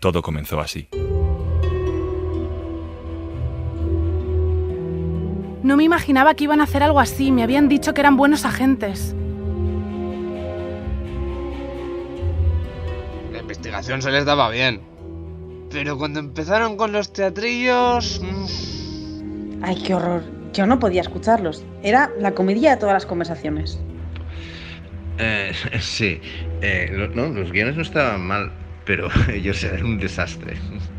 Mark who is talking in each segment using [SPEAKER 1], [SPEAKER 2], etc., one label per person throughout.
[SPEAKER 1] Todo comenzó así.
[SPEAKER 2] No me imaginaba que iban a hacer algo así, me habían dicho que eran buenos agentes.
[SPEAKER 3] La investigación se les daba bien. Pero cuando empezaron con los teatrillos... mm,
[SPEAKER 4] Ay, qué horror. Yo no podía escucharlos. Era la comedia de todas las conversaciones.
[SPEAKER 5] Eh, sí, eh, lo- no, los guiones no estaban mal, pero ellos eran un desastre.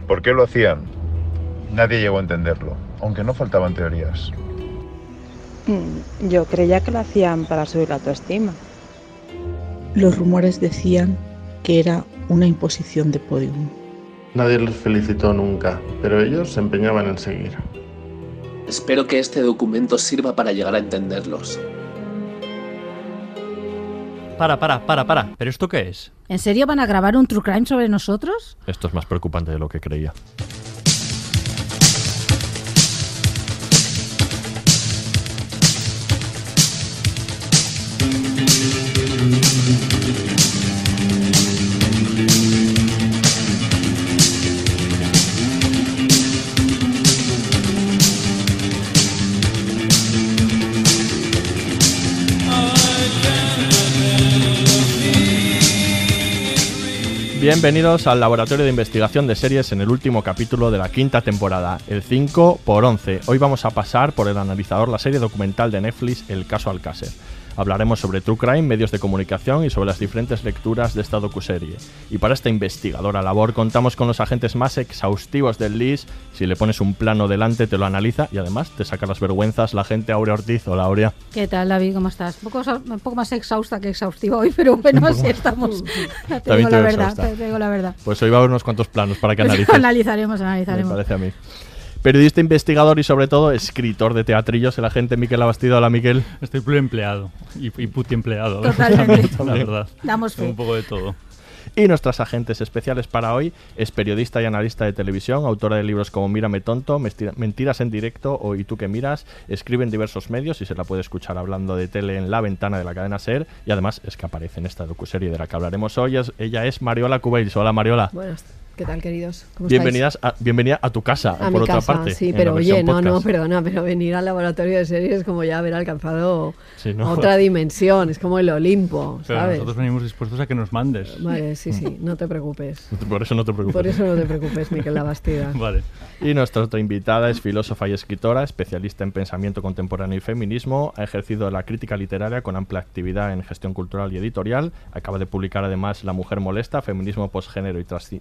[SPEAKER 6] ¿Por qué lo hacían? Nadie llegó a entenderlo, aunque no faltaban teorías.
[SPEAKER 7] Mm, Yo creía que lo hacían para subir la autoestima.
[SPEAKER 8] Los rumores decían que era una imposición de podium.
[SPEAKER 9] Nadie les felicitó nunca, pero ellos se empeñaban en seguir.
[SPEAKER 10] Espero que este documento sirva para llegar a entenderlos.
[SPEAKER 11] Para, para, para, para. ¿Pero esto qué es?
[SPEAKER 12] ¿En serio van a grabar un true crime sobre nosotros?
[SPEAKER 11] Esto es más preocupante de lo que creía. Bienvenidos al Laboratorio de Investigación de Series en el último capítulo de la quinta temporada, el 5 por 11. Hoy vamos a pasar por el analizador la serie documental de Netflix El caso Alcácer. Hablaremos sobre True Crime, medios de comunicación y sobre las diferentes lecturas de esta docuserie. Y para esta investigadora labor contamos con los agentes más exhaustivos del LIS. Si le pones un plano delante te lo analiza y además te saca las vergüenzas la gente Aurea Ortiz. Hola Aurea.
[SPEAKER 12] ¿Qué tal, David? ¿Cómo estás? Un poco, un poco más exhausta que exhaustiva hoy, pero bueno, así estamos. Te
[SPEAKER 11] También
[SPEAKER 12] digo
[SPEAKER 11] te
[SPEAKER 12] la verdad, te digo la verdad.
[SPEAKER 11] Pues hoy va a haber unos cuantos planos para que
[SPEAKER 12] Pues
[SPEAKER 11] analices.
[SPEAKER 12] analizaremos,
[SPEAKER 11] Me
[SPEAKER 12] analizaremos.
[SPEAKER 11] parece a mí. Periodista, investigador y sobre todo escritor de teatrillos, el agente Miquel Abastido. Hola Miquel.
[SPEAKER 1] Estoy empleado y, y puti empleado.
[SPEAKER 12] Totalmente.
[SPEAKER 1] la verdad.
[SPEAKER 12] Damos fe.
[SPEAKER 1] Un poco de todo.
[SPEAKER 11] Y nuestras agentes especiales para hoy es periodista y analista de televisión, autora de libros como Mírame tonto, Mentiras en directo o Y tú que miras, escribe en diversos medios y se la puede escuchar hablando de tele en la ventana de la cadena SER y además es que aparece en esta docuserie de la que hablaremos hoy. Ella es Mariola Cubeils. Hola Mariola.
[SPEAKER 13] Buenas, ¿qué tal, queridos? ¿Cómo
[SPEAKER 11] Bienvenidas a, bienvenida a tu casa?
[SPEAKER 13] A
[SPEAKER 11] por
[SPEAKER 13] mi
[SPEAKER 11] otra
[SPEAKER 13] casa,
[SPEAKER 11] parte.
[SPEAKER 13] sí, pero oye, no, no,
[SPEAKER 11] podcast.
[SPEAKER 13] perdona, pero venir al laboratorio de series es como ya haber alcanzado
[SPEAKER 11] Sí, ¿no?
[SPEAKER 13] otra dimensión, es como el Olimpo,
[SPEAKER 1] Pero
[SPEAKER 13] ¿sabes?
[SPEAKER 1] nosotros venimos dispuestos a que nos mandes.
[SPEAKER 13] Vale, sí, sí, no te preocupes.
[SPEAKER 11] Por eso no te preocupes.
[SPEAKER 13] Por eso no te preocupes, Miquel Labastida.
[SPEAKER 1] Vale.
[SPEAKER 11] Y nuestra otra invitada es filósofa y escritora, especialista en pensamiento contemporáneo y feminismo. Ha ejercido la crítica literaria con amplia actividad en gestión cultural y editorial. Acaba de publicar además La mujer molesta, feminismo posgénero y trans-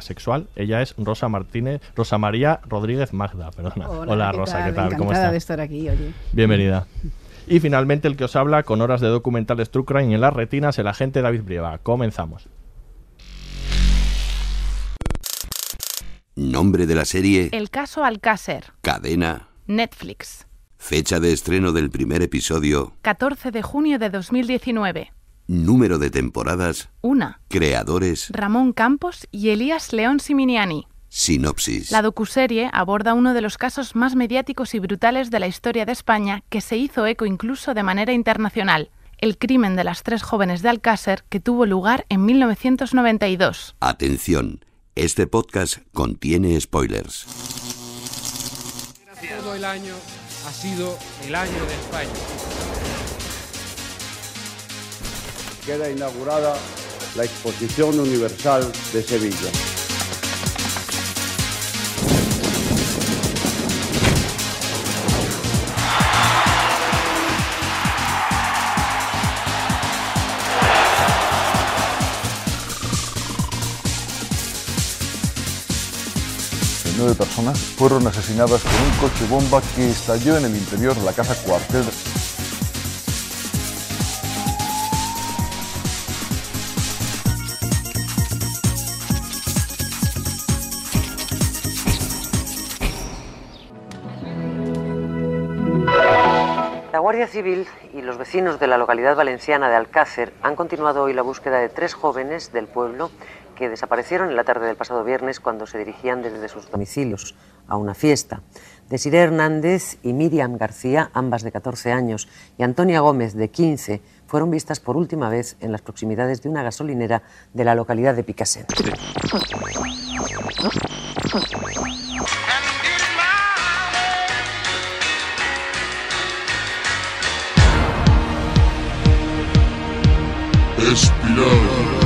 [SPEAKER 11] sexual. Ella es Rosa Martínez, Rosa María Rodríguez Magda. Perdona. Hola, Rosa, ¿qué tal? ¿Cómo
[SPEAKER 13] Encantada
[SPEAKER 11] estás?
[SPEAKER 13] de estar aquí, oye.
[SPEAKER 11] Bienvenida. Y finalmente el que os habla con horas de documentales True Crime en las retinas, el agente David Brieva. Comenzamos.
[SPEAKER 14] Nombre de la serie,
[SPEAKER 2] El caso Alcácer,
[SPEAKER 14] cadena,
[SPEAKER 2] Netflix,
[SPEAKER 14] fecha de estreno del primer episodio,
[SPEAKER 2] 14 de junio de 2019.
[SPEAKER 14] Número de temporadas,
[SPEAKER 2] Una,
[SPEAKER 14] creadores,
[SPEAKER 2] Ramón Campos y Elías León Siminiani.
[SPEAKER 14] sinopsis.
[SPEAKER 2] La docuserie aborda uno de los casos más mediáticos y brutales de la historia de España que se hizo eco incluso de manera internacional, el crimen de las tres jóvenes de Alcácer que tuvo lugar en 1992.
[SPEAKER 14] Atención, este podcast contiene spoilers.
[SPEAKER 3] todo el año ha sido el año de España.
[SPEAKER 15] Queda inaugurada la Exposición Universal de Sevilla.
[SPEAKER 6] Nueve personas fueron asesinadas por un coche bomba que estalló en el interior de la casa cuartel.
[SPEAKER 16] Guardia Civil y los vecinos de la localidad valenciana de Alcácer han continuado hoy la búsqueda de tres jóvenes del pueblo que desaparecieron en la tarde del pasado viernes cuando se dirigían desde sus domicilios a una fiesta. Desiree Hernández y Miriam García, ambas de 14 años, y Antonia Gómez, de 15, fueron vistas por última vez en las proximidades de una gasolinera de la localidad de Picasen.
[SPEAKER 17] Espiral.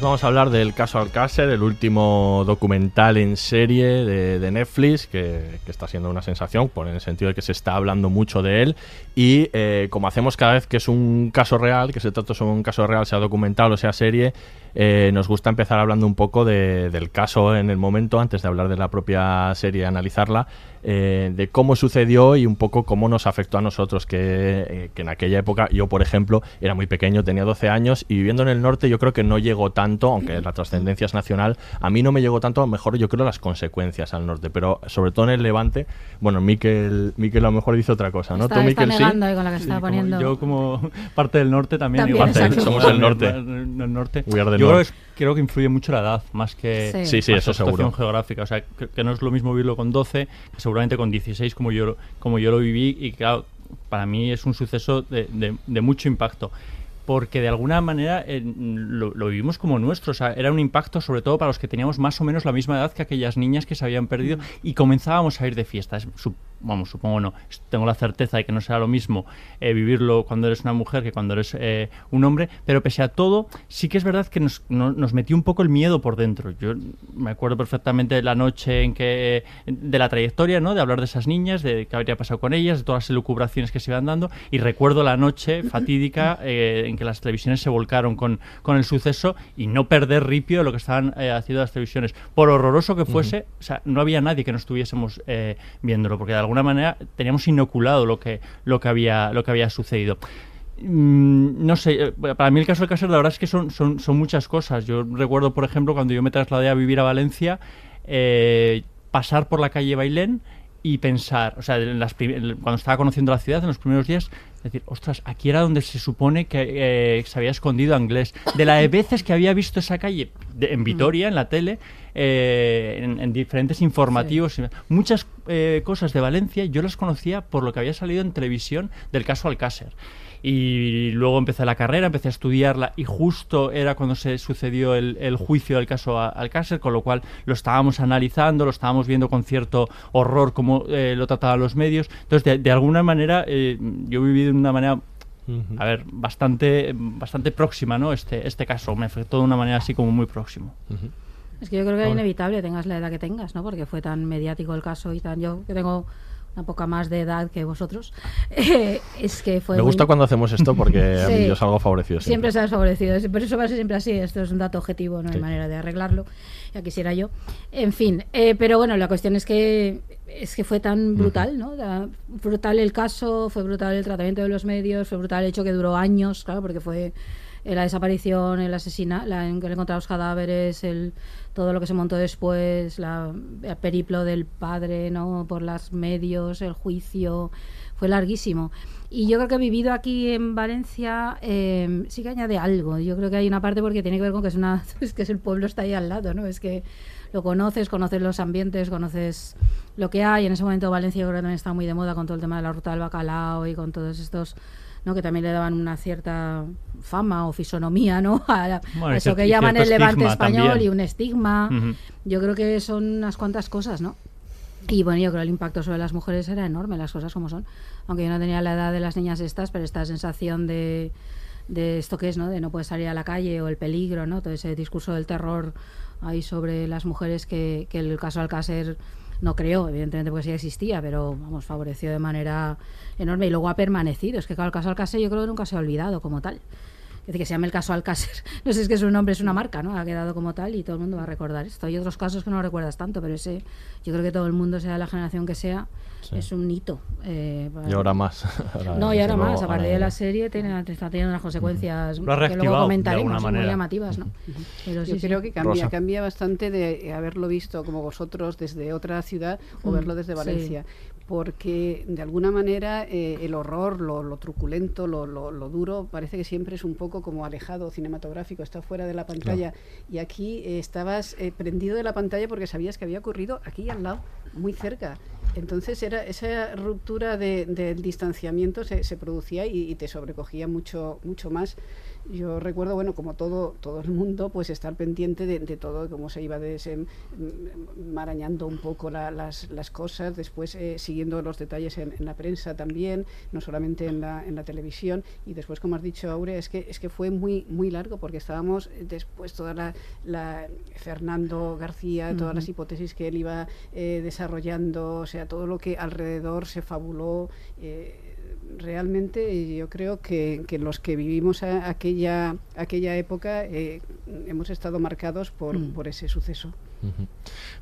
[SPEAKER 11] Pues vamos a hablar del caso Alcácer, el último documental en serie de, Netflix, que, que, está siendo una sensación, por en el sentido de que se está hablando mucho de él. Y eh, como hacemos cada vez que es un caso real, que se trata sobre un caso real, sea documental o sea serie, eh, nos gusta empezar hablando un poco de, del caso en el momento, antes de hablar de la propia serie y analizarla, eh, de cómo sucedió y un poco cómo nos afectó a nosotros, que, eh, que, en aquella época yo, por ejemplo, era muy pequeño, tenía 12 años y viviendo en el norte yo creo que no llegó tanto, aunque la trascendencia es nacional, a mí no me llegó tanto, a lo mejor yo creo las consecuencias al norte, pero sobre todo en el Levante, bueno, Miquel, Miquel a lo mejor dice otra cosa, ¿no?
[SPEAKER 12] Está,
[SPEAKER 11] ¿Tú, Miquel,
[SPEAKER 12] sí? Con la que
[SPEAKER 1] sí,
[SPEAKER 12] estaba
[SPEAKER 1] como
[SPEAKER 12] poniendo.
[SPEAKER 1] yo como parte del norte también,
[SPEAKER 12] También,
[SPEAKER 1] igual,
[SPEAKER 12] exacto.
[SPEAKER 11] Somos el norte.
[SPEAKER 1] El norte.
[SPEAKER 11] We are the
[SPEAKER 1] yo creo, es- creo que influye mucho la edad, más que
[SPEAKER 12] Sí.
[SPEAKER 11] Sí, sí,
[SPEAKER 1] más
[SPEAKER 11] eso
[SPEAKER 1] la situación
[SPEAKER 11] seguro.
[SPEAKER 1] geográfica. O sea, que, que no es lo mismo vivirlo con 12 que seguramente con 16 como yo, como yo lo viví y claro, para mí es un suceso de, de- de mucho impacto. Porque de alguna manera eh, lo, lo vivimos como nuestro. O sea, era un impacto sobre todo para los que teníamos más o menos la misma edad que aquellas niñas que se habían perdido y comenzábamos a ir de fiestas. Vamos, supongo no. Tengo la certeza de que no será lo mismo eh, vivirlo cuando eres una mujer que cuando eres eh, un hombre. Pero pese a todo, sí que es verdad que nos, no- nos metió un poco el miedo por dentro. Yo me acuerdo perfectamente de la noche en que. de la trayectoria, ¿no? De hablar de esas niñas, de qué habría pasado con ellas, de todas las elucubraciones que se iban dando. Y recuerdo la noche fatídica eh, en que las televisiones se volcaron con, con el suceso y no perder ripio de lo que estaban eh, haciendo las televisiones. Por horroroso que fuese, o sea, no había nadie que no estuviésemos eh, viéndolo, porque de alguna manera teníamos inoculado lo que, lo que, había, lo que había sucedido. Mm, no sé, eh, para mí el caso de Cáceres la verdad es que son, son, son muchas cosas. Yo recuerdo, por ejemplo, cuando yo me trasladé a vivir a Valencia, eh, pasar por la calle Bailén y pensar, o sea, en las cuando estaba conociendo la ciudad en los primeros días, decir, ostras, aquí era donde se supone que eh, se había escondido Anglés. De las veces que había visto esa calle de- en Vitoria, en la tele, eh, en, en diferentes informativos, muchas eh, cosas de Valencia yo las conocía por lo que había salido en televisión del caso Alcácer. Y luego empecé la carrera, empecé a estudiarla y justo era cuando se sucedió el, el juicio del caso Alcácer, con lo cual lo estábamos analizando, lo estábamos viendo con cierto horror como eh, lo trataban los medios. Entonces, de, de alguna manera, eh, yo he vivido de una manera a ver, bastante, bastante próxima, ¿no? Este, este caso me afectó de una manera así como muy próximo.
[SPEAKER 12] Es que yo creo que es inevitable, tengas la edad que tengas, ¿no? Porque fue tan mediático el caso y tan. Yo que tengo una poca más de edad que vosotros, eh, es que fue.
[SPEAKER 11] Me
[SPEAKER 12] muy-
[SPEAKER 11] gusta cuando hacemos esto porque a mí
[SPEAKER 12] Sí.
[SPEAKER 11] yo salgo favorecido.
[SPEAKER 12] Siempre sales favorecido, pero eso va a ser siempre así, esto es un dato objetivo, no hay
[SPEAKER 11] Sí.
[SPEAKER 12] manera de arreglarlo, ya quisiera yo. En fin, eh, pero bueno, la cuestión es que es que fue tan brutal, ¿no? Da- brutal el caso, fue brutal el tratamiento de los medios, fue brutal el hecho que duró años, claro, porque fue eh, la desaparición, el asesinato, la en que le encontraron los cadáveres, el todo lo que se montó después, la, el periplo del padre, ¿no? Por los medios, el juicio, fue larguísimo. Y yo creo que vivido aquí en Valencia eh, sí que añade algo. Yo creo que hay una parte porque tiene que ver con que es una que el pueblo está ahí al lado, ¿no? Es que lo conoces, conoces los ambientes, conoces lo que hay. En ese momento Valencia yo creo que también está muy de moda con todo el tema de la ruta del bacalao y con todos estos ¿no? que también le daban una cierta fama o fisonomía ¿no? a,
[SPEAKER 1] Bueno,
[SPEAKER 12] eso que llaman el levante español
[SPEAKER 1] también.
[SPEAKER 12] y un estigma. Yo creo que son unas cuantas cosas, ¿no? Y bueno, yo creo que el impacto sobre las mujeres era enorme, las cosas como son. Aunque yo no tenía la edad de las niñas estas, pero esta sensación de, de esto que es, ¿no? De no poder salir a la calle o el peligro, ¿no? Todo ese discurso del terror ahí sobre las mujeres que, que el caso Alcácer no creó, evidentemente porque sí existía, pero vamos, favoreció de manera enorme y luego ha permanecido. Es que claro, el caso Alcácer yo creo que nunca se ha olvidado como tal. Es decir, que se llame el caso Alcácer. No sé, es que su nombre es una marca, ¿no? Ha quedado como tal y todo el mundo va a recordar esto. Hay otros casos que no recuerdas tanto, pero ese, yo creo que todo el mundo, sea la generación que sea,
[SPEAKER 11] Sí.
[SPEAKER 12] es un hito. eh, para-
[SPEAKER 11] Y ahora más. Ahora,
[SPEAKER 12] no, y ahora
[SPEAKER 11] luego,
[SPEAKER 12] más. A partir de la serie tiene, está teniendo unas consecuencias
[SPEAKER 1] Lo ha
[SPEAKER 12] que
[SPEAKER 1] reactivado
[SPEAKER 12] luego
[SPEAKER 1] de
[SPEAKER 12] comentaremos, muy
[SPEAKER 1] manera.
[SPEAKER 12] llamativas, ¿no? Pero
[SPEAKER 18] Yo
[SPEAKER 12] sí, sí.
[SPEAKER 18] creo que cambia,
[SPEAKER 11] Rosa.
[SPEAKER 18] cambia bastante de haberlo visto como vosotros desde otra ciudad o
[SPEAKER 12] Mm,
[SPEAKER 18] verlo desde
[SPEAKER 12] sí.
[SPEAKER 18] Valencia. Porque de alguna manera eh, el horror, lo, lo truculento, lo, lo- lo duro, parece que siempre es un poco como alejado cinematográfico, está fuera de la pantalla. Y aquí eh, estabas eh, prendido de la pantalla porque sabías que había ocurrido aquí al lado, muy cerca. Entonces era esa ruptura de- del distanciamiento se, se producía y, y te sobrecogía mucho, mucho más. Yo recuerdo, bueno, como todo, todo el mundo, pues estar pendiente de, de todo, cómo se iba desmarañando un poco la- las, las cosas, después eh, siguiendo los detalles en, en la prensa también, no solamente en la, en la televisión, y después, como has dicho, Aurea, es que, es que fue muy, muy largo, porque estábamos eh, después toda la, la- Fernando García, todas las hipótesis que él iba eh, desarrollando, o sea, todo lo que alrededor se fabuló. eh, realmente yo creo que, que los que vivimos a- aquella, aquella época eh, hemos estado marcados por,
[SPEAKER 12] Mm.
[SPEAKER 18] por ese suceso.
[SPEAKER 11] Ujú.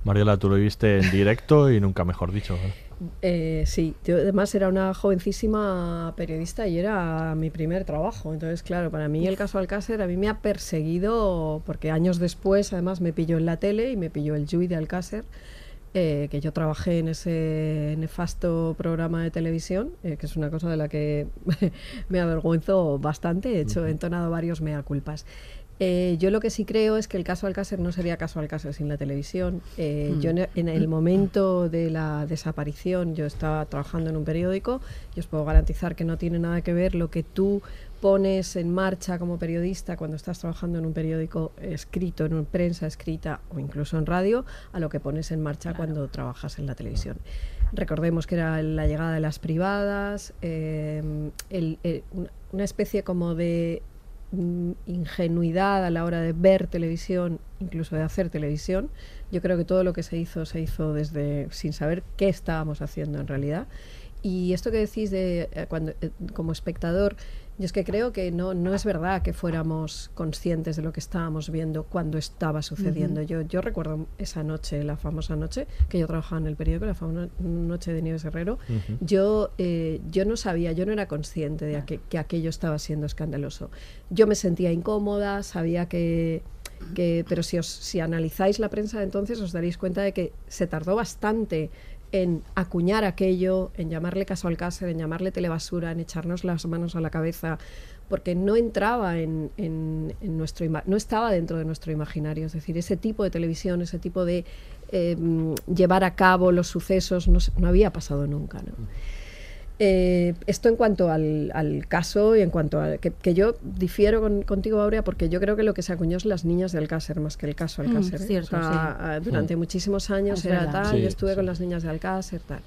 [SPEAKER 11] Mariela, tú lo viste en directo y nunca mejor dicho. ¿eh?
[SPEAKER 13] Eh, sí, yo además era una jovencísima periodista y era mi primer trabajo. Entonces, claro, para mí el caso Alcácer a mí me ha perseguido porque años después además me pilló en la tele y me pilló el Jui de Alcácer. Eh, que yo trabajé en ese nefasto programa de televisión, eh, que es una cosa de la que me avergüenzo bastante, de hecho he entonado varios mea culpas. Eh, yo lo que sí creo es que el caso Alcácer no sería caso Alcácer sin la televisión. Eh,
[SPEAKER 12] Mm.
[SPEAKER 13] Yo en, en el momento de la desaparición yo estaba trabajando en un periódico y os puedo garantizar que no tiene nada que ver lo que tú pones en marcha como periodista cuando estás trabajando en un periódico escrito, en una prensa escrita o incluso en radio, a lo que pones en marcha cuando trabajas en la televisión. Recordemos que era la llegada de las privadas, eh, el- el- una- especie como de mm, ingenuidad a la hora de ver televisión, incluso de hacer televisión. Yo creo que todo lo que se hizo se hizo desde sin saber qué estábamos haciendo en realidad. Y esto que decís de eh, cuando eh, como espectador, yo es que creo que no, no es verdad que fuéramos conscientes de lo que estábamos viendo cuando estaba sucediendo. Yo, yo recuerdo esa noche, la famosa noche, que yo trabajaba en el periódico, la famosa noche de Nieves Herrero. Yo, eh, yo no sabía, yo no era consciente de que, que aquello estaba siendo escandaloso. Yo me sentía incómoda, sabía que, que pero si, os, si analizáis la prensa de entonces os daréis cuenta de que se tardó bastante en acuñar aquello, en llamarle caso Alcácer, en llamarle telebasura, en echarnos las manos a la cabeza, porque no entraba en, en- en nuestro no estaba dentro de nuestro imaginario. Es decir, ese tipo de televisión, ese tipo de mm, llevar a cabo los sucesos, no, no había pasado nunca. ¿no? Eh, esto en cuanto al, al caso y en cuanto a que, que yo difiero con- contigo, Aurea, porque yo creo que lo que se acuñó es las niñas de Alcácer más que el caso
[SPEAKER 12] Mm,
[SPEAKER 13] Alcácer. ¿eh?
[SPEAKER 12] cierto,
[SPEAKER 13] O sea,
[SPEAKER 12] sí.
[SPEAKER 13] ah, Durante
[SPEAKER 12] Mm.
[SPEAKER 13] muchísimos años
[SPEAKER 12] Es
[SPEAKER 13] era
[SPEAKER 12] verdad.
[SPEAKER 13] tal,
[SPEAKER 12] Sí,
[SPEAKER 13] yo estuve con las niñas de Alcácer, tal.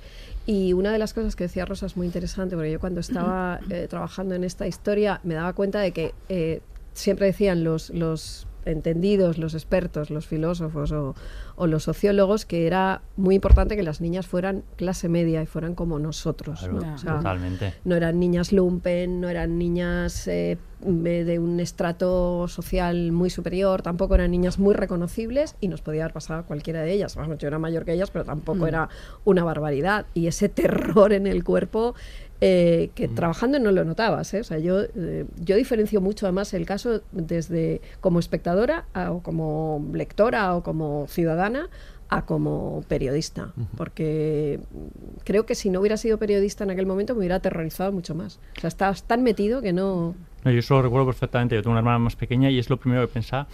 [SPEAKER 13] Y una de las cosas que decía Rosa es muy interesante, porque yo cuando estaba eh, trabajando en esta historia me daba cuenta de que eh, siempre decían los, los entendidos, los expertos, los filósofos o, o los sociólogos que era muy importante que las niñas fueran clase media y fueran como nosotros.
[SPEAKER 1] Claro,
[SPEAKER 13] ¿no? O sea,
[SPEAKER 1] totalmente.
[SPEAKER 13] no eran niñas lumpen, no eran niñas eh, de de un estrato social muy superior, tampoco eran niñas muy reconocibles y nos podía haber pasado a cualquiera de ellas. Vamos, yo era mayor que ellas, pero tampoco
[SPEAKER 12] Mm.
[SPEAKER 13] era una barbaridad. Y ese terror en el cuerpo eh, que trabajando no lo notabas. ¿eh? O sea, yo, eh, yo diferencio mucho además el caso desde como espectadora a- o como lectora o como ciudadana a como periodista, porque creo que si no hubiera sido periodista en aquel momento me hubiera aterrorizado mucho más. O sea, estabas tan metido que no...
[SPEAKER 1] No, yo eso lo recuerdo perfectamente. Yo tengo una hermana más pequeña y es lo primero que pensaba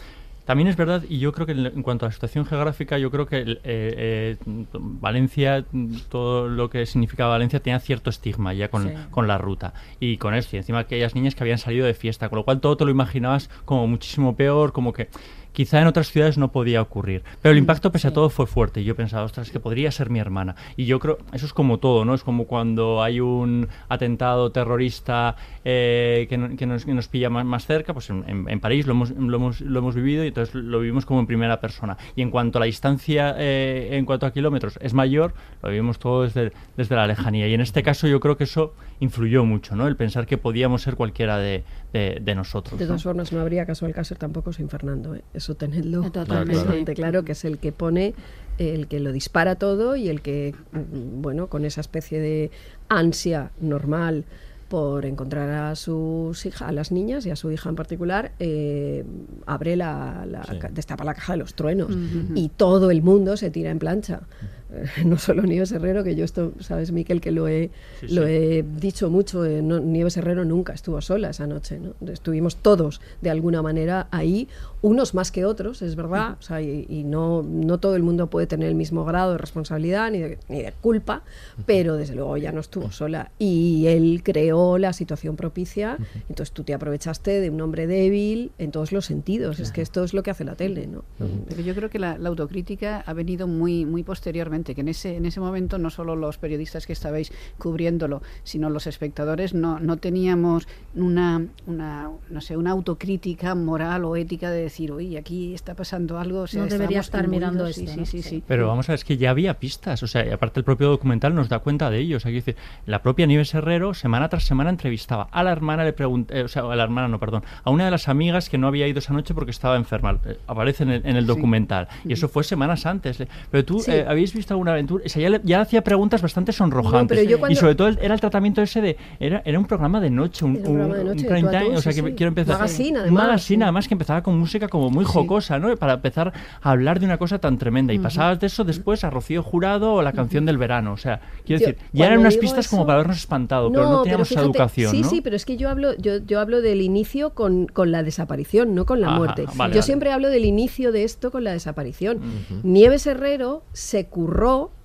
[SPEAKER 1] También es verdad, y yo creo que en, cuanto a la situación geográfica, yo creo que eh, eh, Valencia, todo lo que significaba Valencia, tenía cierto estigma ya con,
[SPEAKER 19] Sí.
[SPEAKER 1] con la ruta. Y con esto, y encima aquellas niñas que habían salido de fiesta, con lo cual todo te lo imaginabas como muchísimo peor, como que quizá en otras ciudades no podía ocurrir. Pero el impacto, pese a todo, fue fuerte. Y yo pensaba, ostras, que podría ser mi hermana. Y yo creo, eso es como todo, ¿no? Es como cuando hay un atentado terrorista eh, que, no- que nos, que nos pilla más, más cerca, pues en, en- en París lo hemos, lo, hemos, lo hemos vivido y entonces lo vivimos como en primera persona. Y en cuanto a la distancia, eh, en cuanto a kilómetros, es mayor, lo vivimos todo desde, desde la lejanía. Y en este caso yo creo que eso influyó mucho, ¿no? El pensar que podíamos ser cualquiera de, de- de nosotros.
[SPEAKER 13] De
[SPEAKER 1] ¿no?
[SPEAKER 13] todas formas, no habría caso Alcácer tampoco sin Fernando. ¿eh? Eso tenedlo.
[SPEAKER 12] Totalmente.
[SPEAKER 13] completamente claro, que es el que pone, el que lo dispara todo y el que, mm, bueno, con esa especie de ansia normal por encontrar a sus hijas, a las niñas y a su hija en particular, eh, abre la, destapa la caja de los truenos. Y todo el mundo se tira en plancha. No solo Nieves Herrero, que yo esto, sabes, Miquel, que lo he,
[SPEAKER 12] Sí,
[SPEAKER 13] lo
[SPEAKER 12] sí.
[SPEAKER 13] he dicho mucho, eh, no- Nieves Herrero nunca estuvo sola esa noche, ¿no? Estuvimos todos, de alguna manera, ahí, unos más que otros, es verdad, o sea, y, y no, no todo el mundo puede tener el mismo grado de responsabilidad ni de, ni de culpa, pero desde luego ella no estuvo sola. Y él creó la situación propicia, entonces tú te aprovechaste de un hombre débil en todos los sentidos, es que esto es lo que hace la tele, ¿no?
[SPEAKER 18] Pero yo creo que la, la autocrítica ha venido muy, muy posteriormente, que en ese, en ese momento no solo los periodistas que estabais cubriéndolo, sino los espectadores no, no teníamos una, una, no sé, una autocrítica moral o ética de decir, oye, aquí está pasando algo. o sea,
[SPEAKER 12] No debería estar mirando
[SPEAKER 18] imbuidos". Sí,
[SPEAKER 12] esto,
[SPEAKER 18] sí,
[SPEAKER 12] ¿no?
[SPEAKER 18] sí,
[SPEAKER 12] Sí.
[SPEAKER 18] sí.
[SPEAKER 1] Pero vamos a ver, es que ya había pistas, o sea, y aparte el propio documental nos da cuenta de ello. O sea, decir, la propia Nieves Herrero, semana tras semana, entrevistaba a la hermana, le pregunté, o sea, a la hermana, no, perdón, a una de las amigas que no había ido esa noche porque estaba enferma. Eh, aparece en el, en el
[SPEAKER 18] Sí.
[SPEAKER 1] documental. Y eso fue semanas antes. Pero tú,
[SPEAKER 13] Sí.
[SPEAKER 1] eh, ¿habéis visto alguna aventura? O sea, ya, le- ya hacía preguntas bastante sonrojantes.
[SPEAKER 13] cuando-
[SPEAKER 1] Y sobre todo era el tratamiento ese de. Era, era un programa de noche, un,
[SPEAKER 13] un de
[SPEAKER 1] prime
[SPEAKER 13] tú,
[SPEAKER 1] time, O sea,
[SPEAKER 13] sí,
[SPEAKER 1] que
[SPEAKER 13] sí.
[SPEAKER 1] quiero empezar.
[SPEAKER 13] Magazine, además,
[SPEAKER 1] magazine, además, que empezaba con música como muy jocosa, ¿no? Para empezar a hablar de una cosa tan tremenda. Y
[SPEAKER 13] Ujú.
[SPEAKER 1] pasabas de eso después a Rocío Jurado o la canción del verano. O sea, quiero
[SPEAKER 13] Yo,
[SPEAKER 1] decir, ya eran unas pistas como para habernos espantado, pero no teníamos
[SPEAKER 13] fíjate,
[SPEAKER 1] educación,
[SPEAKER 13] Sí,
[SPEAKER 1] ¿no?
[SPEAKER 13] sí, pero es que yo hablo, yo, yo hablo del inicio con, con la desaparición, no con la
[SPEAKER 1] Ajá,
[SPEAKER 13] muerte.
[SPEAKER 1] vale,
[SPEAKER 13] yo
[SPEAKER 1] vale.
[SPEAKER 13] siempre hablo del inicio de esto con la desaparición.
[SPEAKER 1] Ujú.
[SPEAKER 13] Nieves Herrero se curró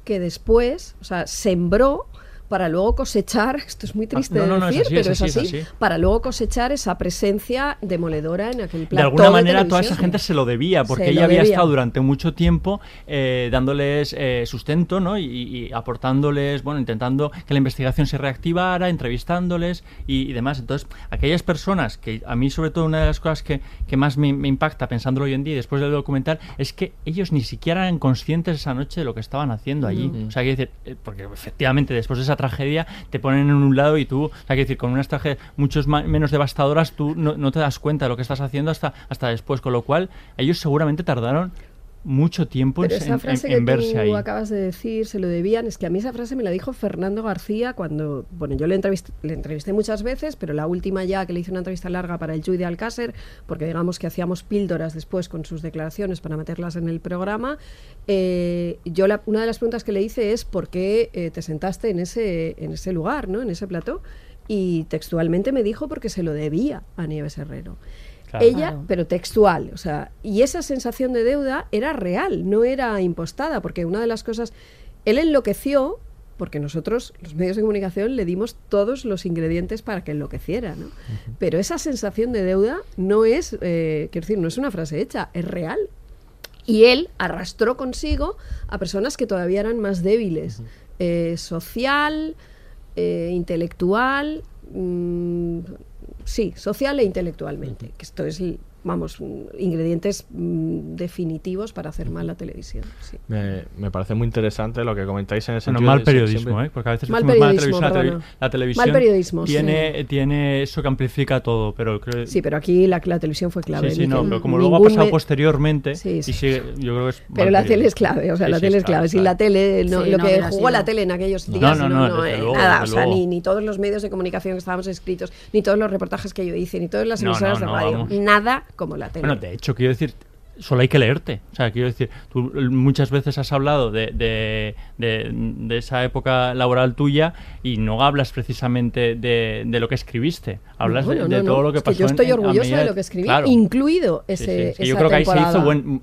[SPEAKER 13] que después, o sea, sembró para luego cosechar, esto es muy triste
[SPEAKER 1] Ah, no, no,
[SPEAKER 13] de
[SPEAKER 1] no, es
[SPEAKER 13] decir,
[SPEAKER 1] así,
[SPEAKER 13] pero
[SPEAKER 1] es
[SPEAKER 13] es
[SPEAKER 1] así,
[SPEAKER 13] así,
[SPEAKER 1] es así.
[SPEAKER 13] para luego cosechar esa presencia demoledora en aquel plató
[SPEAKER 1] de alguna manera toda
[SPEAKER 13] televisión.
[SPEAKER 1] esa gente se lo debía, porque ella había
[SPEAKER 13] debía.
[SPEAKER 1] estado durante mucho tiempo eh, dándoles eh, sustento, ¿no? Y, y aportándoles, bueno, intentando que la investigación se reactivara, entrevistándoles y, y demás. Entonces, aquellas personas que a mí, sobre todo, una de las cosas que, que más me, me impacta pensándolo hoy en día y después del documental es que ellos ni siquiera eran conscientes esa noche de lo que estaban haciendo allí.
[SPEAKER 13] No.
[SPEAKER 1] O sea, quiero decir, eh, porque efectivamente después de esa tragedia te ponen en un lado y tú, o quiero decir, con unas tragedias muchos menos devastadoras, tú no, no te das cuenta de lo que estás haciendo hasta, hasta después, con lo cual ellos seguramente tardaron mucho tiempo en,
[SPEAKER 13] Pero esa
[SPEAKER 1] en-
[SPEAKER 13] frase
[SPEAKER 1] en- en
[SPEAKER 13] que
[SPEAKER 1] verse
[SPEAKER 13] tú
[SPEAKER 1] ahí.
[SPEAKER 13] acabas de decir, se lo debían, es que a mí esa frase me la dijo Fernando García cuando, bueno, yo le entrevisté, le entrevisté muchas veces, pero la última ya que le hice una entrevista larga para el Juy de Alcácer, porque digamos que hacíamos píldoras después con sus declaraciones para meterlas en el programa, eh, yo la- una de las preguntas que le hice es ¿por qué eh, te sentaste en ese, en ese lugar, ¿no? en ese plató? Y textualmente me dijo porque se lo debía a Nieves Herrero.
[SPEAKER 1] Claro.
[SPEAKER 13] Ella, pero textual, o sea, y esa sensación de deuda era real, no era impostada, porque una de las cosas, él enloqueció porque nosotros, los medios de comunicación, le dimos todos los ingredientes para que enloqueciera, ¿no? Pero esa sensación de deuda no es, eh, quiero decir, no es una frase hecha, es real. Y él arrastró consigo a personas que todavía eran más débiles, eh, social, eh, intelectual, mm, sí, social e intelectualmente, que esto es, vamos, mm, ingredientes mm, definitivos para hacer mal la televisión. sí.
[SPEAKER 11] Me, me parece muy interesante lo que comentáis en el
[SPEAKER 1] Bueno,
[SPEAKER 11] sentido
[SPEAKER 1] mal periodismo,
[SPEAKER 11] siempre-
[SPEAKER 1] ¿eh? Porque a veces
[SPEAKER 13] Mal periodismo,
[SPEAKER 1] televisión, la, televi- la televisión
[SPEAKER 13] Mal periodismo, sí.
[SPEAKER 1] tiene, tiene eso que amplifica todo, pero creo
[SPEAKER 13] Sí, pero aquí la, la televisión fue clave.
[SPEAKER 1] Sí, sí, no, pero como luego ha pasado
[SPEAKER 13] me-
[SPEAKER 1] posteriormente,
[SPEAKER 13] Sí,
[SPEAKER 1] y
[SPEAKER 13] sí.
[SPEAKER 1] sigue- yo creo que es
[SPEAKER 13] Pero
[SPEAKER 1] mal
[SPEAKER 13] la
[SPEAKER 1] periodismo.
[SPEAKER 13] tele es clave, o sea,
[SPEAKER 1] Sí,
[SPEAKER 13] la
[SPEAKER 1] sí,
[SPEAKER 13] tele es clave. Sin
[SPEAKER 1] claro.
[SPEAKER 13] la tele, no,
[SPEAKER 12] Sí,
[SPEAKER 13] lo
[SPEAKER 12] no
[SPEAKER 13] que jugó la tele en aquellos días,
[SPEAKER 1] no,
[SPEAKER 13] no, eh,
[SPEAKER 1] luego,
[SPEAKER 13] nada, o sea, ni, ni todos los medios de comunicación que estábamos escritos, ni todos los reportajes que yo hice, ni todas las emisoras de radio, nada como la tele.
[SPEAKER 1] Bueno, de hecho, quiero decir, solo hay que leerte. O sea, quiero decir, tú muchas veces has hablado de, de, de, de esa época laboral tuya y no hablas precisamente de, de lo que escribiste. Hablas de, de
[SPEAKER 13] no,
[SPEAKER 1] todo lo que
[SPEAKER 13] es que
[SPEAKER 1] pasó.
[SPEAKER 13] yo estoy
[SPEAKER 1] en-
[SPEAKER 13] orgullosa de lo que escribí,
[SPEAKER 1] Claro.
[SPEAKER 13] incluido
[SPEAKER 1] Sí, sí,
[SPEAKER 13] ese,
[SPEAKER 1] es que
[SPEAKER 13] esa
[SPEAKER 1] yo creo que ahí se hizo buen.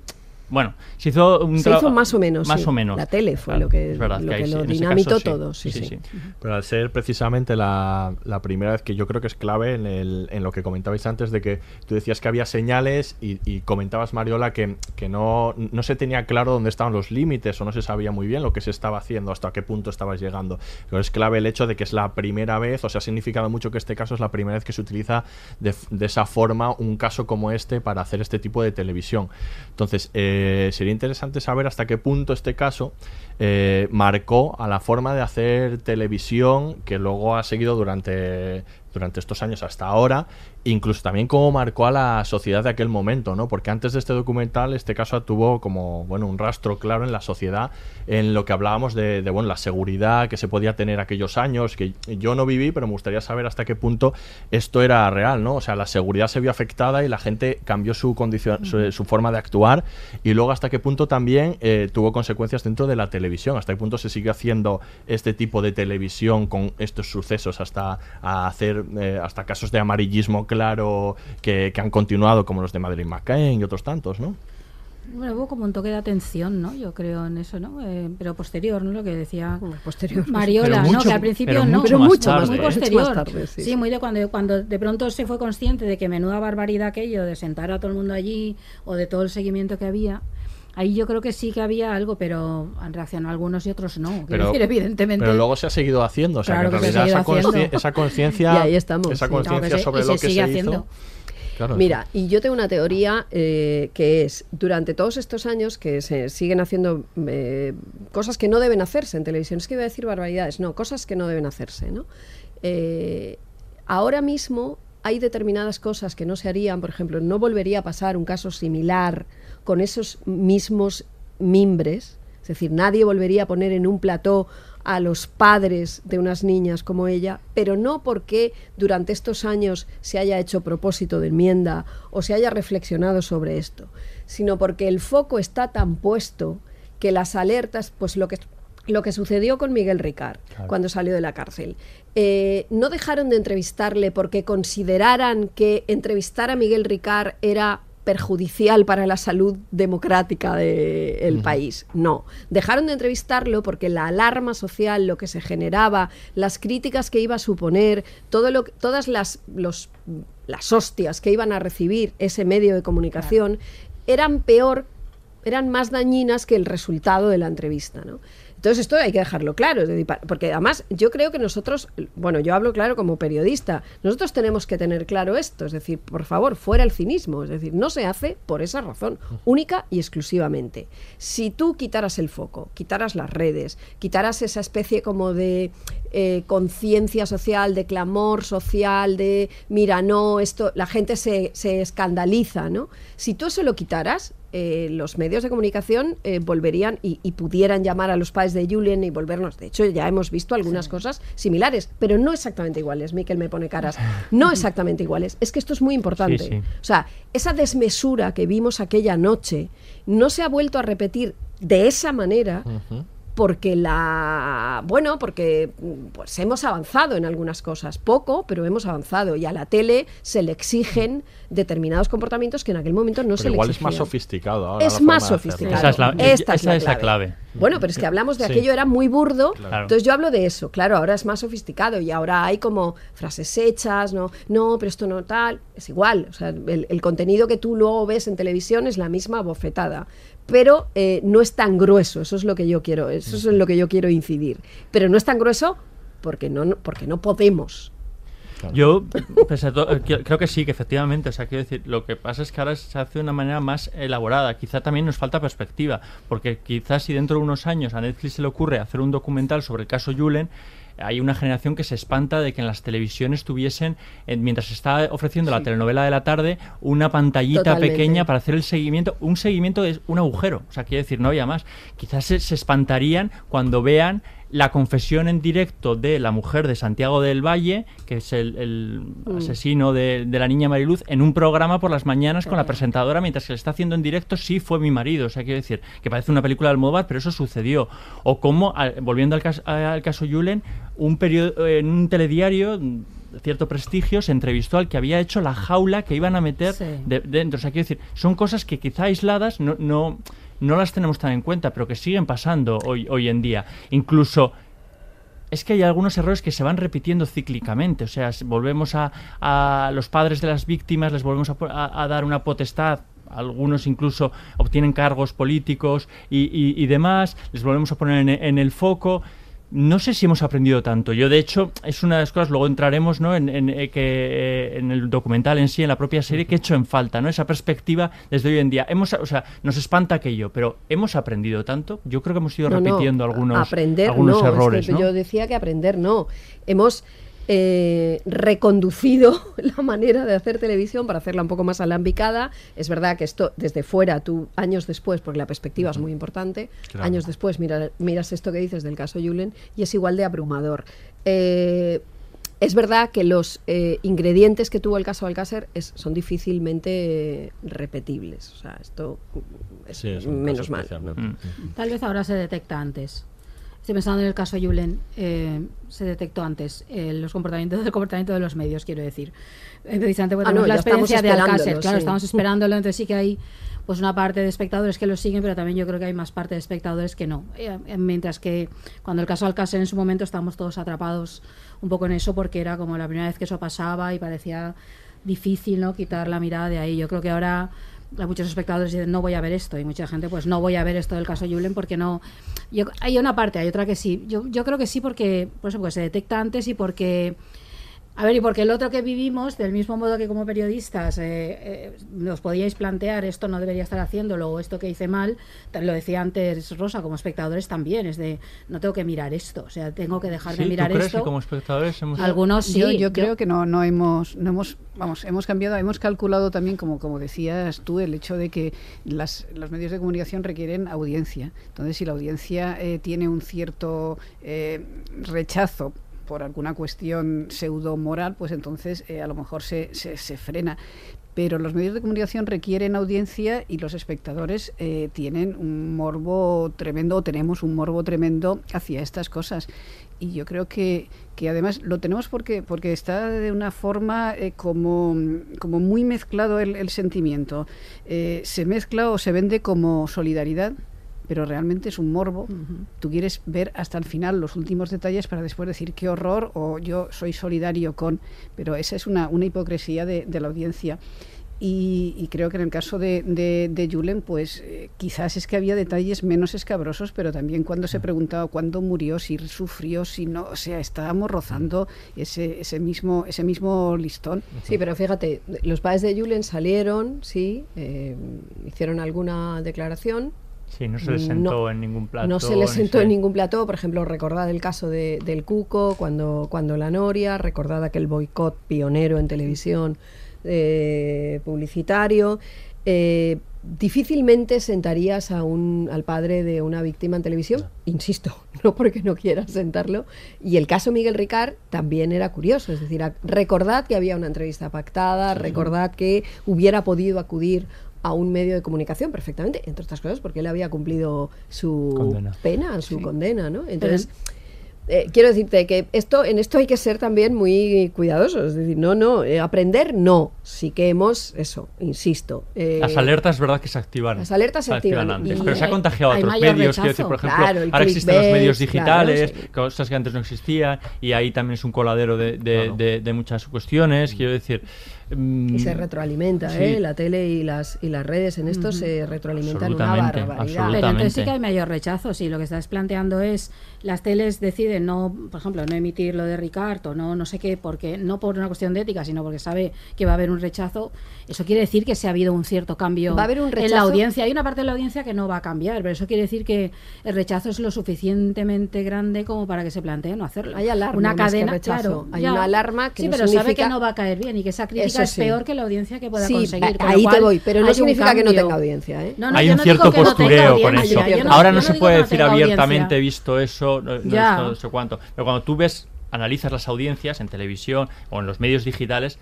[SPEAKER 1] Bueno, se hizo un
[SPEAKER 13] Se hizo más o menos,
[SPEAKER 1] Más
[SPEAKER 13] sí.
[SPEAKER 1] o menos.
[SPEAKER 13] La tele fue
[SPEAKER 1] Claro,
[SPEAKER 13] lo que,
[SPEAKER 1] es verdad
[SPEAKER 13] lo, que lo dinamitó
[SPEAKER 1] caso sí.
[SPEAKER 13] todo. Sí, sí.
[SPEAKER 11] Pero al ser precisamente la, la primera vez que yo creo que es clave en, el- en lo que comentabais antes de que tú decías que había señales y, y comentabas, Mariola, que, que no, no se tenía claro dónde estaban los límites o no se sabía muy bien lo que se estaba haciendo, hasta qué punto estabas llegando. Pero es clave el hecho de que es la primera vez, o sea, ha significado mucho que este caso es la primera vez que se utiliza de, f- de esa forma un caso como este para hacer este tipo de televisión. Entonces, eh, sería interesante saber hasta qué punto este caso eh, marcó a la forma de hacer televisión que luego ha seguido durante, durante estos años hasta ahora, incluso también cómo marcó a la sociedad de aquel momento, ¿no? Porque antes de este documental, este caso tuvo como, bueno, un rastro claro en la sociedad en lo que hablábamos de, de, bueno, la seguridad que se podía tener aquellos años, que yo no viví, pero me gustaría saber hasta qué punto esto era real, ¿no? O sea, la seguridad se vio afectada y la gente cambió su condición, su, su forma de actuar y luego hasta qué punto también eh, tuvo consecuencias dentro de la televisión, hasta qué punto se sigue haciendo este tipo de televisión con estos sucesos hasta a hacer eh, hasta casos de amarillismo claro que, que han continuado como los de Madrid McCain y otros tantos, ¿no?
[SPEAKER 12] Bueno, hubo como un toque de atención, ¿no? Yo creo en eso, ¿no? Eh, pero posterior, ¿no? Lo que decía
[SPEAKER 13] posterior.
[SPEAKER 12] Mariola,
[SPEAKER 13] Pero
[SPEAKER 12] ¿no? Que al principio
[SPEAKER 13] pero
[SPEAKER 12] no.
[SPEAKER 13] mucho más Mucho más
[SPEAKER 12] muy posterior.
[SPEAKER 13] Mucho más tarde, sí,
[SPEAKER 12] sí,
[SPEAKER 13] sí.
[SPEAKER 12] muy de cuando, cuando de pronto se fue consciente de que menuda barbaridad aquello de sentar a todo el mundo allí o de todo el seguimiento que había. Ahí yo creo que sí que había algo, pero han reaccionado algunos y otros no. Quiero
[SPEAKER 11] Pero,
[SPEAKER 12] decir, evidentemente.
[SPEAKER 11] pero luego se ha seguido haciendo, o sea,
[SPEAKER 12] Claro
[SPEAKER 11] que en
[SPEAKER 12] que se
[SPEAKER 11] realidad esa, conciencia
[SPEAKER 13] Y ahí estamos,
[SPEAKER 11] esa
[SPEAKER 13] sí.
[SPEAKER 11] conciencia
[SPEAKER 12] No, que se-
[SPEAKER 11] sobre
[SPEAKER 12] y
[SPEAKER 11] lo
[SPEAKER 12] se
[SPEAKER 11] que
[SPEAKER 12] sigue
[SPEAKER 11] se
[SPEAKER 12] haciendo.
[SPEAKER 11] hizo. Claro,
[SPEAKER 13] Mira, y yo tengo una teoría eh, que es, durante todos estos años que se siguen haciendo eh, cosas que no deben hacerse en televisión, es que iba a decir barbaridades, no, cosas que no deben hacerse, ¿no? Eh, ahora mismo hay determinadas cosas que no se harían, por ejemplo, no volvería a pasar un caso similar con esos mismos mimbres, es decir, nadie volvería a poner en un plató a los padres de unas niñas como ella, pero no porque durante estos años se haya hecho propósito de enmienda o se haya reflexionado sobre esto, sino porque el foco está tan puesto que las alertas, pues lo que lo que sucedió con Miguel Ricard
[SPEAKER 19] Claro.
[SPEAKER 13] cuando salió de la cárcel. Eh, no dejaron de entrevistarle porque consideraran que entrevistar a Miguel Ricard era perjudicial para la salud democrática del país. No, dejaron de entrevistarlo porque la alarma social, lo que se generaba, las críticas que iba a suponer, todo lo, todas las, los, las hostias que iban a recibir ese medio de comunicación eran peor, eran más dañinas que el resultado de la entrevista. ¿no? Entonces esto hay que dejarlo claro, porque además yo creo que nosotros, bueno, yo hablo claro como periodista, nosotros tenemos que tener claro esto, es decir, por favor, fuera el cinismo, es decir, no se hace por esa razón, única y exclusivamente. Si tú quitaras el foco, quitaras las redes, quitaras esa especie como de eh, conciencia social, de clamor social, de mira, no, esto, la gente se, se escandaliza, ¿no? Si tú eso lo quitaras, eh, los medios de comunicación eh, volverían y, y pudieran llamar a los padres de Julien y volvernos. De hecho, ya hemos visto algunas cosas similares, pero no exactamente iguales. Miquel me pone caras. No exactamente iguales. Es que esto es muy importante.
[SPEAKER 1] Sí, sí.
[SPEAKER 13] O sea, esa desmesura que vimos aquella noche no se ha vuelto a repetir de esa manera porque la bueno porque pues hemos avanzado en algunas cosas poco pero hemos avanzado y a la tele se le exigen determinados comportamientos que en aquel momento no
[SPEAKER 11] Pero
[SPEAKER 13] se le
[SPEAKER 11] igual
[SPEAKER 13] exigían
[SPEAKER 11] es más sofisticado ahora.
[SPEAKER 13] Es más sofisticado.
[SPEAKER 1] Esa es la,
[SPEAKER 13] Esta
[SPEAKER 1] esa
[SPEAKER 13] es la clave. bueno pero es que hablamos de
[SPEAKER 11] Sí.
[SPEAKER 13] aquello era muy burdo
[SPEAKER 11] Claro.
[SPEAKER 13] entonces yo hablo de eso claro ahora es más sofisticado y ahora hay como frases hechas no no pero esto no tal es igual o sea el, el contenido que tú luego ves en televisión es la misma bofetada pero eh, no es tan grueso eso es lo que yo quiero eso es en lo que yo quiero incidir pero no es tan grueso porque no no- porque no podemos
[SPEAKER 1] Yo, pese a todo, eh, creo que sí, que efectivamente. O sea, quiero decir, lo que pasa es que ahora se hace de una manera más elaborada. Quizá también nos falta perspectiva, porque quizás si dentro de unos años a Netflix se le ocurre hacer un documental sobre el caso Julen, hay una generación que se espanta de que en las televisiones tuviesen, eh, mientras se está ofreciendo la telenovela de la tarde, una pantallita
[SPEAKER 13] Totalmente.
[SPEAKER 1] pequeña para hacer el seguimiento. Un seguimiento es un agujero, o sea, quiere decir, no había más. Quizás se, se espantarían cuando vean la confesión en directo de la mujer de Santiago del Valle, que es el, el
[SPEAKER 13] Mm.
[SPEAKER 1] asesino de, de la niña Mariluz, en un programa por las mañanas con la presentadora mientras que le está haciendo en directo, sí fue mi marido. O sea, quiero decir, que parece una película de Almodóvar, pero eso sucedió. O como, volviendo al, cas- al caso Julen, un periodo, en un telediario de cierto prestigio se entrevistó al que había hecho la jaula que iban a meter
[SPEAKER 12] Sí.
[SPEAKER 1] de- dentro. O sea, quiero decir, son cosas que quizá aisladas no, no, no las tenemos tan en cuenta, pero que siguen pasando hoy, hoy en día. Incluso es que hay algunos errores que se van repitiendo cíclicamente. O sea, volvemos a, a los padres de las víctimas, les volvemos a, po- a- a dar una potestad. Algunos incluso obtienen cargos políticos y, y- y demás, les volvemos a poner en, en el foco. No sé si hemos aprendido tanto. Yo, de hecho, es una de las cosas, luego entraremos ¿no? en, en, eh, que, eh, en el documental en sí, en la propia serie, que he hecho en falta, ¿no? Esa perspectiva desde hoy en día. Hemos, o sea, nos espanta aquello, pero ¿hemos aprendido tanto? Yo creo que hemos ido
[SPEAKER 13] No, no,
[SPEAKER 1] repitiendo algunos,
[SPEAKER 13] aprender
[SPEAKER 1] algunos
[SPEAKER 13] no, es que
[SPEAKER 1] errores, ¿no?
[SPEAKER 13] Yo decía que aprender no. Hemos eh, reconducido la manera de hacer televisión para hacerla un poco más alambicada. Es verdad que esto desde fuera, tú años después, porque la perspectiva es muy importante,
[SPEAKER 19] Claro.
[SPEAKER 13] años después mira- miras esto que dices del caso Julen y es igual de abrumador. Eh, es verdad que los eh, ingredientes que tuvo el caso Alcácer es- son difícilmente eh, repetibles. O sea, esto es
[SPEAKER 11] Sí, es un
[SPEAKER 13] menos mal.
[SPEAKER 1] Mm.
[SPEAKER 12] Tal vez ahora se detecta antes. Estoy pensando en el caso Julen, eh, se detectó antes eh, los comportamientos, el comportamiento de los medios, quiero decir. Eh, precisamente porque
[SPEAKER 13] Ah, no,
[SPEAKER 12] la experiencia de Alcácer, claro,
[SPEAKER 13] sí.
[SPEAKER 12] estamos esperándolo, entonces sí que hay pues una parte de espectadores que lo siguen, pero también yo creo que hay más parte de espectadores que no. Eh, eh, mientras que cuando el caso Alcácer en su momento estábamos todos atrapados un poco en eso porque era como la primera vez que eso pasaba y parecía difícil no quitar la mirada de ahí. Yo creo que ahora a muchos espectadores dicen no voy a ver esto y mucha gente pues no voy a ver esto del caso Julen porque no yo, hay una parte hay otra que sí. Yo, yo creo que sí porque por porque se detecta antes y porque a ver, y porque el otro que vivimos, del mismo modo que como periodistas eh, eh, nos podíais plantear esto no debería estar haciéndolo o esto que hice mal, lo decía antes Rosa, como espectadores también, es de no tengo que mirar esto, o sea, tengo que dejar
[SPEAKER 1] ¿Sí?
[SPEAKER 12] de
[SPEAKER 1] ¿Tú
[SPEAKER 12] mirar
[SPEAKER 1] crees
[SPEAKER 12] esto.
[SPEAKER 1] que como espectadores hemos...
[SPEAKER 12] Algunos sí.
[SPEAKER 18] Yo, yo creo que no, no hemos, no hemos, vamos, hemos cambiado, hemos calculado también, como, como decías tú, el hecho de que las, los medios de comunicación requieren audiencia. Entonces, si la audiencia eh, tiene un cierto eh, rechazo por alguna cuestión pseudo moral, pues entonces eh, a lo mejor se, se, se frena. Pero los medios de comunicación requieren audiencia y los espectadores eh, tienen un morbo tremendo, o tenemos un morbo tremendo hacia estas cosas. Y yo creo que, que además lo tenemos porque, porque está de una forma eh, como, como muy mezclado el, sentimiento. Se mezcla o se vende como solidaridad, pero realmente es un morbo. Tú quieres ver hasta el final los últimos detalles para después decir qué horror o yo soy solidario con, pero esa es una, una hipocresía de, de la audiencia. Y, y creo que en el caso de, de, de Julen, pues eh, quizás es que había detalles menos escabrosos, pero también cuando se preguntaba cuándo murió, si sufrió, si no, o sea, estábamos rozando ese, ese, mismo, ese mismo listón.
[SPEAKER 13] Sí, pero fíjate, los padres de Julen salieron, sí, eh, hicieron alguna declaración.
[SPEAKER 1] Sí, no se les sentó
[SPEAKER 13] No-
[SPEAKER 1] en ningún plato.
[SPEAKER 13] No se les sentó
[SPEAKER 1] se-
[SPEAKER 13] en ningún plató, por ejemplo, recordad el caso de, del Cuco, cuando, cuando la Noria, recordad aquel boicot pionero en televisión eh, publicitario. Eh, difícilmente sentarías a un, al padre de una víctima en televisión, insisto, no porque no quieras sentarlo. Y el caso Miguel Ricard también era curioso, es decir, recordad que había una entrevista pactada, recordad que hubiera podido acudir a un medio de comunicación perfectamente, entre otras cosas porque él había cumplido su
[SPEAKER 1] Condena.
[SPEAKER 13] pena, su condena, ¿no? Entonces, eh, quiero decirte que esto, en esto hay que ser también muy cuidadosos, es decir, no, no, eh, aprender no, sí que hemos, eso, insisto. eh,
[SPEAKER 1] Las alertas, es verdad que se activan.
[SPEAKER 13] Las alertas se activan
[SPEAKER 1] antes,
[SPEAKER 13] y
[SPEAKER 1] pero se ha contagiado a otros medios. Quiero decir, por ejemplo,
[SPEAKER 13] Claro,
[SPEAKER 1] ahora existen los medios
[SPEAKER 13] claro,
[SPEAKER 1] digitales,
[SPEAKER 13] sí.
[SPEAKER 1] cosas que antes no existían, y ahí también es un coladero de, de- de- de muchas cuestiones. Quiero decir, mm,
[SPEAKER 13] Y se retroalimenta,
[SPEAKER 1] sí.
[SPEAKER 13] ¿eh? La tele y las, y las redes en esto se retroalimentan una barbaridad.
[SPEAKER 12] Pero entonces sí que hay mayor rechazo. Si lo que estás planteando es las teles deciden no, por ejemplo, no emitir lo de Ricardo, no, no sé qué, porque no por una cuestión de ética, sino porque sabe que va a haber un rechazo. Eso quiere decir que se ha habido un cierto cambio
[SPEAKER 13] Va a haber un
[SPEAKER 12] en la audiencia. Hay una parte de la audiencia que no va a cambiar, pero eso quiere decir que el rechazo es lo suficientemente grande como para que se plantee no hacerlo.
[SPEAKER 13] Hay alarma
[SPEAKER 12] Una
[SPEAKER 13] más que
[SPEAKER 12] cadena,
[SPEAKER 13] rechazo.
[SPEAKER 12] claro,
[SPEAKER 13] Hay
[SPEAKER 12] ya.
[SPEAKER 13] una alarma que
[SPEAKER 12] sí,
[SPEAKER 13] no
[SPEAKER 12] pero sabe
[SPEAKER 13] significa-
[SPEAKER 12] que no va a caer bien y que esa crítica es peor que la audiencia que pueda
[SPEAKER 13] Sí,
[SPEAKER 12] conseguir. con
[SPEAKER 13] ahí te voy, pero no significa que no tenga audiencia, ¿eh?
[SPEAKER 12] No, no,
[SPEAKER 1] Hay un
[SPEAKER 12] no
[SPEAKER 1] cierto postureo con eso.
[SPEAKER 12] yo no-
[SPEAKER 1] Ahora no
[SPEAKER 12] no
[SPEAKER 1] se puede decir abiertamente, visto eso, no, no esto, no sé cuánto. Pero cuando tú ves, analizas las audiencias en televisión o en los medios digitales,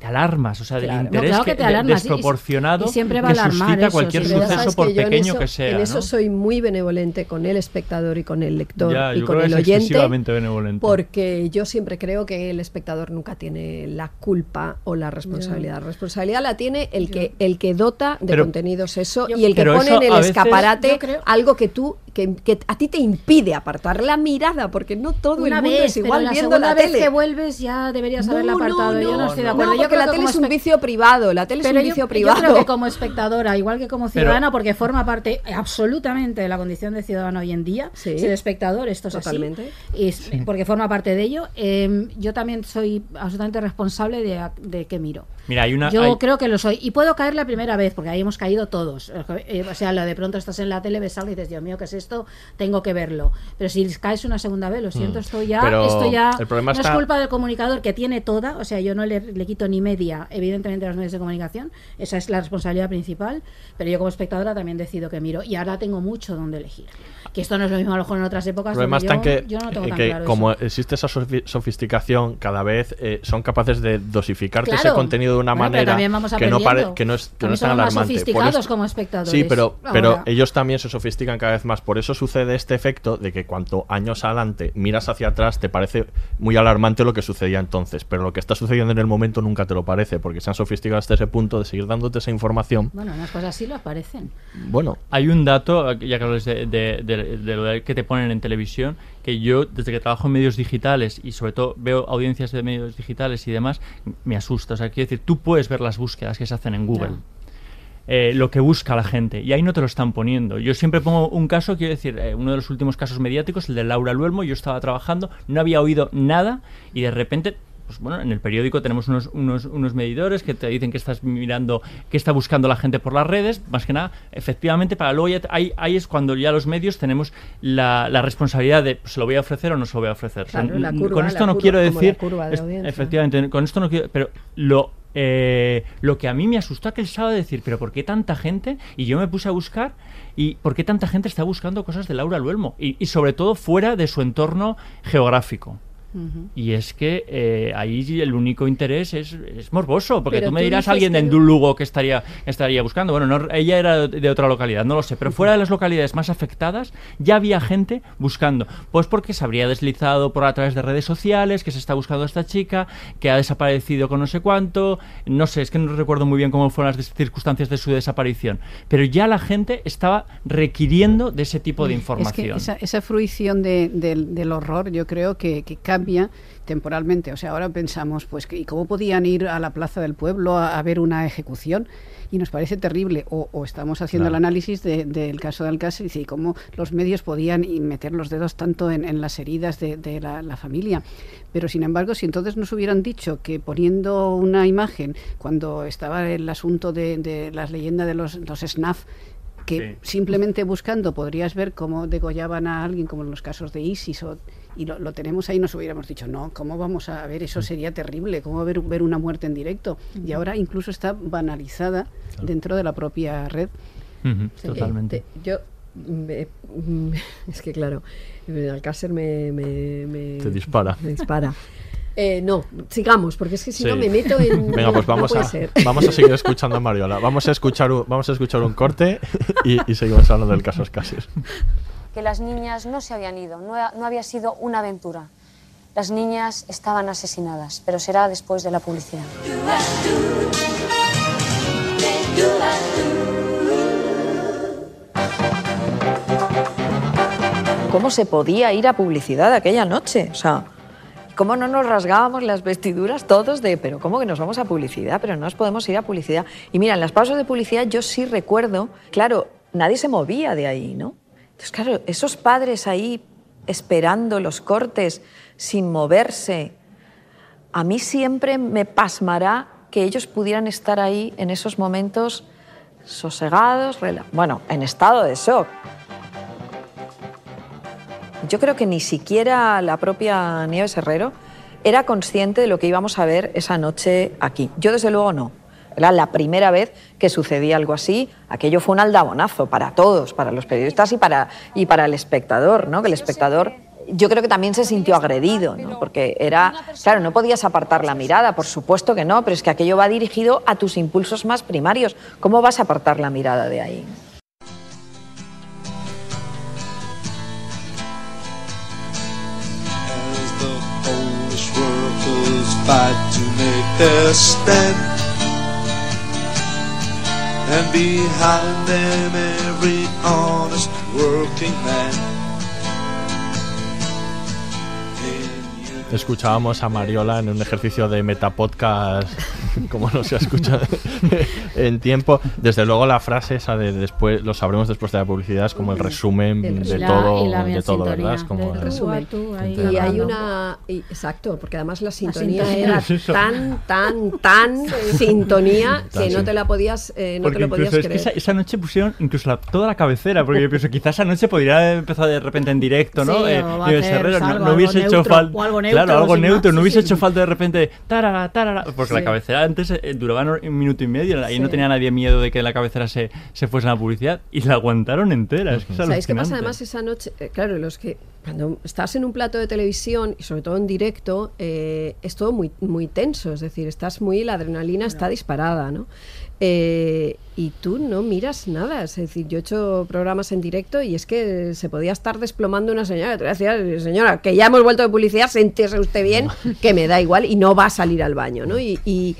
[SPEAKER 1] te alarmas, o sea, del
[SPEAKER 12] Claro. No,
[SPEAKER 1] interés
[SPEAKER 12] claro que te alarmas, y-
[SPEAKER 1] desproporcionado
[SPEAKER 12] y siempre va
[SPEAKER 1] que
[SPEAKER 12] a alarmar
[SPEAKER 1] suscita
[SPEAKER 12] eso,
[SPEAKER 1] cualquier suceso por
[SPEAKER 13] que
[SPEAKER 1] pequeño
[SPEAKER 13] eso-
[SPEAKER 1] que sea.
[SPEAKER 13] En eso
[SPEAKER 1] ¿no?
[SPEAKER 13] soy muy benevolente con el espectador y con el lector
[SPEAKER 1] Ya,
[SPEAKER 13] y
[SPEAKER 1] yo
[SPEAKER 13] con
[SPEAKER 1] creo que
[SPEAKER 13] el
[SPEAKER 1] es
[SPEAKER 13] oyente.
[SPEAKER 1] excesivamente benevolente.
[SPEAKER 13] Porque yo siempre creo que el espectador nunca tiene la culpa o la responsabilidad. La responsabilidad la tiene el que, el que dota de
[SPEAKER 1] Pero-
[SPEAKER 13] contenidos eso
[SPEAKER 12] Yo-
[SPEAKER 13] y el que pone en el
[SPEAKER 1] veces-
[SPEAKER 13] escaparate
[SPEAKER 12] creo-
[SPEAKER 13] algo que tú que, que a ti te impide apartar la mirada porque no todo
[SPEAKER 12] Una
[SPEAKER 13] el mundo
[SPEAKER 12] vez,
[SPEAKER 13] es igual
[SPEAKER 12] pero la
[SPEAKER 13] viendo
[SPEAKER 12] segunda
[SPEAKER 13] la
[SPEAKER 12] vez
[SPEAKER 13] tele.
[SPEAKER 12] que vuelves ya deberías
[SPEAKER 13] No,
[SPEAKER 12] haberla
[SPEAKER 13] no,
[SPEAKER 12] apartado. yo no
[SPEAKER 13] no,
[SPEAKER 12] estoy de
[SPEAKER 13] no,
[SPEAKER 12] acuerdo. yo creo
[SPEAKER 13] la
[SPEAKER 12] que
[SPEAKER 13] tele
[SPEAKER 12] como
[SPEAKER 13] es un vicio privado, la tele es
[SPEAKER 12] Pero
[SPEAKER 13] un
[SPEAKER 12] yo-
[SPEAKER 13] vicio
[SPEAKER 12] yo
[SPEAKER 13] privado.
[SPEAKER 12] creo que como espectadora, igual que como ciudadana, porque forma parte absolutamente de la condición de ciudadano hoy en día,
[SPEAKER 13] Sí.
[SPEAKER 12] ser espectador, esto es así,
[SPEAKER 13] Totalmente.
[SPEAKER 12] y es- porque forma parte de ello. eh, yo también soy absolutamente responsable de, de qué miro.
[SPEAKER 1] Mira, hay una.
[SPEAKER 12] Yo
[SPEAKER 1] hay-
[SPEAKER 12] creo que lo soy. Y puedo caer la primera vez, porque ahí hemos caído todos. Eh, O sea, lo de pronto estás en la tele, ves algo y dices, Dios mío, ¿qué es esto? Tengo que verlo. Pero si caes una segunda vez, lo siento,
[SPEAKER 11] Mm.
[SPEAKER 12] esto ya,
[SPEAKER 11] Pero
[SPEAKER 12] esto ya
[SPEAKER 11] el problema
[SPEAKER 12] no
[SPEAKER 11] está-
[SPEAKER 12] es culpa del comunicador que tiene toda. O sea, yo no le, le quito ni media, evidentemente, a los medios de comunicación. Esa es la responsabilidad principal. Pero yo como espectadora también decido que miro. Y ahora tengo mucho donde elegir. Que esto no es lo mismo a lo mejor en otras épocas.
[SPEAKER 11] El problema está en que,
[SPEAKER 12] yo no tengo
[SPEAKER 11] en
[SPEAKER 12] tan
[SPEAKER 11] que
[SPEAKER 12] claro
[SPEAKER 11] como
[SPEAKER 12] eso.
[SPEAKER 11] existe esa sofi- sofisticación, cada vez eh, son capaces de dosificarte ese
[SPEAKER 12] Claro.
[SPEAKER 11] contenido de una
[SPEAKER 12] Bueno,
[SPEAKER 11] manera que no, pare- que no es, que no es tan alarmante.
[SPEAKER 12] Sofisticados
[SPEAKER 11] esto-
[SPEAKER 12] como espectadores
[SPEAKER 11] Sí, pero, pero
[SPEAKER 12] ahora.
[SPEAKER 11] ellos también se sofistican cada vez más. Por eso sucede este efecto de que cuanto años adelante miras hacia atrás, te parece muy alarmante lo que sucedía entonces. Pero lo que está sucediendo en el momento nunca te lo parece, porque se han sofisticado hasta ese punto de seguir dándote esa información.
[SPEAKER 12] Bueno, unas cosas sí lo aparecen.
[SPEAKER 11] Bueno,
[SPEAKER 1] Hay un dato, ya que hablas de, de- de- de lo que te ponen en televisión, que yo desde que trabajo en medios digitales y sobre todo veo audiencias de medios digitales y demás, me asusta. O sea, quiero decir, tú puedes ver las búsquedas que se hacen en Google. Eh, lo que busca la gente y ahí no te lo están poniendo. Yo siempre pongo un caso, quiero decir, eh, uno de los últimos casos mediáticos, el de Laura Luelmo, yo estaba trabajando, no había oído nada y de repente pues bueno, en el periódico tenemos unos, unos, unos medidores que te dicen que estás mirando, que está buscando la gente por las redes, más que nada, efectivamente, para luego ya, ahí, ahí es cuando ya los medios tenemos la, la responsabilidad de, ¿se lo voy a ofrecer o no se lo voy a ofrecer? O sea,
[SPEAKER 13] Claro, curva,
[SPEAKER 1] con esto no
[SPEAKER 13] curva,
[SPEAKER 1] quiero decir,
[SPEAKER 13] de
[SPEAKER 1] es- efectivamente, con esto no quiero, pero lo, eh, lo que a mí me asustó aquel sábado decir, pero ¿por qué tanta gente? Y yo me puse a buscar y ¿por qué tanta gente está buscando cosas de Laura Luelmo? Y, y sobre todo fuera de su entorno geográfico. Y es que eh, ahí el único interés es, es morboso, porque
[SPEAKER 13] Pero
[SPEAKER 1] tú me dirás
[SPEAKER 13] dices
[SPEAKER 1] alguien de Endulugo que estaría, estaría buscando. Bueno, no, ella era de otra localidad, no lo sé, pero fuera de las localidades más afectadas ya había gente buscando. Pues porque se habría deslizado por a través de redes sociales, que se está buscando a esta chica, que ha desaparecido con no sé cuánto. No sé, es que no recuerdo muy bien cómo fueron las circunstancias de su desaparición. Pero ya la gente estaba requiriendo de ese tipo de información.
[SPEAKER 18] Es que esa, esa fruición de- del- del horror yo creo que, que cambia temporalmente. O sea, ahora pensamos, pues, ¿y cómo podían ir a la plaza del pueblo a, a ver una ejecución? Y nos parece terrible. O, o estamos haciendo
[SPEAKER 19] Claro.
[SPEAKER 18] el análisis de- del caso de Alcácer y dice, ¿y cómo los medios podían meter los dedos tanto en, en las heridas de, de la, la familia. Pero sin embargo, si entonces nos hubieran dicho que poniendo una imagen, cuando estaba el asunto de, de las leyendas de los, los SNAF, que simplemente buscando podrías ver cómo degollaban a alguien, como en los casos de ISIS, o- y lo, lo tenemos ahí, nos hubiéramos dicho, no, ¿cómo vamos a ver? Eso sería terrible, ¿cómo ver, ver una muerte en directo? Y ahora incluso está banalizada dentro de la propia red.
[SPEAKER 13] Sí,
[SPEAKER 1] totalmente.
[SPEAKER 13] te- yo me- mm, es que claro, el Alcácer me, me, me-
[SPEAKER 11] Te dispara.
[SPEAKER 13] me dispara. Eh, no, sigamos, porque es que si no me meto en.
[SPEAKER 11] Venga, pues vamos a,
[SPEAKER 13] ser.
[SPEAKER 11] vamos a seguir escuchando a Mariola. Vamos a escuchar un, vamos a escuchar un corte y, y seguimos hablando del caso Escasir.
[SPEAKER 19] Que las niñas no se habían ido, no, ha- no había sido una aventura. Las niñas estaban asesinadas, pero será después de la publicidad.
[SPEAKER 20] ¿Cómo se podía ir a publicidad aquella noche? O sea, ¿Cómo no nos rasgábamos las vestiduras todos de, pero cómo que nos vamos a publicidad? Pero no nos podemos ir a publicidad. Y mira, en las pausas de publicidad yo sí recuerdo, claro, nadie se movía de ahí, ¿no? Entonces, claro, esos padres ahí esperando los cortes sin moverse, a mí siempre me pasmará que ellos pudieran estar ahí en esos momentos sosegados, bueno, en estado de shock. Yo creo que ni siquiera la propia Nieves Herrero era consciente de lo que íbamos a ver esa noche aquí. Yo desde luego no. Era la primera vez que sucedía algo así. Aquello fue un aldabonazo para todos, para los periodistas y para, y para el espectador, ¿no? Que el espectador yo creo que también se sintió agredido, ¿no? Porque era, claro, no podías apartar la mirada, por supuesto que no, pero es que aquello va dirigido a tus impulsos más primarios. ¿Cómo vas a apartar la mirada de ahí?
[SPEAKER 21] As And behind them every honest working man.
[SPEAKER 11] Escuchábamos a Mariola en un ejercicio de metapodcast, como no se ha escuchado en tiempo. Desde luego la frase esa de después, lo sabremos después de la publicidad, es como el resumen
[SPEAKER 13] El
[SPEAKER 11] de todo,
[SPEAKER 13] Y la
[SPEAKER 11] de todo ¿verdad? Es como
[SPEAKER 13] del resumen. Y hay una. y- exacto, porque además la sintonía
[SPEAKER 12] sintonía.
[SPEAKER 13] era
[SPEAKER 1] Es
[SPEAKER 13] tan, tan, tan sintonía que no te la podías, eh, no te lo podías
[SPEAKER 1] incluso es que
[SPEAKER 13] creer.
[SPEAKER 1] esa, esa noche pusieron incluso la- toda la cabecera, porque yo pienso, quizás esa noche podría haber empezado de repente en directo, ¿no?
[SPEAKER 12] Sí,
[SPEAKER 1] Eh,
[SPEAKER 12] hacer
[SPEAKER 1] Herrero, no,
[SPEAKER 12] algo-
[SPEAKER 1] no hubiese hecho falta. Claro,
[SPEAKER 12] neutro,
[SPEAKER 1] algo neutro,
[SPEAKER 12] más,
[SPEAKER 1] no hubiese
[SPEAKER 12] sí.
[SPEAKER 1] hecho falta de repente. Tarara, tarara, porque la cabecera antes eh, duraba un minuto y medio, ahí no tenía nadie miedo de que la cabecera se, se fuese a la publicidad y la aguantaron entera. Es que es
[SPEAKER 13] ¿Sabéis qué pasa además esa noche? Eh, claro, los que cuando estás en un plato de televisión y sobre todo en directo, eh, es todo muy, muy tenso, es decir, estás muy, la adrenalina está disparada, ¿no? Eh, y tú no miras nada, es decir, yo he hecho programas en directo y es que se podía estar desplomando una señora, te decía, señora, que ya hemos vuelto de publicidad, siéntese usted bien, que me da igual y no va a salir al baño, ¿no? Y, y-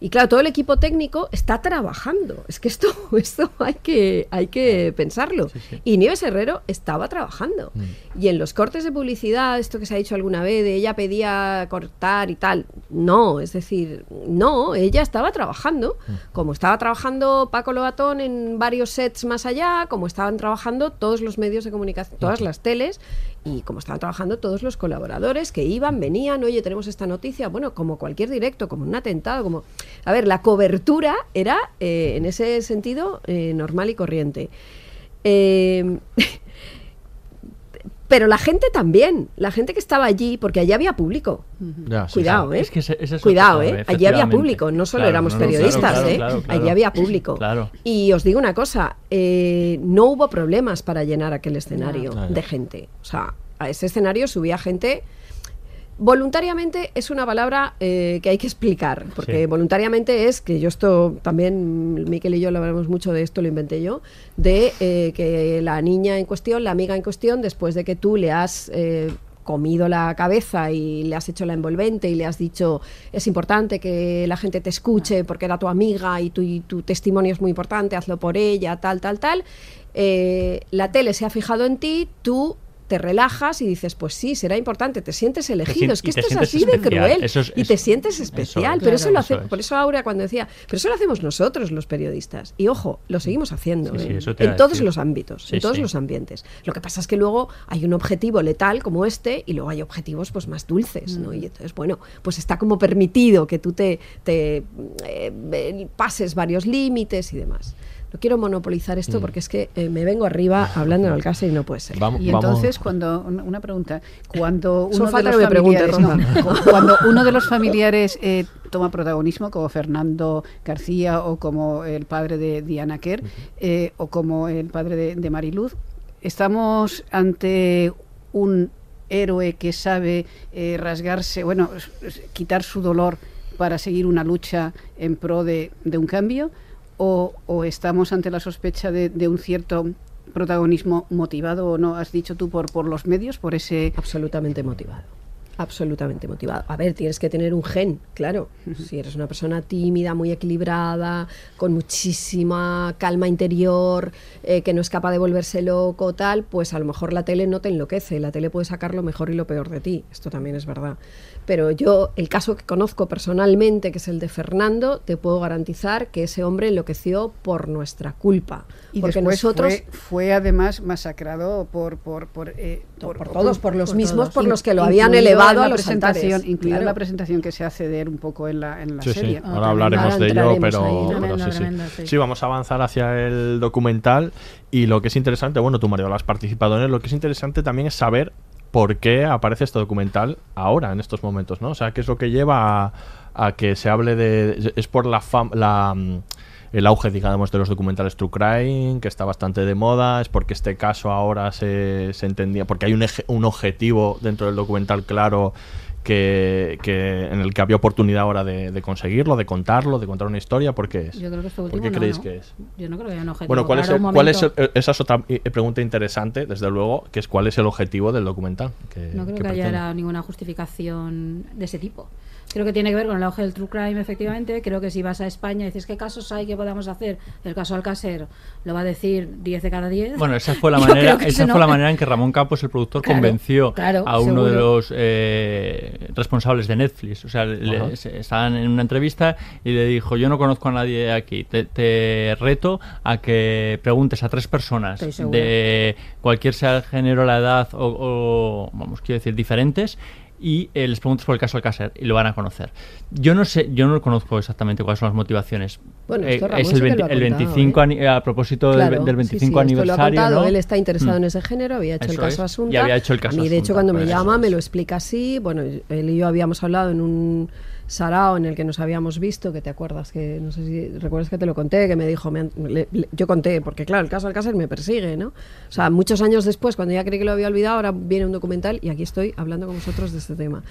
[SPEAKER 13] y claro, todo el equipo técnico está trabajando. Es que esto, esto hay que, hay que pensarlo. Y Nieves Herrero estaba trabajando. Y en los cortes de publicidad, esto que se ha dicho alguna vez, de ella pedía cortar y tal, no, es decir, no, ella estaba trabajando. Como estaba trabajando Paco Lobatón en varios sets más allá, como estaban trabajando todos los medios de comunicación, todas las teles, y como estaban trabajando todos los colaboradores que iban, venían, oye, tenemos esta noticia, bueno, como cualquier directo, como un atentado, como... A ver, la cobertura era, eh, en ese sentido, eh, normal y corriente. Eh, pero la gente también, la gente que estaba allí, porque allí había público.
[SPEAKER 1] Ya, sí,
[SPEAKER 13] Cuidado,
[SPEAKER 1] sí.
[SPEAKER 13] ¿eh?
[SPEAKER 1] Es que ese- ese es
[SPEAKER 13] Cuidado,
[SPEAKER 1] otro,
[SPEAKER 13] ¿eh? Allí había público, no solo
[SPEAKER 1] Claro,
[SPEAKER 13] éramos
[SPEAKER 1] no, no, claro,
[SPEAKER 13] periodistas,
[SPEAKER 1] claro,
[SPEAKER 13] ¿eh?
[SPEAKER 1] claro, claro.
[SPEAKER 13] Allí había público.
[SPEAKER 1] Claro.
[SPEAKER 13] Y os digo una cosa, eh, no hubo problemas para llenar aquel escenario
[SPEAKER 1] No.
[SPEAKER 13] de gente. O sea, a ese escenario subía gente. Voluntariamente es una palabra eh, que hay que explicar, porque
[SPEAKER 1] Sí.
[SPEAKER 13] voluntariamente es, que yo esto también, Miquel y yo lo hablamos mucho de esto, lo inventé yo, de eh, que la niña en cuestión, la amiga en cuestión, después de que tú le has... eh, comido la cabeza y le has hecho la envolvente y le has dicho es importante que la gente te escuche porque era tu amiga y tu, y tu testimonio es muy importante, hazlo por ella, tal, tal, tal. Eh, la tele se ha fijado en ti, tú te relajas y dices, pues sí, será importante, te sientes elegido. es que esto es así de cruel.
[SPEAKER 1] Eso es-
[SPEAKER 13] y te sientes especial.
[SPEAKER 1] es.
[SPEAKER 13] pero eso lo hace,
[SPEAKER 1] Eso es.
[SPEAKER 13] por eso Aurea cuando decía, pero eso lo hacemos nosotros los periodistas. Y ojo, lo seguimos haciendo
[SPEAKER 1] Sí, sí,
[SPEAKER 13] en, todos los ámbitos,
[SPEAKER 1] Sí,
[SPEAKER 13] en todos los ambientes. Lo que pasa es que luego hay un objetivo letal como este y luego hay objetivos pues más dulces, ¿no? Y entonces, bueno, pues está como permitido que tú te, te, eh, eh, pases varios límites y demás. No quiero monopolizar esto
[SPEAKER 1] Mm.
[SPEAKER 13] porque es que eh, me vengo arriba hablando en el caso y no puede ser.
[SPEAKER 18] y entonces cuando una pregunta cuando uno de los familiares no, cu- cuando uno de los familiares eh, toma protagonismo como Fernando García o como el padre de Diana Kerr eh, o como el padre de, de Mariluz estamos ante un héroe que sabe eh, rasgarse bueno quitar su dolor para seguir una lucha en pro de, de un cambio o, o estamos ante la sospecha de, un cierto protagonismo motivado o no has dicho tú por por los medios por ese
[SPEAKER 13] absolutamente motivado absolutamente motivado. A ver, tienes que tener un gen, claro. Si eres una persona tímida, muy equilibrada, con muchísima calma interior, eh, que no es capaz de volverse loco, tal, pues a lo mejor la tele no te enloquece. La tele puede sacar lo mejor y lo peor de ti. Esto también es verdad. Pero yo, el caso que conozco personalmente, que es el de Fernando, te puedo garantizar que ese hombre enloqueció por nuestra culpa.
[SPEAKER 18] Y
[SPEAKER 13] porque
[SPEAKER 18] después
[SPEAKER 13] nosotros
[SPEAKER 18] fue, fue además masacrado por por por, eh,
[SPEAKER 13] por todos, por los mismos
[SPEAKER 18] todos.
[SPEAKER 13] por los que lo
[SPEAKER 18] In-
[SPEAKER 13] habían
[SPEAKER 18] incluido
[SPEAKER 13] elevado
[SPEAKER 18] la
[SPEAKER 13] a los
[SPEAKER 18] presentación,
[SPEAKER 13] altares.
[SPEAKER 18] incluida
[SPEAKER 13] Claro.
[SPEAKER 18] la presentación que se hace de él un poco en la en la
[SPEAKER 11] Sí, sí,
[SPEAKER 18] serie.
[SPEAKER 11] ahora hablaremos de ello, pero,
[SPEAKER 13] ahí.
[SPEAKER 11] pero
[SPEAKER 13] Tremendo,
[SPEAKER 11] sí, sí.
[SPEAKER 13] tremendo, sí.
[SPEAKER 11] Sí, vamos a avanzar hacia el documental y lo que es interesante, bueno, tú Mario has participado en él, lo que es interesante también es saber por qué aparece este documental ahora, en estos momentos, ¿no? O sea, qué es lo que lleva a, a que se hable de... Es por la fam- la mm, el auge, digamos, de los documentales True Crime, que está bastante de moda, es porque este caso ahora se, se entendía, porque hay un, eje- un objetivo dentro del documental claro que, que en el que había oportunidad ahora de, de conseguirlo, de contarlo, de contar una historia, ¿por qué es?
[SPEAKER 12] Yo creo que esto
[SPEAKER 11] ¿Por qué
[SPEAKER 12] no,
[SPEAKER 11] creéis
[SPEAKER 12] ¿no?
[SPEAKER 11] que es?
[SPEAKER 12] Yo no creo que haya un objetivo.
[SPEAKER 11] Bueno, ¿cuál es, el- cuál es el- esa es otra eh, pregunta interesante, desde luego, que es cuál es el objetivo del documental. que-
[SPEAKER 12] No creo
[SPEAKER 11] que
[SPEAKER 12] que haya ninguna justificación de ese tipo. Creo que tiene que ver con el auge del true crime, efectivamente. Creo que si vas a España y dices qué casos hay que podamos hacer, el caso Alcácer lo va a decir 10 de cada 10.
[SPEAKER 1] Bueno, esa fue la
[SPEAKER 12] Yo
[SPEAKER 1] manera, esa fue la manera en que Ramón Campos, el productor,
[SPEAKER 12] Claro,
[SPEAKER 1] convenció
[SPEAKER 12] claro,
[SPEAKER 1] a uno de los eh, responsables de Netflix. O sea, le- se- estaban en una entrevista y le dijo, yo no conozco a nadie de aquí, te, te reto a que preguntes a tres personas de cualquier sea el género, la edad o, o, vamos, quiero decir, diferentes y eh, les preguntes por el caso Alcácer y lo van a conocer. Yo no sé, yo no conozco exactamente cuáles son las motivaciones.
[SPEAKER 13] Bueno,
[SPEAKER 1] Eh,
[SPEAKER 13] esto Ramón
[SPEAKER 1] es
[SPEAKER 13] sí
[SPEAKER 1] el,
[SPEAKER 13] que
[SPEAKER 1] 20
[SPEAKER 13] lo ha
[SPEAKER 1] el
[SPEAKER 13] contado,
[SPEAKER 1] 25 ani- a propósito del-
[SPEAKER 13] Claro,
[SPEAKER 1] del,
[SPEAKER 13] sí,
[SPEAKER 1] 25
[SPEAKER 13] sí, esto lo ha
[SPEAKER 1] aniversario,
[SPEAKER 13] contado,
[SPEAKER 1] ¿no?
[SPEAKER 13] Él está interesado
[SPEAKER 1] Mm.
[SPEAKER 13] en ese género, había hecho el
[SPEAKER 1] Eso
[SPEAKER 13] caso
[SPEAKER 1] es,
[SPEAKER 13] Asunta.
[SPEAKER 1] y había hecho el caso
[SPEAKER 13] mí, de hecho, cuando me llama,
[SPEAKER 1] eso
[SPEAKER 13] me
[SPEAKER 1] es.
[SPEAKER 13] lo explica así. Bueno, él y yo habíamos hablado en un sarao en el que nos habíamos visto, que te acuerdas, que no sé si recuerdas que te lo conté, que me dijo, me le- le- yo conté, porque claro, el caso Alcácer me persigue, ¿no? O sea, muchos años después, cuando ya creí que lo había olvidado, ahora viene un documental y aquí estoy hablando con vosotros de este tema.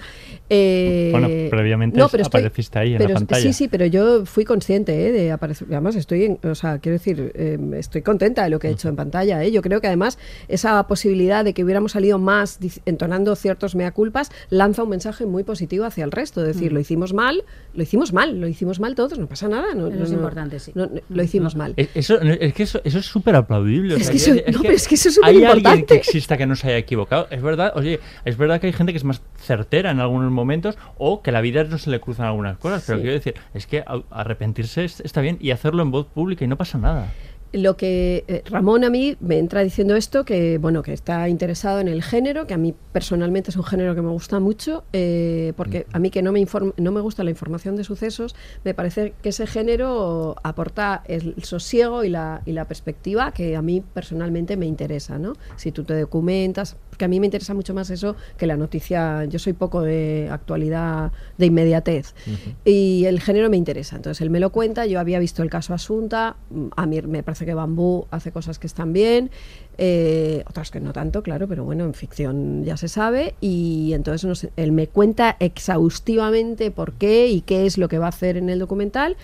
[SPEAKER 13] Eh,
[SPEAKER 1] Bueno, previamente
[SPEAKER 13] no, pero estoy-
[SPEAKER 1] apareciste ahí en
[SPEAKER 13] pero
[SPEAKER 1] la pantalla.
[SPEAKER 13] Sí, sí, pero yo fui consciente ¿eh? de aparecer. Además, estoy, en- o sea, quiero decir, eh, estoy contenta de lo que he hecho en pantalla. ¿eh? Yo creo que además esa posibilidad de que hubiéramos salido más entonando ciertos mea culpas lanza un mensaje muy positivo hacia el resto. Es decir,
[SPEAKER 12] Mm.
[SPEAKER 13] lo hicimos mal, lo hicimos mal, lo hicimos mal todos, no pasa nada. No, no,
[SPEAKER 12] es
[SPEAKER 13] no,
[SPEAKER 12] importante, sí.
[SPEAKER 13] no, no, lo hicimos mal.
[SPEAKER 1] Es, eso, es que eso, eso es súper aplaudible. o
[SPEAKER 13] Es
[SPEAKER 1] sea,
[SPEAKER 13] que eso- no, pero es que eso es
[SPEAKER 1] Hay alguien que exista que no se haya equivocado. Es verdad, oye, es verdad que hay gente que es más certera en algunos momentos o que la vida no se le cruzan algunas cosas. Pero
[SPEAKER 13] Sí.
[SPEAKER 1] quiero decir, es que arrepentirse es- está bien y hacerlo en voz pública y no pasa nada.
[SPEAKER 13] Lo que eh, Ramón a mí me entra diciendo esto, que bueno, que está interesado en el género, que a mí personalmente es un género que me gusta mucho, eh, porque a mí que no me, no me gusta la información de sucesos, me parece que ese género aporta el sosiego y la, y la perspectiva que a mí personalmente me interesa, ¿no? Si tú te documentas, porque a mí me interesa mucho más eso que la noticia, yo soy poco de actualidad, de inmediatez, y el género me interesa. Entonces él me lo cuenta, yo había visto el caso Asunta, a mí me parece que Bambú hace cosas que están bien, eh, otras que no tanto, claro, pero bueno, en ficción ya se sabe, y entonces no sé, él me cuenta exhaustivamente por qué y qué es lo que va a hacer en el documental.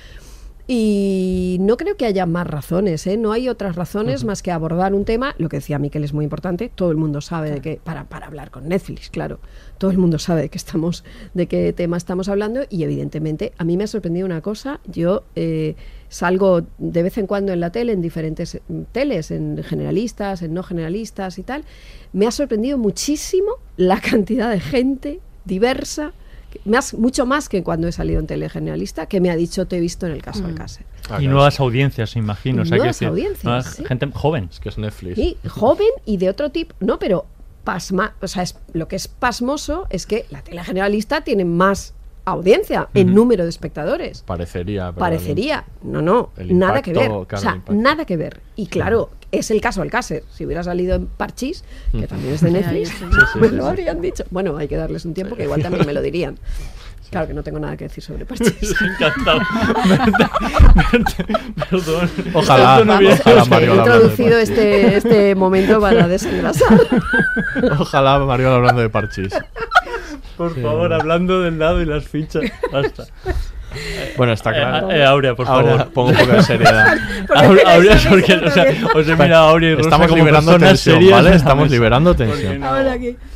[SPEAKER 13] Y no creo que haya más razones, ¿eh? no hay otras razones más que abordar un tema, lo que decía Miquel es muy importante, todo el mundo sabe de qué, para, para hablar con Netflix, claro, todo el mundo sabe de qué estamos, de qué tema estamos hablando y evidentemente a mí me ha sorprendido una cosa, yo eh, salgo de vez en cuando en la tele, en diferentes mm, teles, en generalistas, en no generalistas y tal, me ha sorprendido muchísimo la cantidad de gente diversa, que- más, mucho más que cuando he salido en tele generalista, que me ha dicho te he visto en el caso
[SPEAKER 12] Mm.
[SPEAKER 13] Alcácer.
[SPEAKER 1] y nuevas audiencias, imagino. o sea,
[SPEAKER 13] Nuevas
[SPEAKER 1] decir,
[SPEAKER 13] audiencias,
[SPEAKER 1] nuevas-
[SPEAKER 13] sí.
[SPEAKER 1] Gente joven.
[SPEAKER 11] Es que es Netflix.
[SPEAKER 13] Sí, joven y de otro tipo. No, pero pasma, o sea, es, lo que es pasmoso es que la tele generalista tiene más audiencia en número de espectadores.
[SPEAKER 11] Parecería. pero
[SPEAKER 13] Parecería, no, no, nada que ver.
[SPEAKER 11] claro,
[SPEAKER 13] o sea, nada que ver. Y claro, es el caso Alcácer. Si hubiera salido en Parchís, que
[SPEAKER 11] Mm.
[SPEAKER 13] también es de Netflix.
[SPEAKER 11] Sí, sí,
[SPEAKER 13] me
[SPEAKER 11] sí,
[SPEAKER 13] lo
[SPEAKER 11] sí.
[SPEAKER 13] habrían dicho. Bueno, hay que darles un tiempo que igual también me lo dirían. Claro que no tengo nada que decir sobre Parchís.
[SPEAKER 1] Encantado. Perdón.
[SPEAKER 11] Ojalá,
[SPEAKER 1] no
[SPEAKER 11] ojalá
[SPEAKER 13] He
[SPEAKER 11] Mario hablando de
[SPEAKER 13] introducido este, este momento para desengrasar.
[SPEAKER 11] Ojalá Mario hablando de Parchís.
[SPEAKER 1] Por favor, hablando del lado y las fichas. Basta.
[SPEAKER 11] Bueno, está claro.
[SPEAKER 1] Eh, eh, Aurea, por
[SPEAKER 11] Ahora
[SPEAKER 1] favor.
[SPEAKER 11] pongo un poco de seriedad.
[SPEAKER 1] Aurea, Aurea, porque, o sea, os he mirado a Aurea y Rosa
[SPEAKER 11] Estamos
[SPEAKER 1] como
[SPEAKER 11] liberando tensión, Estamos liberando tensión.
[SPEAKER 1] no-.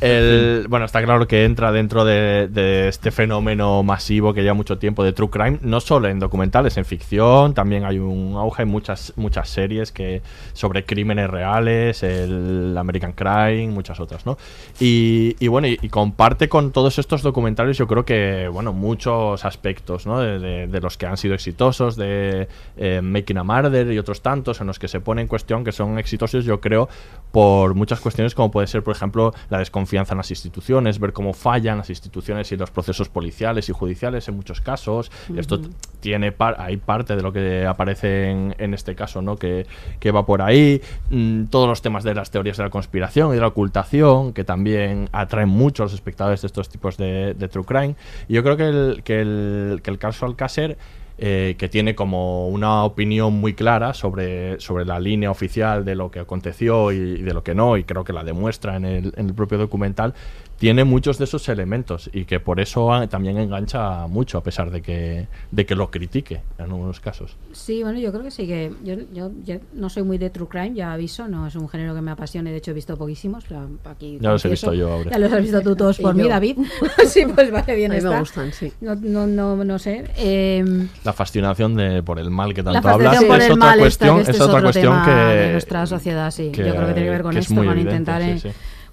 [SPEAKER 11] El, bueno, está claro que entra dentro de, de este fenómeno masivo que lleva mucho tiempo de true crime, no solo en documentales, en ficción, también hay un auge en muchas, muchas series que sobre crímenes reales, el American Crime, muchas otras, ¿no? Y, y bueno, y, y comparte con todos estos documentales, yo creo que, bueno, muchos aspectos, ¿no? De, los que han sido exitosos, de eh, Making a Murder y otros tantos, en los que se pone en cuestión que son exitosos, yo creo, por muchas cuestiones como puede ser, por ejemplo, la desconfianza en las instituciones, ver cómo fallan las instituciones y los procesos policiales y judiciales en muchos casos. Esto tiene par- hay parte de lo que aparece en, en este caso, ¿no? Que, que va por ahí. Mm, todos los temas de las teorías de la conspiración y de la ocultación, que también atraen mucho a los espectadores de estos tipos de, de true crime. Y yo creo que el, que el, que el caso Alcácer eh, que tiene como una opinión muy clara sobre, sobre la línea oficial de lo que aconteció y, y de lo que no, y creo que la demuestra en el, en el propio documental, tiene muchos de esos elementos y que por eso ah, también engancha mucho, a pesar de que, de que lo critique en algunos casos.
[SPEAKER 12] Sí, bueno, yo creo que sí, que yo, yo, yo no soy muy de true crime, ya aviso, no es un género que me apasione, de hecho he visto poquísimos, pero aquí
[SPEAKER 11] Ya los he visto yo, Aurea.
[SPEAKER 12] Ya los has visto tú todos por mí,
[SPEAKER 13] yo.
[SPEAKER 12] David. sí, pues vale, bien
[SPEAKER 13] A mí me
[SPEAKER 12] está.
[SPEAKER 13] gustan, sí.
[SPEAKER 12] No, no, no, no sé. em,
[SPEAKER 11] La fascinación de, por el mal que tanto hablas
[SPEAKER 12] por
[SPEAKER 11] es otra cuestión,
[SPEAKER 12] que este
[SPEAKER 11] es
[SPEAKER 12] es
[SPEAKER 11] otra
[SPEAKER 12] otro
[SPEAKER 11] cuestión
[SPEAKER 12] tema
[SPEAKER 11] que
[SPEAKER 12] de nuestra sociedad, sí. Yo creo que tiene que ver con
[SPEAKER 11] que es
[SPEAKER 12] esto,
[SPEAKER 11] muy
[SPEAKER 12] con
[SPEAKER 11] evidente,
[SPEAKER 12] intentar
[SPEAKER 11] sí,
[SPEAKER 12] eh,
[SPEAKER 11] sí.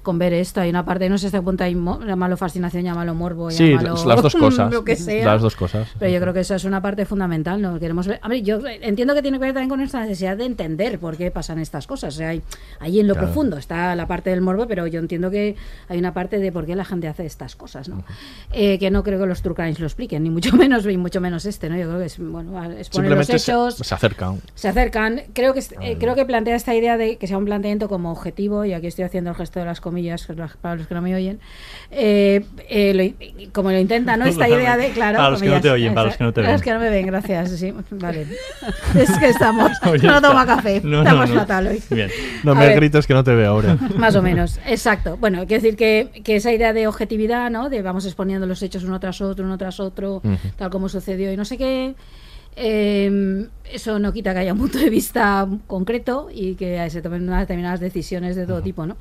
[SPEAKER 12] Con ver esto. Hay una parte, no sé hasta qué punto hay llámalo fascinación, llámalo morbo,
[SPEAKER 11] Sí,
[SPEAKER 12] llámalo
[SPEAKER 11] las- dos cosas.
[SPEAKER 12] lo que sea.
[SPEAKER 11] Las dos cosas.
[SPEAKER 12] Pero yo creo que eso es una parte fundamental, ¿no? Queremos ver. Hombre, yo entiendo que tiene que ver también con nuestra necesidad de entender por qué pasan estas cosas. O sea, hay, ahí en lo
[SPEAKER 22] Claro.
[SPEAKER 12] profundo está la parte del morbo, pero yo entiendo que hay una parte de por qué la gente hace estas cosas, ¿no? Eh, que no creo que los true crimes lo expliquen, ni mucho menos, ni mucho menos este, ¿no? Yo creo que es, bueno, exponer los
[SPEAKER 11] Simplemente se,
[SPEAKER 12] hechos
[SPEAKER 11] se acercan.
[SPEAKER 12] se acercan. Creo que, eh, creo que plantea esta idea de que sea un planteamiento como objetivo, y aquí estoy haciendo el gesto de las comillas para los que no me oyen, eh, eh, lo- como lo intenta, ¿no? Esta idea de, claro,
[SPEAKER 1] Para los que no te oyen, para los que no te
[SPEAKER 12] para los
[SPEAKER 1] ven.
[SPEAKER 12] que no me ven, gracias, sí, vale. es que estamos, no toma café,
[SPEAKER 1] No, no,
[SPEAKER 12] estamos
[SPEAKER 1] no.
[SPEAKER 12] fatal hoy.
[SPEAKER 1] Bien.
[SPEAKER 11] No me grites que no te veo ahora.
[SPEAKER 12] Más o menos, exacto. Bueno, quiero decir que, que esa idea de objetividad, ¿no? De vamos exponiendo los hechos uno tras otro, uno tras otro, tal como sucedió y no sé qué. eh, eso no quita que haya un punto de vista concreto y que se tomen unas determinadas decisiones de todo tipo, ¿no?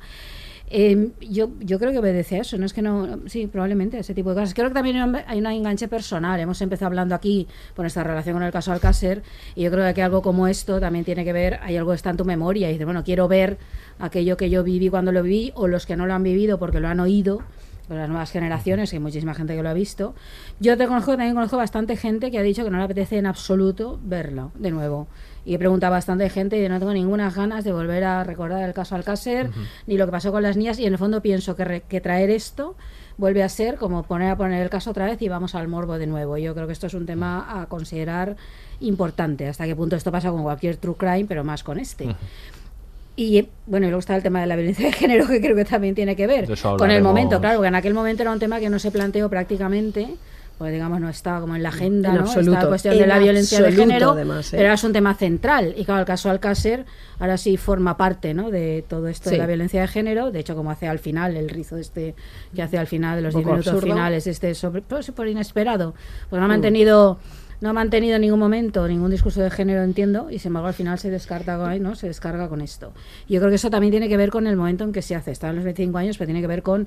[SPEAKER 12] Eh, yo, yo creo que obedece a eso, no es que no, sí, probablemente ese tipo de cosas. Creo que también hay un- enganche personal. Hemos empezado hablando aquí por nuestra relación con el caso Alcácer y yo creo que algo como esto también tiene que ver, hay algo que está en tu memoria y dices, bueno, quiero ver aquello que yo viví cuando lo viví o los que no lo han vivido porque lo han oído las nuevas generaciones, que hay muchísima gente que lo ha visto. Yo te conozco, también conozco bastante gente que ha dicho que no le apetece en absoluto verlo de nuevo. Y he preguntado a bastante gente y no tengo ninguna ganas de volver a recordar el caso Alcácer ni lo que pasó con las niñas. Y en el fondo pienso que, re- que traer esto vuelve a ser como poner a poner el caso otra vez y vamos al morbo de nuevo. Yo creo que esto es un tema a considerar importante. Hasta qué punto esto pasa con cualquier true crime, pero más con este. Y bueno, y luego está el tema de la violencia de género, que creo que también tiene que ver con el momento, claro, porque en aquel momento era un tema que no se planteó prácticamente, porque digamos no estaba como en la agenda,
[SPEAKER 13] En
[SPEAKER 12] ¿no?
[SPEAKER 13] absoluto,
[SPEAKER 12] Esta cuestión de la violencia de género,
[SPEAKER 13] además, ¿eh?
[SPEAKER 12] pero ahora es un tema central. Y claro, el caso Alcácer ahora sí forma parte, ¿no? De todo esto de la violencia de género. De hecho, como hace al final, el rizo este que hace al final de los
[SPEAKER 13] Un
[SPEAKER 12] 10
[SPEAKER 13] poco
[SPEAKER 12] minutos
[SPEAKER 13] absurdo.
[SPEAKER 12] finales, este sobre, pues, por inesperado, pues no ha
[SPEAKER 13] Mm.
[SPEAKER 12] mantenido no ha mantenido en ningún momento ningún discurso de género, entiendo, y sin embargo al final se descarta con, ¿no? se descarga con esto. Yo creo que eso también tiene que ver con el momento en que se hace. Está en los 25 años, pero tiene que ver con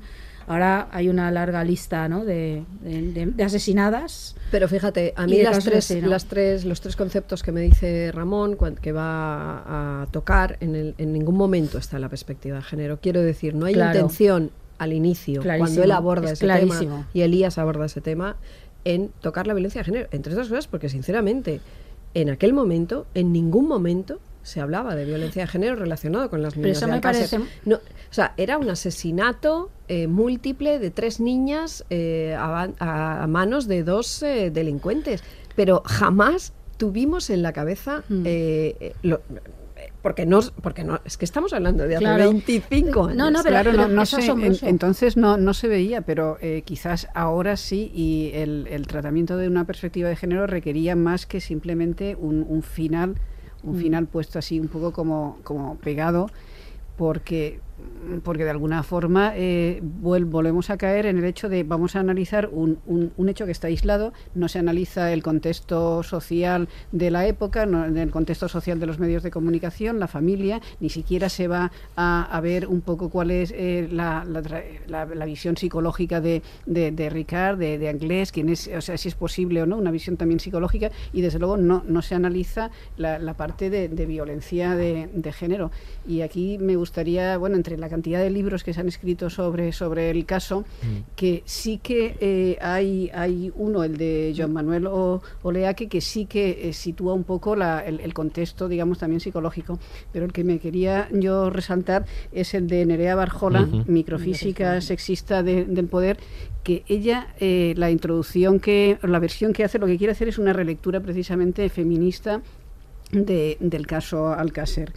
[SPEAKER 12] ahora hay una larga lista ¿no? de, de- de- de asesinadas.
[SPEAKER 13] Pero fíjate, a mí las tres, las tres, los tres conceptos que me dice Ramón que va a tocar, en, el- en ningún momento está la perspectiva de género. Quiero decir, no hay
[SPEAKER 12] Claro.
[SPEAKER 13] intención al inicio,
[SPEAKER 12] Clarísimo,
[SPEAKER 13] cuando él aborda
[SPEAKER 12] es
[SPEAKER 13] ese
[SPEAKER 12] clarísimo.
[SPEAKER 13] tema y Elías aborda ese tema, en tocar la violencia de género. Entre otras cosas, porque sinceramente, en aquel momento, en ningún momento se hablaba de violencia de género relacionado con las
[SPEAKER 12] Pero
[SPEAKER 13] niñas
[SPEAKER 12] eso
[SPEAKER 13] de
[SPEAKER 12] me parece-
[SPEAKER 13] No, o sea, era un asesinato eh, múltiple de tres niñas eh, a, manos de dos eh, delincuentes, pero jamás tuvimos en la cabeza
[SPEAKER 12] Mm.
[SPEAKER 13] eh, eh, lo- porque no porque no es que estamos hablando de hace
[SPEAKER 12] Claro.
[SPEAKER 13] 25 años.
[SPEAKER 12] No, no, pero-
[SPEAKER 18] claro, no, no
[SPEAKER 12] es
[SPEAKER 18] sé, en- entonces no, no se veía, pero eh, quizás ahora sí y el, el tratamiento de una perspectiva de género requería más que simplemente un, un final, un
[SPEAKER 12] Mm.
[SPEAKER 18] final puesto así un poco como, como pegado, porque porque de alguna forma eh, volvemos a caer en el hecho de vamos a analizar un, un- hecho que está aislado, no se analiza el contexto social de la época, no, el contexto social de los medios de comunicación, la familia, ni siquiera se va a, a ver un poco cuál es eh, la, la la- visión psicológica de, de, de Ricard, de, de Anglés, quién es, o sea, si es posible o no, una visión también psicológica, y desde luego no, no se analiza la, parte de, de violencia de, de género. Y aquí me gustaría, bueno, entre la cantidad de libros que se han escrito sobre, sobre el caso, que sí que eh, hay, hay uno, el de Joan Manuel O- Oleaque, que sí que eh, sitúa un poco la- el, el contexto, digamos, también psicológico. Pero el que me quería yo resaltar es el de Nerea Barjola,
[SPEAKER 22] Ujú.
[SPEAKER 18] microfísica sexista de- del poder, que ella, eh, la introducción que, la versión que hace, lo que quiere hacer es una relectura precisamente feminista de- del caso Alcácer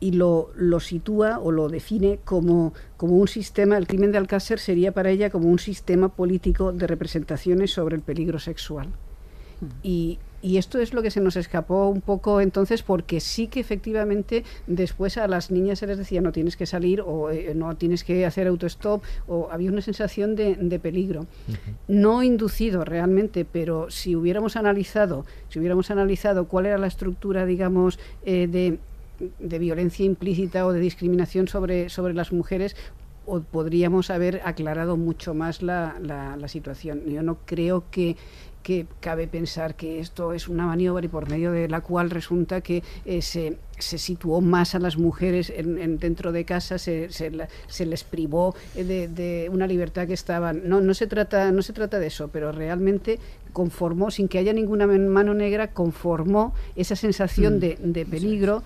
[SPEAKER 18] y lo, lo sitúa o lo define como, como un sistema, el crimen de Alcácer sería para ella como un sistema político de representaciones sobre el peligro sexual. Y, y esto es lo que se nos escapó un poco entonces, porque sí que efectivamente después a las niñas se les decía no tienes que salir o eh, no tienes que hacer autostop o había una sensación de, de peligro. No inducido realmente, pero si hubiéramos analizado, si hubiéramos analizado cuál era la estructura, digamos, eh, de, de violencia implícita o de discriminación sobre, sobre las mujeres, o podríamos haber aclarado mucho más la, la- la situación. Yo no creo que, que cabe pensar que esto es una maniobra y por medio de la cual resulta que eh, se, se situó más a las mujeres en, en- dentro de casa, se, se, la- se les privó de, de una libertad que estaban. No, no se trata, no se trata de eso, pero realmente conformó, sin que haya ninguna mano negra, conformó esa sensación
[SPEAKER 13] Mm,
[SPEAKER 18] de, de peligro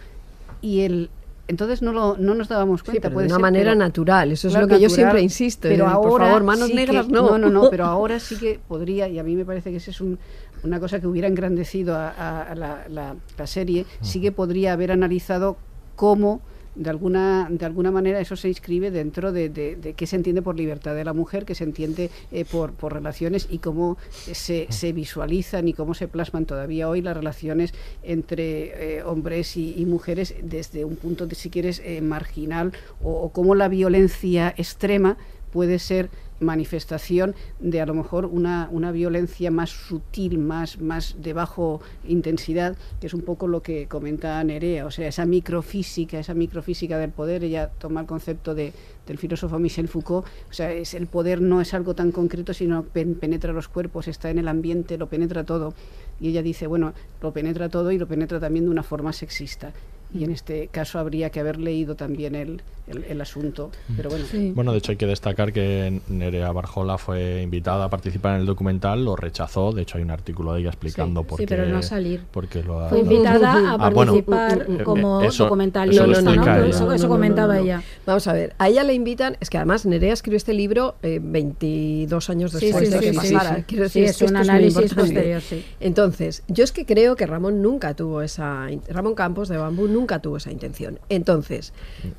[SPEAKER 18] y el entonces no, lo, no nos dábamos cuenta.
[SPEAKER 13] pero de una
[SPEAKER 18] ser,
[SPEAKER 13] manera
[SPEAKER 18] pero-
[SPEAKER 13] natural, eso es
[SPEAKER 18] claro,
[SPEAKER 13] lo que yo siempre insisto,
[SPEAKER 18] Pero
[SPEAKER 13] eh, por
[SPEAKER 18] ahora
[SPEAKER 13] favor, manos
[SPEAKER 18] sí que-
[SPEAKER 13] negras no.
[SPEAKER 18] No, no, no, pero ahora sí que podría, y a mí me parece que esa es un- una cosa que hubiera engrandecido a, a- a la, la- la serie, sí que podría haber analizado cómo de alguna, de alguna manera eso se inscribe dentro de, de, de qué se entiende por libertad de la mujer, qué se entiende eh, por, por relaciones y cómo se, se visualizan y cómo se plasman todavía hoy las relaciones entre eh, hombres y, y mujeres desde un punto, de, si quieres, eh, marginal o, o cómo la violencia extrema puede ser manifestación de a lo mejor una, una violencia más sutil, más, más de bajo intensidad, que es un poco lo que comenta Nerea, o sea, esa microfísica, esa microfísica del poder, ella toma el concepto de, del filósofo Michel Foucault, o sea, es el poder no es algo tan concreto, sino pen- penetra los cuerpos, está en el ambiente, lo penetra todo. Y ella dice, bueno, lo penetra todo y lo penetra también de una forma sexista. Y en este caso habría que haber leído también el, el- el asunto. Pero bueno,
[SPEAKER 11] Bueno, de hecho hay que destacar que Nerea Barjola fue invitada a participar en el documental, lo rechazó, de hecho hay un artículo de ella explicando
[SPEAKER 12] Sí,
[SPEAKER 11] por
[SPEAKER 12] sí,
[SPEAKER 11] qué...
[SPEAKER 12] pero no a salir.
[SPEAKER 11] por qué lo ha-
[SPEAKER 12] Fue invitada a
[SPEAKER 11] Ah, bueno,
[SPEAKER 12] participar
[SPEAKER 11] eh, eh,
[SPEAKER 12] como
[SPEAKER 11] eso-
[SPEAKER 12] documentalista,
[SPEAKER 11] eso
[SPEAKER 12] ¿no? Pero
[SPEAKER 11] ella.
[SPEAKER 12] Eso, eso comentaba ella.
[SPEAKER 13] Vamos a ver, a ella le invitan, es que además Nerea escribió este libro eh, 22 años
[SPEAKER 12] Sí,
[SPEAKER 13] después
[SPEAKER 12] sí,
[SPEAKER 13] de
[SPEAKER 12] sí,
[SPEAKER 13] que
[SPEAKER 12] sí,
[SPEAKER 13] pasara.
[SPEAKER 12] sí.
[SPEAKER 13] Quiero
[SPEAKER 12] Sí,
[SPEAKER 13] decir,
[SPEAKER 12] es
[SPEAKER 13] que
[SPEAKER 12] un análisis posterior, sí.
[SPEAKER 13] Entonces, yo es que creo que Ramón nunca tuvo esa. Ramón Campos de Bambú nunca tuvo esa intención. Entonces,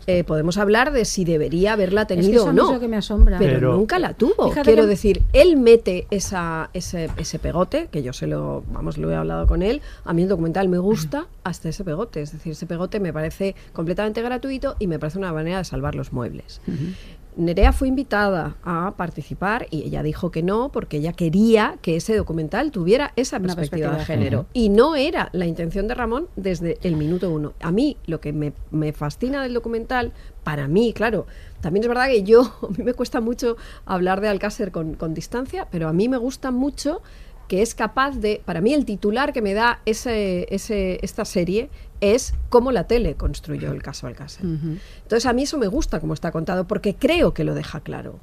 [SPEAKER 13] eh, podemos hablar de si debería haberla
[SPEAKER 12] Es que
[SPEAKER 13] tenido
[SPEAKER 12] eso
[SPEAKER 13] o
[SPEAKER 12] mí es
[SPEAKER 13] no.
[SPEAKER 12] lo que me asombra.
[SPEAKER 13] Pero,
[SPEAKER 1] Pero-
[SPEAKER 13] nunca la tuvo. Quiero
[SPEAKER 12] que-
[SPEAKER 13] decir, él mete esa, ese, ese pegote, que yo se lo, vamos, lo he hablado con él. A mí el documental me gusta hasta ese pegote. Es decir, ese pegote me parece completamente gratuito y me parece una manera de salvar los muebles. Nerea fue invitada a participar y ella dijo que no porque ella quería que ese documental tuviera esa perspectiva,
[SPEAKER 12] perspectiva
[SPEAKER 13] de
[SPEAKER 12] género.
[SPEAKER 13] Y no era la intención de Ramón desde el minuto uno. A mí lo que me, me fascina del documental, para mí, claro, también es verdad que yo, a mí me cuesta mucho hablar de Alcácer con, con distancia, pero a mí me gusta mucho que es capaz de, para mí el titular que me da ese, ese, esta serie es cómo la tele construyó el caso Alcácer. Entonces a mí eso me gusta como está contado porque creo que lo deja claro.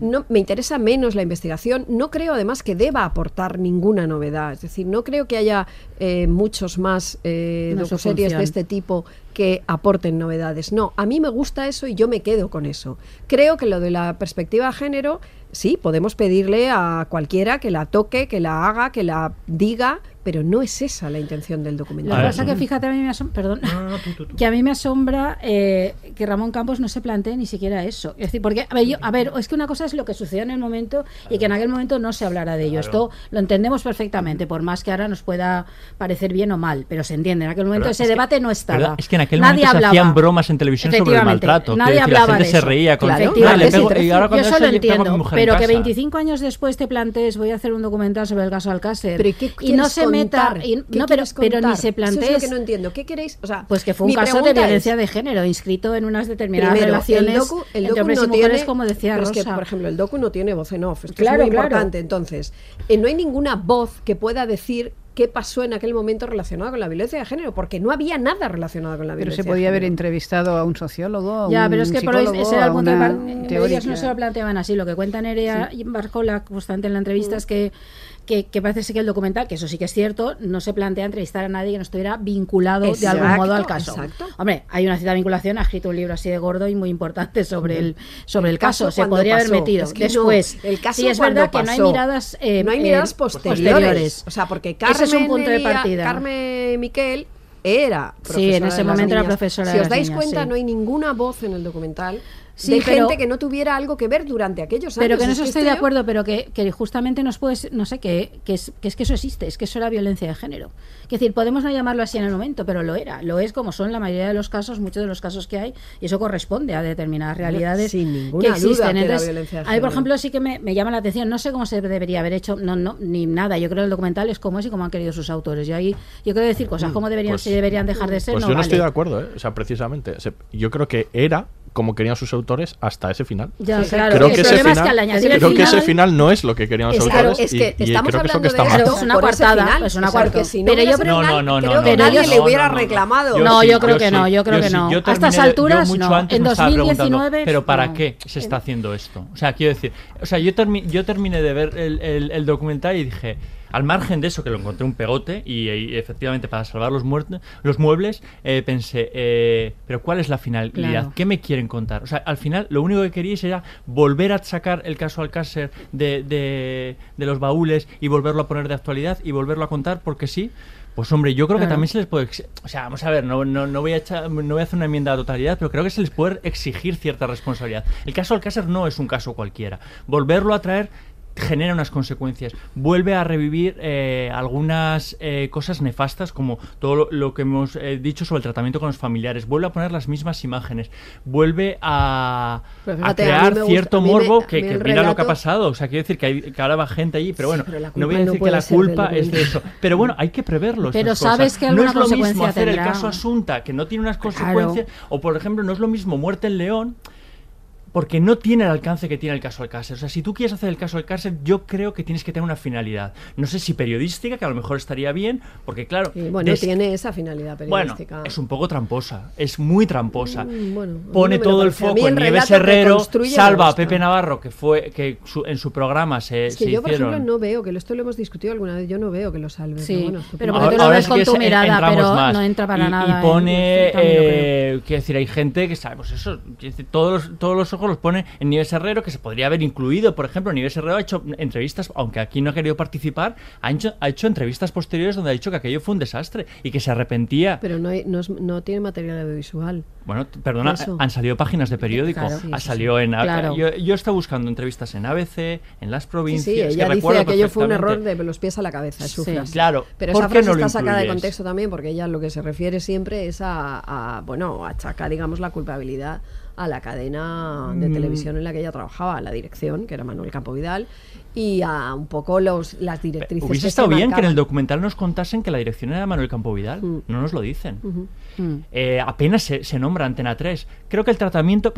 [SPEAKER 13] No, me interesa menos la investigación, no creo además que deba aportar ninguna novedad, es decir, no creo que haya eh, muchos más eh,
[SPEAKER 12] No
[SPEAKER 13] docuseries de este tipo que aporten novedades. No, a mí me gusta eso y yo me quedo con eso. Creo que lo de la perspectiva de género, sí, podemos pedirle a cualquiera que la toque, que la haga, que la diga, pero no es esa la intención del documental.
[SPEAKER 12] Lo que pasa es que fíjate, a mí me asombra, perdón, que a mí me asombra eh, que Ramón Campos no se plantee ni siquiera eso. Es decir, porque, a ver, yo- a ver, es que una cosa es lo que sucedió en el momento y que en aquel momento no se hablara de ello. Esto lo entendemos perfectamente, por más que ahora nos pueda parecer bien o mal, pero se entiende. En aquel momento
[SPEAKER 1] Pero
[SPEAKER 12] ese
[SPEAKER 1] es que-
[SPEAKER 12] debate no estaba.
[SPEAKER 1] ¿verdad? Es que en aquel
[SPEAKER 12] Nadie
[SPEAKER 1] momento se
[SPEAKER 12] hablaba.
[SPEAKER 1] hacían bromas en televisión sobre el maltrato.
[SPEAKER 12] Nadie
[SPEAKER 1] decir,
[SPEAKER 12] hablaba
[SPEAKER 1] la gente
[SPEAKER 12] de
[SPEAKER 1] se reía con
[SPEAKER 12] Claro,
[SPEAKER 1] "Vale, le pego-
[SPEAKER 12] sí,
[SPEAKER 1] y ahora
[SPEAKER 12] yo
[SPEAKER 1] cuando
[SPEAKER 12] eso
[SPEAKER 1] eso
[SPEAKER 12] lo
[SPEAKER 1] yo pego a mi
[SPEAKER 12] entiendo,
[SPEAKER 1] mujer
[SPEAKER 12] pero que
[SPEAKER 1] casa.
[SPEAKER 12] 25 años después te plantees voy a hacer un documental sobre el caso Alcácer
[SPEAKER 13] Pero ¿y qué
[SPEAKER 12] y no se meta
[SPEAKER 13] contar?
[SPEAKER 12] y-
[SPEAKER 13] ¿Qué
[SPEAKER 12] no pero, pero ni se
[SPEAKER 13] Eso
[SPEAKER 12] plantees
[SPEAKER 13] es lo que no entiendo. ¿Qué queréis? O sea,
[SPEAKER 12] pues que fue un caso de violencia
[SPEAKER 13] es-
[SPEAKER 12] de género inscrito en unas determinadas
[SPEAKER 13] Primero,
[SPEAKER 12] relaciones
[SPEAKER 13] el docu, el
[SPEAKER 12] entre
[SPEAKER 13] docu
[SPEAKER 12] hombres
[SPEAKER 13] no
[SPEAKER 12] y mujeres
[SPEAKER 13] tiene,
[SPEAKER 12] como decía
[SPEAKER 13] pero es
[SPEAKER 12] Rosa
[SPEAKER 13] que, por ejemplo, el docu no tiene voz en off. Esto
[SPEAKER 12] Claro,
[SPEAKER 13] es muy
[SPEAKER 12] claro.
[SPEAKER 13] importante. Entonces, eh, no hay ninguna voz que pueda decir qué pasó en aquel momento relacionado con la violencia de género, porque no había nada relacionado con la
[SPEAKER 18] Pero
[SPEAKER 13] violencia.
[SPEAKER 18] se
[SPEAKER 13] de
[SPEAKER 18] podía haber entrevistado a un sociólogo, a
[SPEAKER 12] Ya,
[SPEAKER 18] un
[SPEAKER 12] pero es que por ese era el punto no se lo planteaban así. Lo que cuenta Nerea Barjola constante en la entrevista es que, que, que parece ser que el documental, que eso sí que es cierto, no se plantea entrevistar a nadie que no estuviera vinculado de algún modo al caso.
[SPEAKER 13] exacto.
[SPEAKER 12] Hombre, hay una cierta vinculación, ha escrito un libro así de gordo y muy importante sobre el, sobre el,
[SPEAKER 13] El
[SPEAKER 12] caso.
[SPEAKER 13] caso
[SPEAKER 12] Se podría haber metido.
[SPEAKER 13] Es que no,
[SPEAKER 12] Después,
[SPEAKER 13] el caso
[SPEAKER 12] sí es verdad que no hay miradas, eh,
[SPEAKER 13] no hay
[SPEAKER 12] eh,
[SPEAKER 13] miradas posteriores. O sea, porque Carmen,
[SPEAKER 12] Ese es un punto de partida.
[SPEAKER 13] Carmen Miquel era
[SPEAKER 12] Sí, en
[SPEAKER 13] profesora
[SPEAKER 12] ese
[SPEAKER 13] de
[SPEAKER 12] momento era profesora
[SPEAKER 13] Si
[SPEAKER 12] de
[SPEAKER 13] os dais
[SPEAKER 12] niñas,
[SPEAKER 13] cuenta,
[SPEAKER 12] sí.
[SPEAKER 13] no hay ninguna voz en el documental
[SPEAKER 12] Sí,
[SPEAKER 13] de
[SPEAKER 12] pero-
[SPEAKER 13] gente que no tuviera algo que ver durante aquellos años.
[SPEAKER 12] Pero que en
[SPEAKER 13] Es
[SPEAKER 12] eso
[SPEAKER 13] que
[SPEAKER 12] estoy
[SPEAKER 13] esto
[SPEAKER 12] de acuerdo, pero que, que justamente nos puede, no sé, que, que, es, que es que eso existe, es que eso era violencia de género. Es decir, podemos no llamarlo así en el momento, pero lo era. Lo es como son la mayoría de los casos, muchos de los casos que hay, y eso corresponde a determinadas realidades
[SPEAKER 13] Sin
[SPEAKER 12] que
[SPEAKER 13] ninguna duda
[SPEAKER 12] existen.
[SPEAKER 13] que era
[SPEAKER 12] Entonces,
[SPEAKER 13] violencia de
[SPEAKER 12] a mí, por ejemplo, sí que me, me llama la atención, no sé cómo se debería haber hecho, no, no, ni nada. Yo creo que el documental es como es y como han querido sus autores. Yo ahí, yo creo decir cosas como deberían,
[SPEAKER 11] Pues-
[SPEAKER 12] si deberían dejar de ser.
[SPEAKER 11] Pues
[SPEAKER 12] no
[SPEAKER 11] yo no
[SPEAKER 12] vale.
[SPEAKER 11] estoy de acuerdo, ¿eh? O sea, precisamente. yo creo que era como querían sus autores hasta ese final.
[SPEAKER 12] Ya, claro.
[SPEAKER 11] Creo que ese
[SPEAKER 12] es que
[SPEAKER 11] final,
[SPEAKER 12] el
[SPEAKER 11] creo que ese
[SPEAKER 12] final-
[SPEAKER 11] final no es lo que querían los
[SPEAKER 13] Es que-
[SPEAKER 11] autores
[SPEAKER 13] es
[SPEAKER 11] y-
[SPEAKER 13] que
[SPEAKER 11] y,
[SPEAKER 13] estamos
[SPEAKER 11] creo que eso que está
[SPEAKER 13] de
[SPEAKER 11] mal.
[SPEAKER 12] Es una coartada,
[SPEAKER 13] final,
[SPEAKER 12] es una
[SPEAKER 13] porque
[SPEAKER 12] coartada.
[SPEAKER 13] si no
[SPEAKER 12] Pero yo creo-
[SPEAKER 13] final,
[SPEAKER 1] No, no, no,
[SPEAKER 13] que
[SPEAKER 1] no,
[SPEAKER 13] nadie
[SPEAKER 1] no,
[SPEAKER 13] le hubiera
[SPEAKER 1] no, no.
[SPEAKER 13] reclamado.
[SPEAKER 1] Yo
[SPEAKER 12] No,
[SPEAKER 1] sí,
[SPEAKER 12] yo creo que
[SPEAKER 1] sí.
[SPEAKER 12] no, yo creo que
[SPEAKER 1] sí.
[SPEAKER 12] no.
[SPEAKER 1] Yo
[SPEAKER 12] A estas alturas,
[SPEAKER 1] mucho
[SPEAKER 12] no.
[SPEAKER 1] antes
[SPEAKER 12] En
[SPEAKER 1] me estaba preguntando,
[SPEAKER 12] 2019,
[SPEAKER 1] pero ¿para
[SPEAKER 12] no.
[SPEAKER 1] qué se está haciendo esto? O sea, quiero decir, o sea, yo, termi- yo terminé de ver el documental y dije, al margen de eso, que lo encontré un pegote y, y efectivamente para salvar los, muerte- los muebles, eh, pensé, eh, pero ¿cuál es la finalidad?
[SPEAKER 12] Claro.
[SPEAKER 1] ¿Qué me quieren contar? O sea, al final lo único que queríais era volver a sacar el caso Alcácer de, de, de los baúles y volverlo a poner de actualidad y volverlo a contar porque sí. Pues hombre, yo creo que también se les puede... O sea, vamos a ver, no, no, no voy a echar- no voy a hacer una enmienda a la totalidad, pero creo que se les puede exigir cierta responsabilidad. El caso Alcácer no es un caso cualquiera. Volverlo a traer genera unas consecuencias. Vuelve a revivir eh, algunas eh, cosas nefastas, como todo lo, lo que hemos eh, dicho sobre el tratamiento con los familiares. Vuelve a poner las mismas imágenes. Vuelve a, a
[SPEAKER 13] fíjate, a mí
[SPEAKER 1] crear
[SPEAKER 13] gusta-
[SPEAKER 1] cierto
[SPEAKER 13] a mí me-
[SPEAKER 1] morbo que, mira lo que ha pasado. O sea, quiero decir que, hay, que ahora va gente allí, pero bueno,
[SPEAKER 13] pero
[SPEAKER 1] no voy a
[SPEAKER 13] no
[SPEAKER 1] decir que la culpa es de eso. Pero bueno, hay que preverlo.
[SPEAKER 12] Pero
[SPEAKER 1] estas cosas.
[SPEAKER 12] sabes que
[SPEAKER 1] no
[SPEAKER 12] alguna
[SPEAKER 1] es lo mismo
[SPEAKER 12] consecuencia
[SPEAKER 1] hacer el caso Asunta, que no tiene unas consecuencias, o por ejemplo, no es lo mismo Muerte en León, porque no tiene el alcance que tiene el caso Alcácer. O sea, si tú quieres hacer el caso Alcácer, yo creo que tienes que tener una finalidad. No sé si periodística, que a lo mejor estaría bien, porque claro...
[SPEAKER 13] Y bueno,
[SPEAKER 1] des-
[SPEAKER 13] tiene esa finalidad
[SPEAKER 1] bueno,
[SPEAKER 13] periodística.
[SPEAKER 1] es un poco tramposa, es muy tramposa.
[SPEAKER 13] Mm, bueno,
[SPEAKER 1] Pone
[SPEAKER 13] no
[SPEAKER 1] todo el foco
[SPEAKER 13] el
[SPEAKER 1] en Nieves Herrero, salva a. Pepe Navarro, que fue que su- en su programa se,
[SPEAKER 13] Es que
[SPEAKER 1] se
[SPEAKER 13] yo, por
[SPEAKER 1] hicieron...
[SPEAKER 13] ejemplo, no veo, que esto lo hemos discutido alguna vez, yo no veo que lo salve.
[SPEAKER 12] Sí,
[SPEAKER 13] pero bueno,
[SPEAKER 12] pero porque tú lo ves con tu mirada,
[SPEAKER 1] entramos
[SPEAKER 12] pero
[SPEAKER 1] más.
[SPEAKER 12] no entra para
[SPEAKER 1] y,
[SPEAKER 12] nada
[SPEAKER 1] Y
[SPEAKER 12] en-
[SPEAKER 1] pone, eh, quiero decir, hay gente que sabe, pues eso, todos los, todos los ojos los pone en Nieves Herrero, que se podría haber incluido, por ejemplo, Nieves Herrero ha hecho entrevistas, aunque aquí no ha querido participar, ha hecho, ha hecho entrevistas posteriores donde ha dicho que aquello fue un desastre y que se arrepentía.
[SPEAKER 13] Pero no, hay- no, es- no tiene material audiovisual.
[SPEAKER 1] Bueno, perdona,
[SPEAKER 13] Eso.
[SPEAKER 1] han salido páginas de periódico,
[SPEAKER 13] Claro. Sí,
[SPEAKER 1] ha
[SPEAKER 13] sí,
[SPEAKER 1] salido
[SPEAKER 13] sí.
[SPEAKER 1] en...
[SPEAKER 13] Claro.
[SPEAKER 1] Yo, yo he estado buscando entrevistas en ABC, en las
[SPEAKER 13] Sí,
[SPEAKER 1] provincias...
[SPEAKER 13] sí,
[SPEAKER 1] que
[SPEAKER 13] ella dice
[SPEAKER 1] recuerdo
[SPEAKER 13] que aquello fue un error de los pies a la cabeza, es su
[SPEAKER 1] Sí.
[SPEAKER 13] frase.
[SPEAKER 1] Claro,
[SPEAKER 13] Pero
[SPEAKER 1] ¿por
[SPEAKER 13] esa
[SPEAKER 1] qué
[SPEAKER 13] frase
[SPEAKER 1] no
[SPEAKER 13] está sacada de contexto también, porque ella lo que se refiere siempre es a, a, bueno, achaca, digamos, la culpabilidad a la cadena de
[SPEAKER 1] Mm.
[SPEAKER 13] televisión en la que ella trabajaba, a la dirección, que era Manuel Campo Vidal, y a un poco los, las directrices
[SPEAKER 1] Hubiese
[SPEAKER 13] que
[SPEAKER 1] estado bien que en el documental nos contasen que la dirección era Manuel Campo Vidal.
[SPEAKER 13] Mm.
[SPEAKER 1] No nos lo dicen. Eh, apenas se, se nombra Antena 3. Creo que el tratamiento...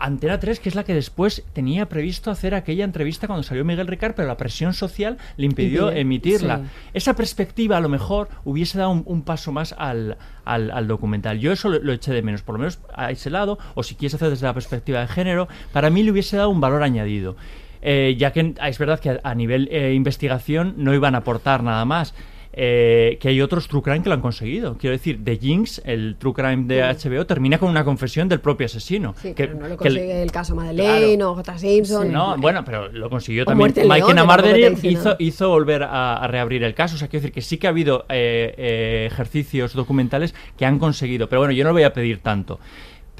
[SPEAKER 1] Antena 3, que es la que después tenía previsto hacer aquella entrevista cuando salió Miguel Ricard, pero la presión social le impidió emitirla.
[SPEAKER 13] sí.
[SPEAKER 1] Esa perspectiva a lo mejor hubiese dado un, un paso más al, al- al documental. Yo eso lo, lo eché de menos, por lo menos a ese lado, o si quieres hacer desde la perspectiva de género, para mí le hubiese dado un valor añadido. Eh, ya que es verdad que a, a nivel eh, investigación no iban a aportar nada más. Eh, que hay otros True Crime que lo han conseguido. Quiero decir, The Jinx, el True Crime de HBO, termina con una confesión del propio asesino.
[SPEAKER 13] Sí,
[SPEAKER 1] que,
[SPEAKER 13] pero no lo
[SPEAKER 1] que
[SPEAKER 13] consigue el caso Madeleine o J. Simpson.
[SPEAKER 1] no, bueno, pero lo consiguió
[SPEAKER 13] O
[SPEAKER 1] también. Mike
[SPEAKER 13] dicen,
[SPEAKER 1] hizo, hizo volver a, a reabrir el caso. O sea, quiero decir que sí que ha habido eh, eh, ejercicios documentales que han conseguido. Pero bueno, yo no le voy a pedir tanto.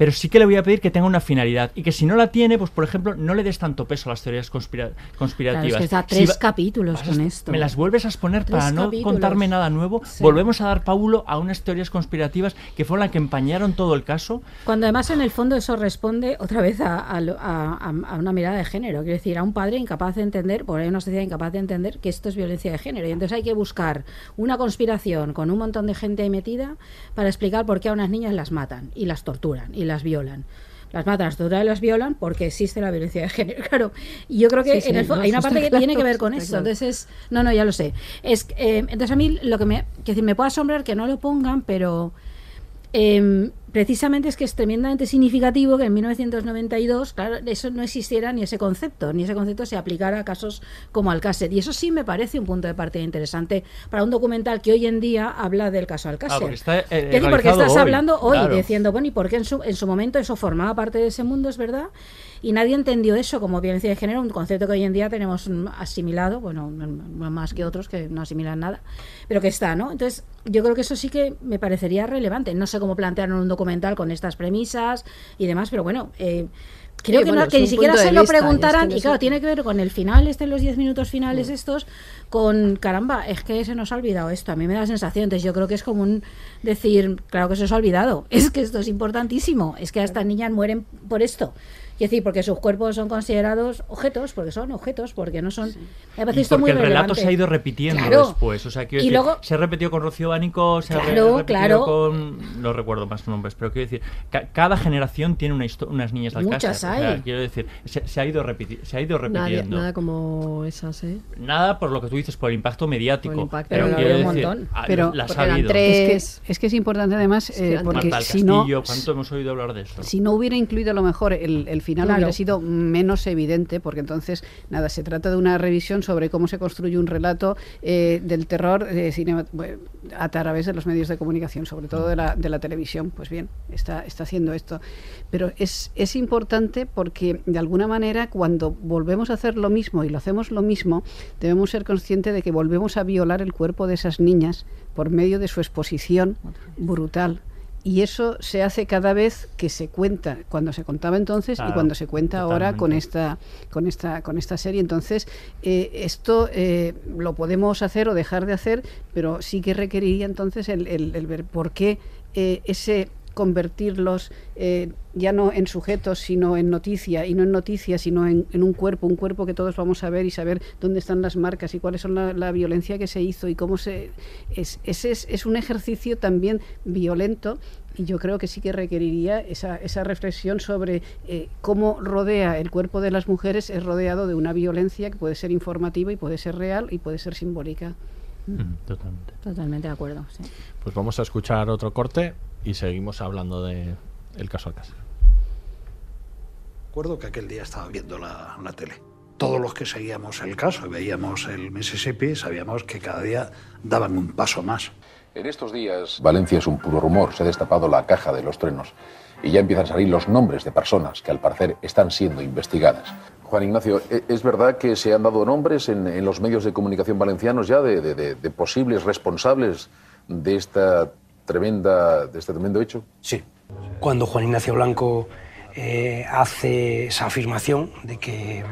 [SPEAKER 1] Pero sí que le voy a pedir que tenga una finalidad y que si no la tiene, pues por ejemplo, no le des tanto peso a las teorías conspira-
[SPEAKER 12] Claro,
[SPEAKER 1] conspirativas.
[SPEAKER 12] es que da tres capítulos
[SPEAKER 1] a-
[SPEAKER 12] con esto.
[SPEAKER 1] Me las vuelves a exponer
[SPEAKER 12] Tres
[SPEAKER 1] para no
[SPEAKER 12] capítulos.
[SPEAKER 1] contarme nada nuevo.
[SPEAKER 12] Sí.
[SPEAKER 1] Volvemos a dar pábulo a unas teorías conspirativas que fueron las que empañaron todo el caso.
[SPEAKER 12] Cuando además en el fondo eso responde otra vez a, una mirada de género, quiero decir, a un padre incapaz de entender, porque hay una sociedad incapaz de entender que esto es violencia de género. Y entonces hay que buscar una conspiración con un montón de gente ahí metida para explicar por qué a unas niñas las matan y las torturan y las violan. Las matan, las torturan y las violan porque existe la violencia de género. Claro, y yo creo que
[SPEAKER 13] Sí,
[SPEAKER 12] en el
[SPEAKER 13] no,
[SPEAKER 12] hay una parte que tiene que ver con eso.
[SPEAKER 13] claro.
[SPEAKER 12] Entonces, no, no, ya lo sé. Es, eh, entonces a mí lo que me, que decir, me puede asombrar que no lo pongan, pero Em, precisamente es que es tremendamente significativo que en 1992, claro, eso no existiera ni ese concepto, ni ese concepto se aplicara a casos como Alcácer. Y eso sí me parece un punto de partida interesante para un documental que hoy en día habla del caso Alcácer.
[SPEAKER 1] Ah, porque está, eh,
[SPEAKER 12] decir, porque estás
[SPEAKER 1] hoy,
[SPEAKER 12] hablando hoy,
[SPEAKER 1] claro.
[SPEAKER 12] diciendo, bueno, y porque en su, en su momento eso formaba parte de ese mundo, es verdad, y nadie entendió eso como violencia de género, un concepto que hoy en día tenemos asimilado, bueno, no más que otros que no asimilan nada, pero que está, ¿no? Entonces, yo creo que eso sí que me parecería relevante. No sé cómo plantearon un documental con estas premisas y demás, pero bueno, eh, creo
[SPEAKER 13] Sí,
[SPEAKER 12] que,
[SPEAKER 13] bueno,
[SPEAKER 12] no-
[SPEAKER 13] es
[SPEAKER 12] que ni siquiera se lo
[SPEAKER 13] es
[SPEAKER 12] preguntaran.
[SPEAKER 13] que
[SPEAKER 12] Y claro, tiene que ver con el final, este, los 10 minutos finales
[SPEAKER 13] Mm.
[SPEAKER 12] estos, con caramba, es que se nos ha olvidado esto. A mí me da la sensación, entonces yo creo que es como un decir, claro que se os ha olvidado, es que esto es importantísimo, es que a estas niñas mueren por esto. Es decir, porque sus cuerpos son considerados objetos, porque son objetos, porque no son. Me parece
[SPEAKER 1] Y
[SPEAKER 12] esto muy
[SPEAKER 1] porque el relato se ha ido repitiendo
[SPEAKER 12] Claro.
[SPEAKER 1] después. O sea, quiero
[SPEAKER 12] Y
[SPEAKER 1] decir,
[SPEAKER 12] luego-
[SPEAKER 1] se ha repetido con Rocío Bánico, se ha repetido
[SPEAKER 12] claro.
[SPEAKER 1] con. No recuerdo más nombres, pero quiero decir, ca- cada generación tiene una unas niñas de
[SPEAKER 13] Muchas
[SPEAKER 1] Alcácer. O sea,
[SPEAKER 13] hay.
[SPEAKER 1] quiero decir, se, se ha ido se ha ido
[SPEAKER 13] Nadie-
[SPEAKER 1] repitiendo.
[SPEAKER 13] nada como esas, ¿eh?
[SPEAKER 1] Nada por lo que tú dices, por el impacto mediático.
[SPEAKER 13] El impacto,
[SPEAKER 1] pero
[SPEAKER 13] pero
[SPEAKER 1] quiero
[SPEAKER 13] había un
[SPEAKER 1] decir,
[SPEAKER 13] montón.
[SPEAKER 1] ah,
[SPEAKER 18] Pero
[SPEAKER 1] las ha habido.
[SPEAKER 13] tres.
[SPEAKER 18] Es que, es que es importante además, eh, porque
[SPEAKER 1] Marta
[SPEAKER 18] si no,
[SPEAKER 1] Castillo, ¿cuánto hemos oído hablar de eso?
[SPEAKER 18] si no hubiera incluido a lo mejor el, el final
[SPEAKER 12] Claro.
[SPEAKER 18] hubiera sido menos evidente porque entonces nada se trata de una revisión sobre cómo se construye un relato eh, del terror eh, cinema- bueno, a través de los medios de comunicación sobre todo de la, de la televisión. Pues bien está está haciendo esto. Pero es es importante porque de alguna manera cuando volvemos a hacer lo mismo y lo hacemos lo mismo debemos ser conscientes de que volvemos a violar el cuerpo de esas niñas por medio de su exposición brutal y eso se hace cada vez que se cuenta, cuando se contaba entonces y cuando se cuenta ahora con esta, con esta, con esta serie. Entonces, eh, esto eh, lo podemos hacer o dejar de hacer, pero sí que requeriría entonces el, el- el ver por qué eh, ese convertirlos eh, ya no en sujetos, sino en noticia, y no en noticia, sino en, en un cuerpo, un cuerpo que todos vamos a ver y saber dónde están las marcas y cuáles son la, la violencia que se hizo y cómo se... Es, ese es, es un ejercicio también violento y yo creo que sí que requeriría esa, esa reflexión sobre eh, cómo rodea el cuerpo de las mujeres, es rodeado de una violencia que puede ser informativa y puede ser real y puede ser simbólica.
[SPEAKER 1] Mm, Totalmente.
[SPEAKER 12] Totalmente de acuerdo. sí.
[SPEAKER 11] Pues vamos a escuchar otro corte y seguimos hablando de el caso Alcácer.
[SPEAKER 22] Recuerdo que aquel día estaba viendo la, la tele. Todos los que seguíamos el caso y veíamos el Mississippi sabíamos que cada día daban un paso más.
[SPEAKER 23] En estos días, Valencia es un puro rumor. Se ha destapado la caja de los truenos y ya empiezan a salir los nombres de personas que al parecer están siendo investigadas. Juan Ignacio, ¿e- ¿es verdad que se han dado nombres en, en los medios de comunicación valencianos ya de, de- de- de posibles responsables de, esta tremenda, de este tremendo hecho?
[SPEAKER 17] Sí. Cuando Juan Ignacio Blanco eh, hace esa afirmación de que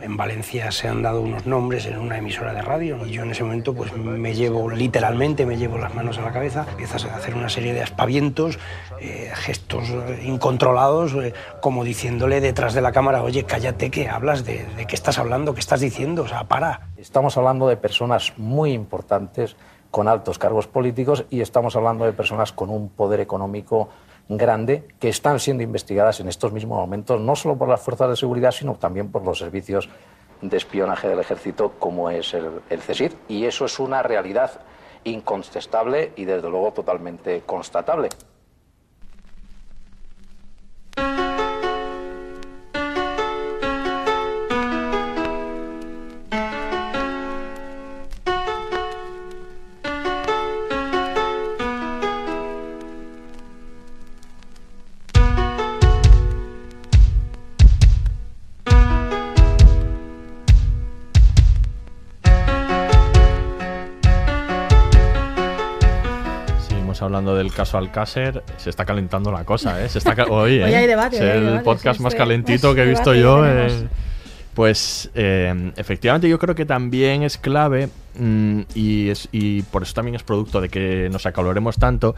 [SPEAKER 17] en Valencia se han dado unos nombres en una emisora de radio y yo en ese momento pues me llevo literalmente me llevo las manos a la cabeza empiezas a hacer una serie de aspavientos eh, gestos incontrolados eh, como diciéndole detrás de la cámara oye cállate que hablas de, de qué estás hablando qué estás diciendo o sea para
[SPEAKER 24] Estamos hablando de personas muy importantes con altos cargos políticos y estamos hablando de personas con un poder económico grande que están siendo investigadas en estos mismos momentos, no solo por las fuerzas de seguridad, sino también por los servicios de espionaje del ejército como es el, el CSIC. Y eso es una realidad incontestable y desde luego totalmente constatable.
[SPEAKER 11] Hablando del caso Alcácer, se está calentando la cosa, ¿eh? Se está ca- Hoy,
[SPEAKER 12] Hoy
[SPEAKER 11] ¿eh?
[SPEAKER 12] hay debate,
[SPEAKER 11] Es
[SPEAKER 12] hay
[SPEAKER 11] el
[SPEAKER 12] debate,
[SPEAKER 11] podcast
[SPEAKER 12] sí,
[SPEAKER 11] más calentito que he visto yo. eh, Pues eh, efectivamente yo creo que también es clave mm, y, es, y por eso también es producto de que nos acaloremos tanto.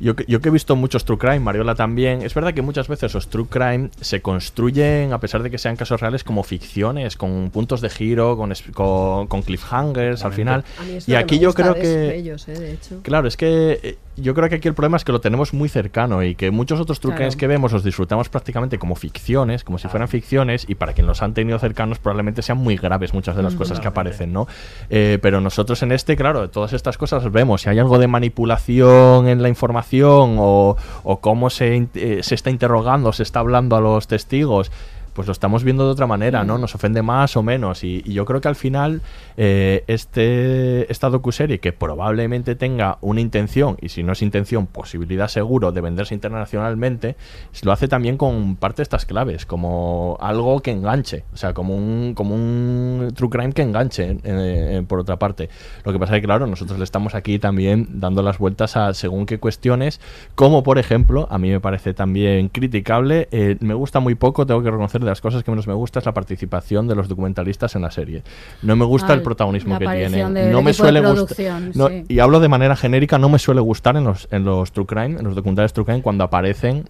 [SPEAKER 11] Yo, que- yo que he visto muchos True Crime, Mariola también, es verdad que muchas veces los True Crime se construyen, a pesar de que sean casos reales, como ficciones, con puntos de giro, con, con, con cliffhangers al final.
[SPEAKER 13] A mí es
[SPEAKER 11] Y aquí yo creo que...
[SPEAKER 13] ellos, eh, de hecho.
[SPEAKER 11] Claro, es que yo creo que aquí el problema es que lo tenemos muy cercano y que muchos otros
[SPEAKER 13] Claro.
[SPEAKER 11] Crimes que vemos los disfrutamos prácticamente como ficciones, como si fueran ficciones, y para quien los han tenido cercanos probablemente sean muy graves muchas de las
[SPEAKER 1] Mm,
[SPEAKER 11] cosas que aparecen, ¿no? Eh, pero nosotros en este, claro, todas estas cosas vemos. Si hay algo de manipulación en la información o, o cómo se, eh, se está interrogando, se está hablando a los testigos, pues lo estamos viendo de otra manera, ¿no? Nos ofende más o menos. Y, y yo creo que al final eh, este, esta docuserie, que probablemente tenga una intención, y si no es intención, posibilidad seguro de venderse internacionalmente, lo hace también con parte de estas claves, como algo que enganche, o sea, como un, como un true crime que enganche, eh, eh, por otra parte. Lo que pasa es que, claro, nosotros le estamos aquí también dando las vueltas a según qué cuestiones, como por ejemplo, a mí me parece también criticable, eh, me gusta muy poco, tengo que reconocer, de las cosas que menos me gusta es la participación de los documentalistas en la serie. No me gusta
[SPEAKER 12] Ah,
[SPEAKER 11] el protagonismo que tienen. No me suele gustar. no,
[SPEAKER 12] sí.
[SPEAKER 11] Y hablo de manera genérica, no me suele gustar en los, en los True Crime, en los documentales True Crime, cuando aparecen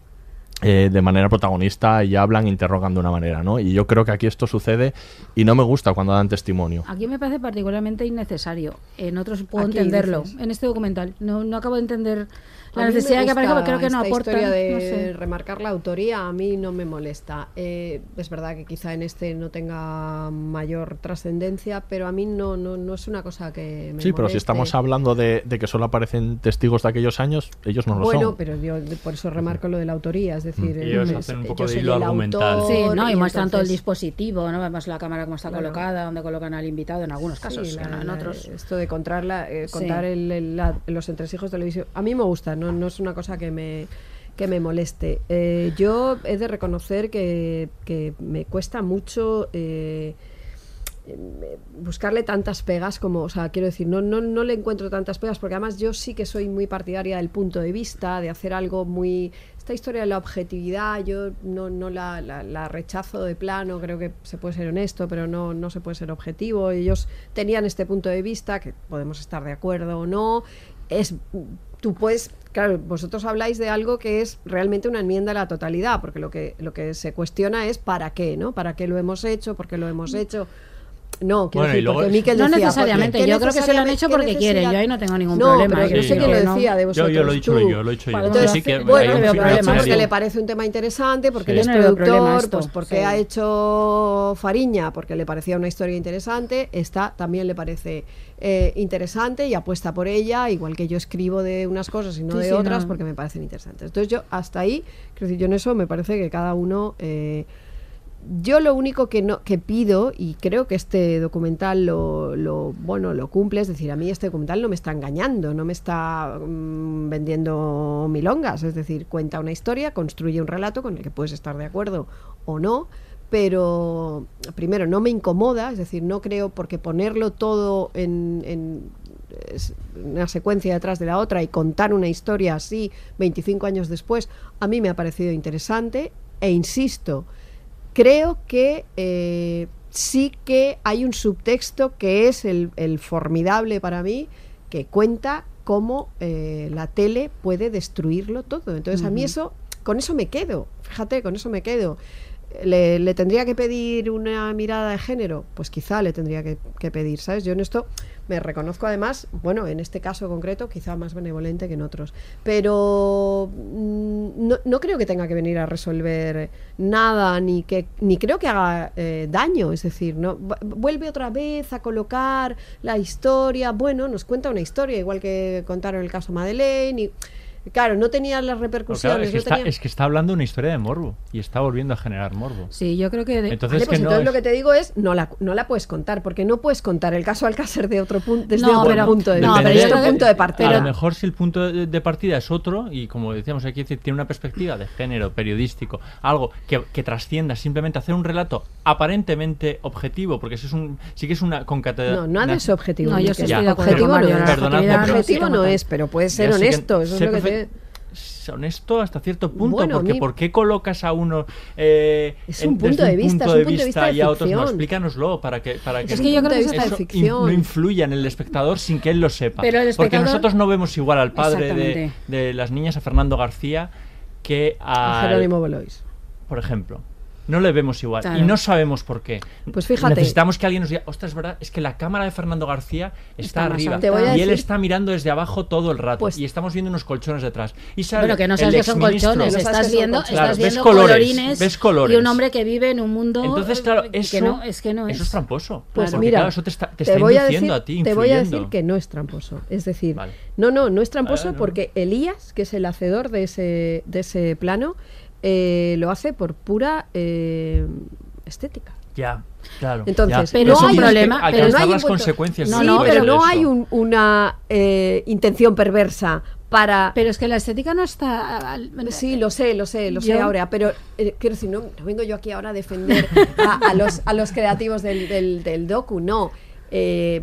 [SPEAKER 11] eh, de manera protagonista y hablan, interrogan de una manera, ¿no? Y yo creo que aquí esto sucede y no me gusta cuando dan testimonio.
[SPEAKER 12] Aquí me parece particularmente innecesario. En otros puedo
[SPEAKER 13] Aquí
[SPEAKER 12] entenderlo.
[SPEAKER 13] dices.
[SPEAKER 12] En este documental no, no acabo de entender la necesidad de que aparezca, porque creo que no
[SPEAKER 13] esta
[SPEAKER 12] aporta.
[SPEAKER 13] historia de
[SPEAKER 12] no sé.
[SPEAKER 13] remarcar la autoría a mí no me molesta. Eh, es verdad que quizá en este no tenga mayor trascendencia, pero a mí no, no, no es una cosa que me
[SPEAKER 11] Sí, pero si
[SPEAKER 13] moleste.
[SPEAKER 11] estamos hablando de, de que solo aparecen testigos de aquellos años, ellos no lo
[SPEAKER 13] bueno,
[SPEAKER 11] son.
[SPEAKER 13] pero yo por eso remarco lo de la autoría, es decir,
[SPEAKER 11] Mm.
[SPEAKER 13] eh,
[SPEAKER 1] Ellos
[SPEAKER 13] es-
[SPEAKER 1] hacen un poco de hilo argumental.
[SPEAKER 13] autor
[SPEAKER 12] Sí, ¿no? Y, muestran todo el
[SPEAKER 13] entonces-
[SPEAKER 12] dispositivo, ¿no? Vemos la cámara cómo está
[SPEAKER 13] Claro.
[SPEAKER 12] colocada, donde colocan al invitado en algunos casos,
[SPEAKER 13] Sí, la-
[SPEAKER 12] no en
[SPEAKER 13] la-
[SPEAKER 12] otros.
[SPEAKER 13] Esto de contar, la- eh,
[SPEAKER 12] Sí.
[SPEAKER 13] contar el- el- la- los entresijos de televisión. A mí me gusta, no, no es una cosa que me, que me moleste. Eh, yo he de reconocer que, que me cuesta mucho. eh, buscarle tantas pegas como, o sea, quiero decir, no, no, no le encuentro tantas pegas porque además yo sí que soy muy partidaria del punto de vista, de hacer algo muy... Esta historia de la objetividad yo no, no la, la- la rechazo de plano, creo que se puede ser honesto, pero no, no se puede ser objetivo. Ellos tenían este punto de vista, que podemos estar de acuerdo o no, es... Tú puedes, claro, vosotros habláis de algo que es realmente una enmienda a la totalidad, porque lo que, lo que se cuestiona es para qué, ¿no? ¿Para qué lo hemos hecho? ¿Por qué lo hemos hecho? No, quiero
[SPEAKER 1] Bueno,
[SPEAKER 13] decir, porque Miquel
[SPEAKER 12] No
[SPEAKER 13] decía,
[SPEAKER 12] necesariamente,
[SPEAKER 13] ¿qué
[SPEAKER 12] yo creo que se lo han hecho porque quieren, yo ahí no tengo ningún
[SPEAKER 13] no,
[SPEAKER 12] problema,
[SPEAKER 13] Pero yo
[SPEAKER 12] Sí,
[SPEAKER 13] sé quién
[SPEAKER 12] yo
[SPEAKER 13] lo
[SPEAKER 12] no.
[SPEAKER 13] decía de
[SPEAKER 1] Yo-
[SPEAKER 13] vosotros.
[SPEAKER 1] yo lo he dicho
[SPEAKER 13] tú.
[SPEAKER 1] yo, lo he dicho yo.
[SPEAKER 13] Entonces,
[SPEAKER 1] Sí que
[SPEAKER 13] bueno,
[SPEAKER 12] problema.
[SPEAKER 13] que
[SPEAKER 1] serio.
[SPEAKER 13] le parece un tema interesante, porque
[SPEAKER 1] Sí.
[SPEAKER 13] él es
[SPEAKER 12] Yo no
[SPEAKER 13] productor,
[SPEAKER 12] esto,
[SPEAKER 13] pues porque
[SPEAKER 12] sí.
[SPEAKER 13] ha hecho Fariña, porque le parecía una historia interesante, esta también le parece eh, interesante y apuesta por ella, igual que yo escribo de unas cosas y no
[SPEAKER 12] Sí,
[SPEAKER 13] de
[SPEAKER 12] sí,
[SPEAKER 13] otras,
[SPEAKER 12] no.
[SPEAKER 13] porque me parecen interesantes. Entonces yo hasta ahí, quiero decir, yo en eso me parece que cada uno... eh, yo lo único que no que pido y creo que este documental lo, lo bueno lo cumple es decir a mí este documental no me está engañando no me está mm, vendiendo milongas. Es decir cuenta una historia construye un relato con el que puedes estar de acuerdo o no pero primero no me incomoda es decir no creo porque ponerlo todo en, en una secuencia detrás de la otra y contar una historia así 25 años después a mí me ha parecido interesante e insisto creo que eh, sí que hay un subtexto que es el, el formidable para mí, que cuenta cómo eh, la tele puede destruirlo todo. Entonces a mí eso, con eso me quedo, fíjate, con eso me quedo. ¿Le, le tendría que pedir una mirada de género? Pues quizá le tendría que, pedir, ¿sabes? Yo en esto me reconozco además, bueno, en este caso concreto, quizá más benevolente que en otros. Pero mm, no, no creo que tenga que venir a resolver nada, ni que ni creo que haga eh, daño. Es decir, no vu- vuelve otra vez a colocar la historia. Bueno, nos cuenta una historia, igual que contaron el caso Madeleine. Claro, no tenía las repercusiones.
[SPEAKER 1] Claro, es, que está,
[SPEAKER 13] tenía...
[SPEAKER 1] es, que está, hablando una historia de morbo y está volviendo a generar morbo.
[SPEAKER 12] Sí, yo creo que. De...
[SPEAKER 1] Entonces,
[SPEAKER 13] vale, pues,
[SPEAKER 1] que no es...
[SPEAKER 13] lo que te digo es: no la, no la puedes contar, porque no puedes contar el caso Alcácer de otro punto, desde
[SPEAKER 12] no,
[SPEAKER 13] otro
[SPEAKER 12] pero,
[SPEAKER 13] punto de
[SPEAKER 12] No, pero
[SPEAKER 13] otro punto de partida.
[SPEAKER 1] A lo mejor si el punto de, de partida es otro, y como decíamos aquí, tiene una perspectiva de género, periodístico, algo que, que trascienda simplemente hacer un relato aparentemente objetivo, porque eso es un, sí que es una concatedral.
[SPEAKER 13] No, no ha de ser objetivo.
[SPEAKER 12] No, yo sí estoy de
[SPEAKER 13] objetivo, no, objetivo no es, pero puede ser honesto. Eso es lo que
[SPEAKER 1] honesto hasta cierto punto,
[SPEAKER 13] bueno,
[SPEAKER 1] porque ¿por qué colocas a uno eh,
[SPEAKER 13] es un punto de vista, de vista,
[SPEAKER 1] y a otros no? Explícanos para que, para que,
[SPEAKER 12] yo eso
[SPEAKER 1] no influya en el espectador sin que él lo sepa. Porque nosotros no vemos igual al padre de, las niñas, a Fernando García, que
[SPEAKER 13] a Jerónimo Belois.
[SPEAKER 1] Por ejemplo no le vemos igual y no sabemos por qué.
[SPEAKER 13] Pues fíjate.
[SPEAKER 1] Necesitamos que alguien nos diga, ostras, ¿verdad? Es que la cámara de Fernando García está, arriba y él está mirando desde abajo todo el rato
[SPEAKER 13] pues
[SPEAKER 1] y estamos viendo unos colchones detrás. Y
[SPEAKER 12] bueno, que no sabes que son colchones, estás viendo, estás viendo
[SPEAKER 1] colores,
[SPEAKER 12] colorines
[SPEAKER 1] ves colores.
[SPEAKER 12] y un hombre que vive en un mundo
[SPEAKER 1] Entonces, claro, eso,
[SPEAKER 12] que no, es que no.
[SPEAKER 1] Eso
[SPEAKER 12] es
[SPEAKER 1] pues tramposo.
[SPEAKER 13] Pues mira,
[SPEAKER 1] eso te está, te,
[SPEAKER 13] voy a decir,
[SPEAKER 1] ti,
[SPEAKER 13] Te voy a decir que no es tramposo. Es decir, no, no, no es tramposo porque Elías, que es el hacedor de ese, de ese plano, eh, lo hace por pura eh, estética.
[SPEAKER 1] Ya, claro.
[SPEAKER 13] Entonces,
[SPEAKER 1] ya.
[SPEAKER 13] pero, pero hay problema. Pero no hay
[SPEAKER 1] consecuencias.
[SPEAKER 12] No, no,
[SPEAKER 13] pero no hay un, una eh, intención perversa para.
[SPEAKER 12] Pero es que la estética no está.
[SPEAKER 13] Sí, lo sé, lo sé, lo sé ahora. Pero quiero decir, no, no, vengo yo aquí ahora a defender a, los, a los creativos del, del, docu, no.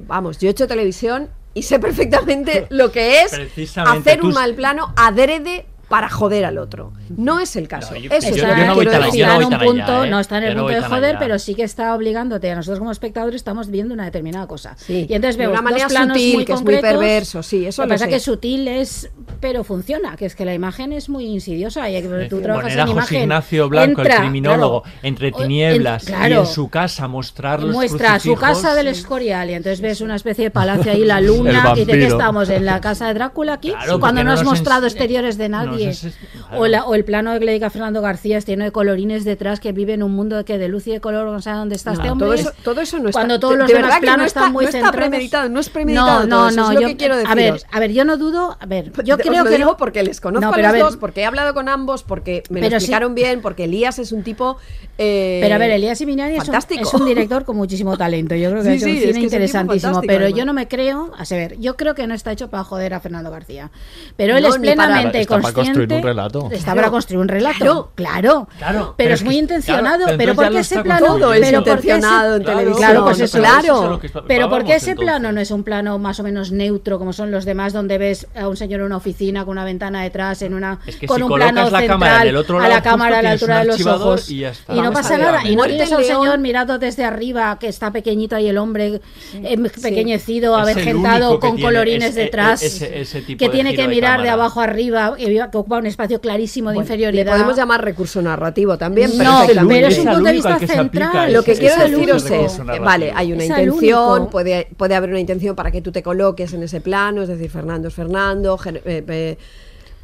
[SPEAKER 13] Vamos, yo he hecho televisión y sé perfectamente lo que es hacer un mal plano adrede para joder al otro. No es el caso. Eso
[SPEAKER 12] está, yo un punto,
[SPEAKER 1] ¿eh?
[SPEAKER 12] no está en el punto de joder, pero sí que está obligándote. A nosotros como espectadores estamos viendo una determinada cosa. Y entonces vemos
[SPEAKER 13] una manera sutil,
[SPEAKER 12] muy
[SPEAKER 13] que es muy perverso, sí, eso
[SPEAKER 12] lo, pasa que sutil es, pero funciona, que es que la imagen es muy insidiosa y que tú trabajas en imagen.
[SPEAKER 1] José Ignacio Blanco, el criminólogo, entre tinieblas y en su casa mostrar los
[SPEAKER 12] muestra su casa del Escorial y entonces ves una especie de palacio ahí la luna y dice que estamos en la casa de Drácula aquí cuando no has mostrado exteriores de nadie.
[SPEAKER 1] 真是
[SPEAKER 12] O, la, o, el plano que le dedica Fernando García este es lleno de colorines detrás que vive en un mundo de que de luz y de color no sabe dónde está este hombre.
[SPEAKER 13] Todo eso, todo eso no está.
[SPEAKER 12] Cuando todos los demás planos
[SPEAKER 13] no está,
[SPEAKER 12] están muy
[SPEAKER 13] no premeditado, no es premeditado.
[SPEAKER 12] No, no, no.
[SPEAKER 13] Es que quiero
[SPEAKER 12] a ver, a ver, yo no dudo. A ver, pues yo
[SPEAKER 13] Os
[SPEAKER 12] creo
[SPEAKER 13] lo
[SPEAKER 12] que
[SPEAKER 13] digo porque les conozco a los dos, porque he hablado con ambos, porque me lo explicaron bien, porque Elías es un tipo. Eh,
[SPEAKER 12] pero a ver, Elías Siminari es es un director con muchísimo talento. Yo creo que
[SPEAKER 13] es
[SPEAKER 12] un
[SPEAKER 13] sí,
[SPEAKER 12] cine interesantísimo. Pero yo no me creo. A ver, yo creo que no está hecho para joder a Fernando García. Pero él es plenamente consciente. Está para construir un relato. Claro,
[SPEAKER 1] claro.
[SPEAKER 12] claro.
[SPEAKER 1] Pero,
[SPEAKER 12] es muy intencionado. pero ¿por qué ese plano?
[SPEAKER 13] Todo es intencionado en televisión.
[SPEAKER 12] Claro, pues eso,
[SPEAKER 13] claro.
[SPEAKER 12] Pero ¿por qué ese plano no es un plano más o menos neutro como son los demás donde ves a un señor en una oficina con una ventana detrás en una
[SPEAKER 1] es que
[SPEAKER 12] con
[SPEAKER 1] si
[SPEAKER 12] un plano
[SPEAKER 1] la
[SPEAKER 12] central
[SPEAKER 1] otro lado, a
[SPEAKER 12] la cámara a la altura de los ojos
[SPEAKER 1] y, ya está.
[SPEAKER 12] y no pasa nada y no tienes a un señor mirado desde arriba que está pequeñito ahí el hombre eh, pequeñecido avergentado con colorines detrás que tiene que mirar de, abajo arriba que ocupa un espacio clarísimo de
[SPEAKER 13] inferioridad. Le podemos llamar recurso narrativo también,
[SPEAKER 12] pero es, un punto de vista central.
[SPEAKER 13] Lo que quiero deciros es, vale, hay una intención, puede, puede haber una intención para que tú te coloques en ese plano, es decir, Fernando es Fernando, eh, eh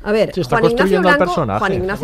[SPEAKER 13] a ver, Juan, Ignacio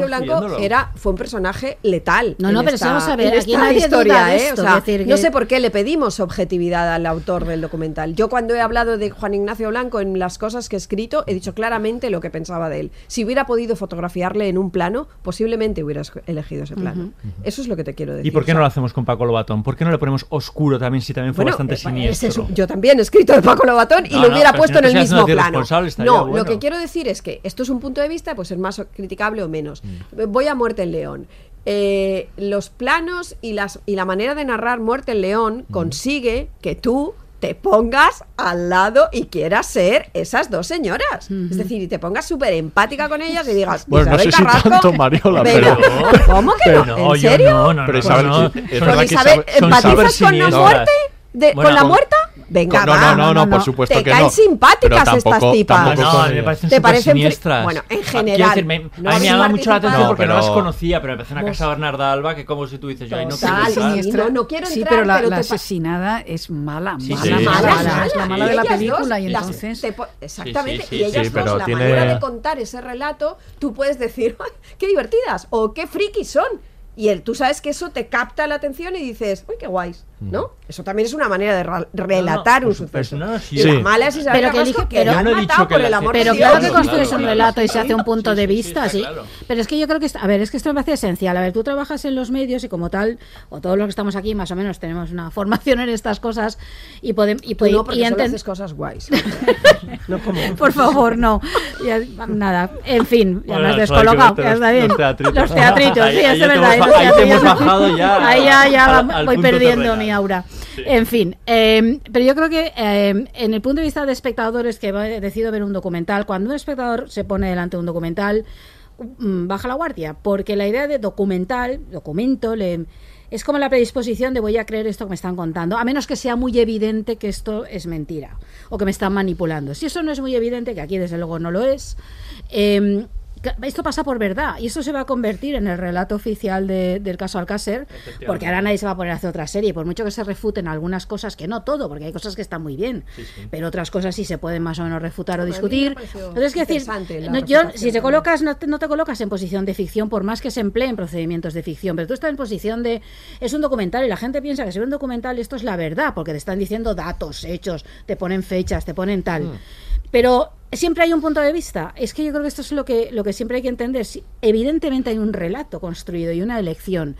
[SPEAKER 13] Blanco, era, fue un personaje letal.
[SPEAKER 12] No, no, pero
[SPEAKER 13] esta,
[SPEAKER 12] vamos a ver, aquí
[SPEAKER 13] ¿eh?
[SPEAKER 12] no
[SPEAKER 13] historia,
[SPEAKER 12] esto.
[SPEAKER 13] No sé por qué le pedimos objetividad al autor del documental. Yo cuando he hablado de Juan Ignacio Blanco en las cosas que he escrito, he dicho claramente lo que pensaba de él. Si hubiera podido fotografiarle en un plano, posiblemente hubieras elegido ese plano. Eso es lo que te quiero decir.
[SPEAKER 1] ¿Y por qué no lo hacemos con Paco Lobatón? ¿Por qué no le ponemos oscuro también si también fue bastante
[SPEAKER 13] eh,
[SPEAKER 1] siniestro?
[SPEAKER 13] Yo también he escrito de Paco Lobatón y lo hubiera puesto en el mismo plano. No, lo que quiero decir es que esto es un punto punto de vista pues ser más criticable o menos. Voy a Muerte en León. Eh, los planos y, las, y la manera de narrar Muerte en León consigue que tú te pongas al lado y quieras ser esas dos señoras. Es decir, y te pongas súper empática con ellas y digas,
[SPEAKER 11] bueno, no sé si tanto Mariola, pero,
[SPEAKER 13] ¿Cómo que no? ¿En serio?
[SPEAKER 1] No, no, no, pero
[SPEAKER 13] ¿empatizas con la muerte? ¿Con la muerta? Venga,
[SPEAKER 11] no,
[SPEAKER 13] no,
[SPEAKER 11] no, no, no, por supuesto
[SPEAKER 13] te caen simpáticas estas tipas.
[SPEAKER 1] No, me parecen
[SPEAKER 13] ¿Te parecen
[SPEAKER 1] siniestras.
[SPEAKER 13] Bueno, en general. No
[SPEAKER 1] a mí me llama mucho la atención porque no las conocía, pero me parece una casa de Bernarda Alba que como si tú dices, yo ahí no quiero entrar.
[SPEAKER 13] No, quiero entrar,
[SPEAKER 18] sí,
[SPEAKER 13] pero
[SPEAKER 18] la, asesinada es mala, mala, mala, es la mala de la película y entonces...
[SPEAKER 13] exactamente, y ellas dos, la manera de contar ese relato, tú puedes decir, qué divertidas o qué frikis son. Y él, tú sabes que eso te capta la atención y dices, uy, qué guays. ¿No? Eso también es una manera de relatar
[SPEAKER 1] por
[SPEAKER 13] un
[SPEAKER 1] supuesto,
[SPEAKER 13] suceso.
[SPEAKER 1] no, sí. Sí.
[SPEAKER 13] mala es Isabel
[SPEAKER 12] Pero que
[SPEAKER 13] Carrasco,
[SPEAKER 12] elige-
[SPEAKER 13] que
[SPEAKER 12] pero-
[SPEAKER 13] han
[SPEAKER 12] no he
[SPEAKER 13] matado
[SPEAKER 12] dicho que
[SPEAKER 13] por el amor
[SPEAKER 12] Pero
[SPEAKER 13] de
[SPEAKER 12] claro que construyes
[SPEAKER 1] claro,
[SPEAKER 12] un
[SPEAKER 1] claro.
[SPEAKER 12] relato y se hace un punto
[SPEAKER 1] sí,
[SPEAKER 12] de
[SPEAKER 1] sí, sí,
[SPEAKER 12] vista, sí.
[SPEAKER 1] claro.
[SPEAKER 12] Pero es que yo creo que, a ver, es que esto me parece esencial. A ver, tú trabajas en los medios y como tal, o todos los que estamos aquí más o menos tenemos una formación en estas cosas y podemos... Y, pode-
[SPEAKER 13] no, porque
[SPEAKER 12] y
[SPEAKER 13] solo
[SPEAKER 12] enten-
[SPEAKER 13] haces cosas guays. no como...
[SPEAKER 12] Por favor, no. Ya, nada, en fin, ya
[SPEAKER 1] Bueno,
[SPEAKER 12] me has descolocado, ya está bien.
[SPEAKER 1] los teatritos.
[SPEAKER 12] Sí, es verdad.
[SPEAKER 1] ahí te hemos bajado ya
[SPEAKER 12] Ahí ya, voy perdiendo
[SPEAKER 1] terrenal.
[SPEAKER 12] Aura. En fin, eh, pero yo creo que eh, en el punto de vista de espectadores que decido ver un documental, cuando un espectador se pone delante de un documental, mm, baja la guardia, porque la idea de documental, documento, le, es como la predisposición de voy a creer esto que me están contando, a menos que sea muy evidente que esto es mentira o que me están manipulando. Si eso no es muy evidente, que aquí desde luego no lo es, eh, ca- esto pasa por verdad y esto se va a convertir en el relato oficial de- del caso Alcácer, porque ahora nadie se va a poner a hacer otra serie, por mucho que se refuten algunas cosas, que no todo, porque hay cosas que están muy bien, pero otras cosas sí se pueden más o menos refutar o discutir. Entonces, quiero decir, no, yo, si te colocas, no te, no te colocas en posición de ficción, por más que se empleen procedimientos de ficción, pero tú estás en posición de. Es un documental y la gente piensa que si ve un documental esto es la verdad, porque te están diciendo datos, hechos, te ponen fechas, te ponen tal. Pero siempre hay un punto de vista. Es que yo creo que esto es lo que, lo que siempre hay que entender. Evidentemente hay un relato construido y una elección.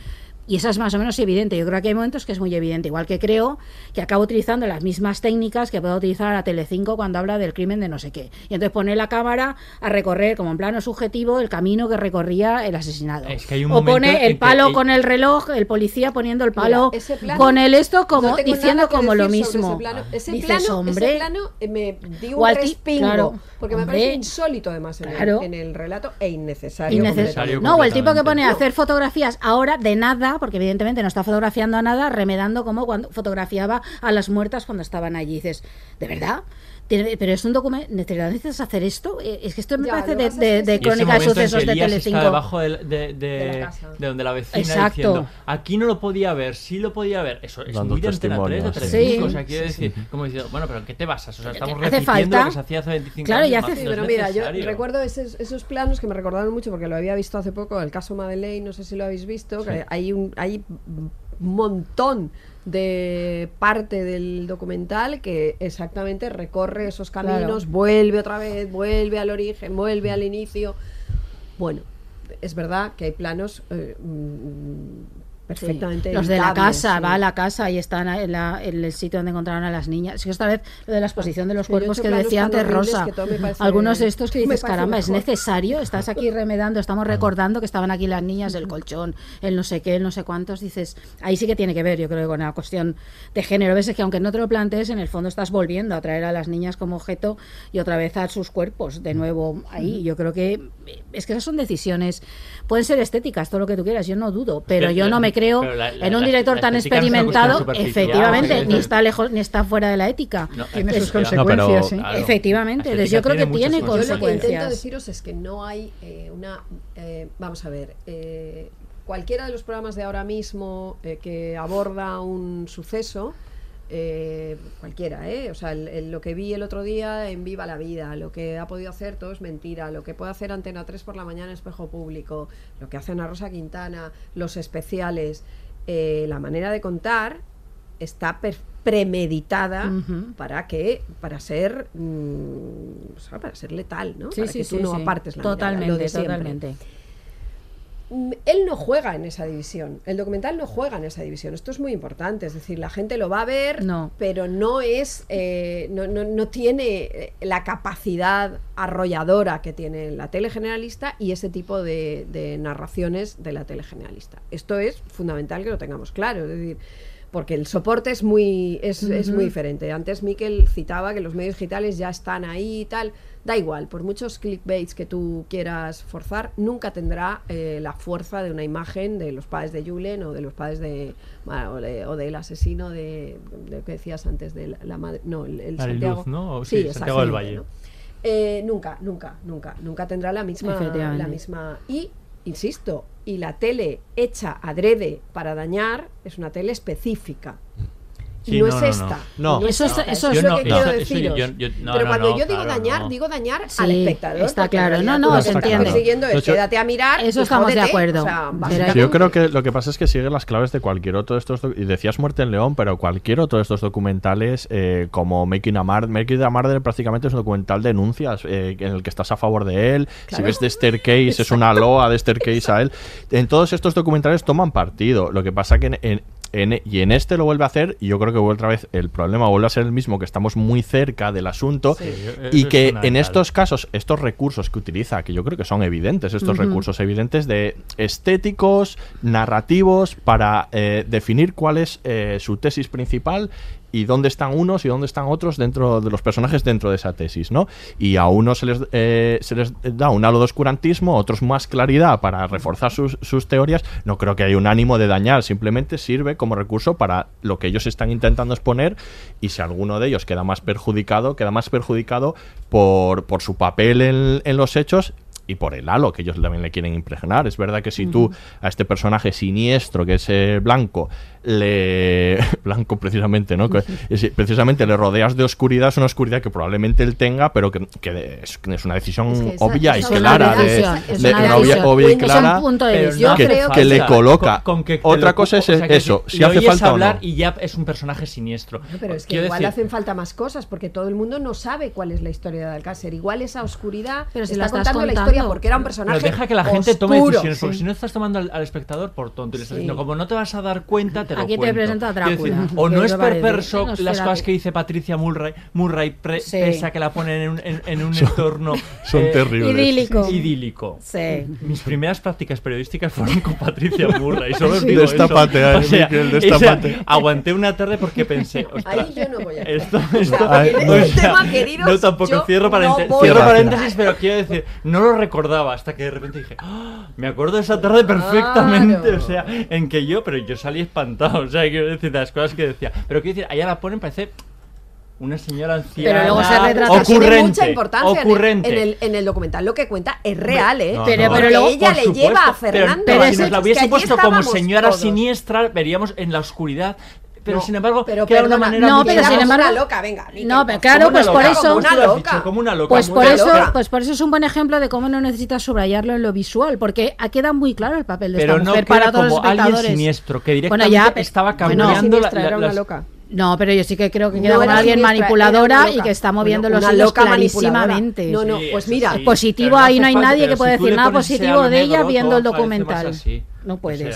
[SPEAKER 12] Y esa es más o menos evidente. Yo creo que hay momentos que es muy evidente. Igual que creo que acaba utilizando las mismas técnicas que puede utilizar a Telecinco cuando habla del crimen de no sé qué. Y entonces pone la cámara a recorrer como en plano subjetivo el camino que recorría el asesinado.
[SPEAKER 1] Es que hay un
[SPEAKER 12] o pone el palo con el reloj, el policía poniendo el
[SPEAKER 13] Mira,
[SPEAKER 12] palo
[SPEAKER 13] ese plano-
[SPEAKER 12] con el esto como
[SPEAKER 13] no
[SPEAKER 12] diciendo
[SPEAKER 13] nada
[SPEAKER 12] como lo mismo.
[SPEAKER 13] Ese plano, ese
[SPEAKER 12] Dices,
[SPEAKER 13] plano,
[SPEAKER 12] hombre,
[SPEAKER 13] ese plano eh, me dio
[SPEAKER 12] o
[SPEAKER 13] un respingo,
[SPEAKER 12] claro,
[SPEAKER 13] porque me
[SPEAKER 12] hombre.
[SPEAKER 13] parece insólito además en,
[SPEAKER 12] Claro.
[SPEAKER 13] el, en el relato e innecesario.
[SPEAKER 12] No, o el tipo que pone a hacer fotografías ahora de porque evidentemente no está fotografiando a nada, remedando como cuando fotografiaba a las muertas cuando estaban allí. dices, ¿de verdad? Pero es un documento. ¿Necesitas hacer esto? Eh, Es que esto me
[SPEAKER 13] Ya,
[SPEAKER 12] parece de, de- de
[SPEAKER 13] sí.
[SPEAKER 12] Crónica de sucesos de
[SPEAKER 1] Elías está
[SPEAKER 12] Telecinco.
[SPEAKER 1] debajo de, de-
[SPEAKER 13] De
[SPEAKER 1] de donde la vecina
[SPEAKER 12] Exacto.
[SPEAKER 1] diciendo aquí no lo podía ver, sí lo podía ver. Eso es
[SPEAKER 11] Dando
[SPEAKER 1] muy de Antena 3, de
[SPEAKER 11] sí.
[SPEAKER 1] Telecinco.
[SPEAKER 12] Sí.
[SPEAKER 1] O sea, quiere decir, como diciendo, bueno, pero ¿en qué te basas? O sea, estamos
[SPEAKER 12] Hace
[SPEAKER 1] repitiendo
[SPEAKER 12] falta.
[SPEAKER 1] lo que se hacía hace 25
[SPEAKER 12] Claro,
[SPEAKER 1] años.
[SPEAKER 12] y
[SPEAKER 1] no-
[SPEAKER 12] hace-
[SPEAKER 1] no
[SPEAKER 13] Sí, pero mira, yo recuerdo esos, esos planos que me recordaron mucho porque lo había visto hace poco, el caso Madeleine, no sé si lo habéis visto, que hay un hay un montón de parte del documental que exactamente recorre esos caminos,
[SPEAKER 12] Claro.
[SPEAKER 13] vuelve otra vez, vuelve al origen, vuelve al inicio. Bueno, es verdad que hay planos eh, perfectamente
[SPEAKER 12] Los de la casa,
[SPEAKER 13] sí.
[SPEAKER 12] va a la casa y están en, la- en el sitio donde encontraron a las niñas. Sí, esta vez lo de la exposición de los cuerpos que decía antes Rosa.
[SPEAKER 13] que parece-
[SPEAKER 12] Algunos de estos que dices, caramba, es
[SPEAKER 13] mejor".
[SPEAKER 12] necesario. Estás aquí remedando, estamos recordando que estaban aquí las niñas del colchón, el no sé qué, el no sé cuántos. Dices, ahí sí que tiene que ver, yo creo, con la cuestión de género. A veces que aunque no te lo plantees, en el fondo estás volviendo a traer a las niñas como objeto y otra vez a sus cuerpos de nuevo ahí. Yo creo que es que esas son decisiones, pueden ser estéticas, todo lo que tú quieras, yo no dudo, pero
[SPEAKER 1] que
[SPEAKER 12] yo no me creo
[SPEAKER 1] pero la- la-
[SPEAKER 12] en un
[SPEAKER 1] la-
[SPEAKER 12] director
[SPEAKER 1] la
[SPEAKER 12] tan experimentado, efectivamente,
[SPEAKER 1] sí,
[SPEAKER 12] ni está lejos, ni está fuera de la ética.
[SPEAKER 1] No,
[SPEAKER 18] Tiene sus
[SPEAKER 11] No, pero-
[SPEAKER 18] consecuencias.
[SPEAKER 12] Efectivamente, entonces yo creo que
[SPEAKER 1] tiene
[SPEAKER 13] Yo lo que intento
[SPEAKER 12] consecuencias.
[SPEAKER 13] deciros es que no hay eh, una... eh, vamos a ver, eh, cualquiera de los programas de ahora mismo eh, que aborda un suceso, eh, cualquiera, ¿eh? O sea, el- el- lo que vi el otro día en Viva la Vida, lo que ha podido hacer todo es mentira, lo que puede hacer Antena 3 por la mañana en Espejo Público, lo que hacen a Rosa Quintana, los especiales, eh, la manera de contar está premeditada para que para ser mm, o sea, para ser letal no
[SPEAKER 12] Sí,
[SPEAKER 13] para
[SPEAKER 12] sí,
[SPEAKER 13] que
[SPEAKER 12] sí,
[SPEAKER 13] tú no apartes la mirada, lo
[SPEAKER 12] Totalmente,
[SPEAKER 13] de siempre.
[SPEAKER 12] totalmente.
[SPEAKER 13] Mm, él no juega en esa división. El documental no juega en esa división. Esto es muy importante. Es decir la gente lo va a ver
[SPEAKER 12] No.
[SPEAKER 13] pero no es eh, no, no- no tiene eh, la capacidad arrolladora que tiene la tele generalista y ese tipo de, de narraciones de la tele generalista. Esto es fundamental que lo tengamos claro. Es decir porque el soporte es muy es, es muy diferente antes Miquel citaba que los medios digitales ya están ahí y tal da igual por muchos clickbaits que tú quieras forzar nunca tendrá eh, la fuerza de una imagen de los padres de Julen o de los padres de bueno, o, de- o del asesino de, de lo que decías antes de la, la madre no el, el Santiago
[SPEAKER 1] ¿no? O sí, Santiago del Valle.
[SPEAKER 13] ¿no? Eh, nunca nunca nunca nunca tendrá la misma la misma y insisto y la tele hecha adrede para dañar es una tele específica no, es esta.
[SPEAKER 1] No,
[SPEAKER 13] eso, es, eso es lo que quiero deciros.
[SPEAKER 1] Yo, yo,
[SPEAKER 13] Pero cuando yo digo dañar, digo dañar
[SPEAKER 12] sí, al
[SPEAKER 13] espectador.
[SPEAKER 12] Está claro, no, no, se entiende.
[SPEAKER 13] Quédate a mirar.
[SPEAKER 12] Eso estamos de acuerdo.
[SPEAKER 11] Yo creo que lo que pasa es que sigue las claves de cualquier otro de estos. Y decías Muerte en León, pero cualquier otro de estos documentales, eh, como Making a Murder, Making a Murder prácticamente es un documental de denuncias eh, en el que estás a favor de él. Si ves de Staircase, es una loa de Staircase a él. En todos estos documentales toman partido. Lo que pasa que en, en, y en este lo vuelve a hacer y yo creo que otra vez el problema vuelve a ser el mismo, que estamos muy cerca del asunto y que en estos casos, estos recursos que utiliza, que yo creo que son evidentes, estos recursos evidentes de estéticos, narrativos, para eh, definir cuál es eh, su tesis principal y dónde están unos y dónde están otros dentro de los personajes dentro de esa tesis, ¿no? Y a unos se les, eh, se les da un halo de oscurantismo, a otros más claridad para reforzar sus, sus teorías. No creo que haya un ánimo de dañar, simplemente sirve como recurso para lo que ellos están intentando exponer y si alguno de ellos queda más perjudicado, queda más perjudicado por, por su papel en, en los hechos y por el halo que ellos también le quieren impregnar. Es verdad que si tú a este personaje siniestro, que es eh, blanco, le. Blanco, precisamente, ¿no? precisamente le rodeas de oscuridad, es una oscuridad que probablemente él tenga, pero que, que es, es, una decisión
[SPEAKER 12] es que esa,
[SPEAKER 11] obvia y clara. obvia, y clara. que, le coloca.
[SPEAKER 1] Con, con
[SPEAKER 11] Otra cosa es eso,
[SPEAKER 1] si
[SPEAKER 11] hace falta.
[SPEAKER 1] hablar y ya es un personaje siniestro.
[SPEAKER 13] Pero es que igual
[SPEAKER 1] decir...
[SPEAKER 13] hacen falta más cosas, porque todo el mundo no sabe cuál es la historia de Alcácer. Igual esa oscuridad
[SPEAKER 12] pero si
[SPEAKER 13] está contando, la historia porque era un personaje.
[SPEAKER 1] Pero deja que la gente tome decisiones, porque si no estás tomando al, espectador por tonto y le estás diciendo, como no te vas a dar cuenta, te
[SPEAKER 12] Aquí
[SPEAKER 1] cuento.
[SPEAKER 12] te presento a
[SPEAKER 1] Drácula. Decir, o no
[SPEAKER 12] es
[SPEAKER 1] perverso
[SPEAKER 12] no
[SPEAKER 1] las cosas que dice Patricia Murray, Murray pre,
[SPEAKER 12] sí.
[SPEAKER 1] pesa que la ponen en un, en, en un
[SPEAKER 11] son,
[SPEAKER 1] entorno
[SPEAKER 11] son
[SPEAKER 1] eh,
[SPEAKER 11] terribles.
[SPEAKER 12] idílico.
[SPEAKER 1] idílico.
[SPEAKER 12] Sí.
[SPEAKER 1] Mis primeras prácticas periodísticas fueron con Patricia Murray. Solo
[SPEAKER 11] sí.
[SPEAKER 1] digo destapate,
[SPEAKER 11] eh,
[SPEAKER 1] o sea,
[SPEAKER 11] Miguel,
[SPEAKER 1] aguanté una tarde porque pensé,
[SPEAKER 13] Ahí yo no voy a
[SPEAKER 1] esto, esto
[SPEAKER 13] Ay, no,
[SPEAKER 1] o sea, este
[SPEAKER 13] tema, queridos,
[SPEAKER 1] no, tampoco cierro, paréntesis,
[SPEAKER 13] no
[SPEAKER 1] cierro paréntesis, pero quiero decir, no lo recordaba hasta que de repente dije, ah, me acuerdo de esa tarde perfectamente, o sea, en que yo, pero yo salí espantado o sea, quiero decir, las cosas que decía. Pero quiero decir, allá la ponen, parece una señora anciana.
[SPEAKER 12] Pero luego se retrata
[SPEAKER 1] ocurrente, tiene
[SPEAKER 13] mucha importancia.
[SPEAKER 1] Ocurrente.
[SPEAKER 13] En, el, en, el, documental lo que cuenta es real, ¿eh?
[SPEAKER 12] Pero, pero
[SPEAKER 13] ella le lleva a Fernando.
[SPEAKER 1] Pero,
[SPEAKER 13] ¿eh?
[SPEAKER 1] si nos la hubiese puesto como señora siniestra, veríamos en la oscuridad pero
[SPEAKER 13] no,
[SPEAKER 1] sin embargo,
[SPEAKER 13] pero
[SPEAKER 1] queda perdona, una manera
[SPEAKER 12] no, pero sin embargo,
[SPEAKER 13] una loca, venga.
[SPEAKER 12] No, pero claro, pues, pues
[SPEAKER 1] loca, por eso
[SPEAKER 13] una loca, dicho,
[SPEAKER 1] como una loca,
[SPEAKER 12] pues por eso, loca. pues por eso es un buen ejemplo de cómo no necesitas subrayarlo en lo visual, porque queda muy claro el papel de
[SPEAKER 1] pero
[SPEAKER 12] esta
[SPEAKER 1] no
[SPEAKER 12] mujer para todos
[SPEAKER 1] como los
[SPEAKER 12] espectadores.
[SPEAKER 1] alguien siniestro que directamente
[SPEAKER 12] bueno, ya,
[SPEAKER 1] estaba cambiando bueno,
[SPEAKER 13] la,
[SPEAKER 1] la,
[SPEAKER 13] era una loca.
[SPEAKER 12] No, pero yo sí que creo que queda no
[SPEAKER 13] con
[SPEAKER 12] alguien manipuladora y que está moviendo
[SPEAKER 13] bueno,
[SPEAKER 12] los hilos clarísimamente.
[SPEAKER 13] No, no, pues mira,
[SPEAKER 12] positivo ahí no hay nadie que pueda decir
[SPEAKER 1] ah,
[SPEAKER 12] nada positivo de ella viendo el documental no puedes.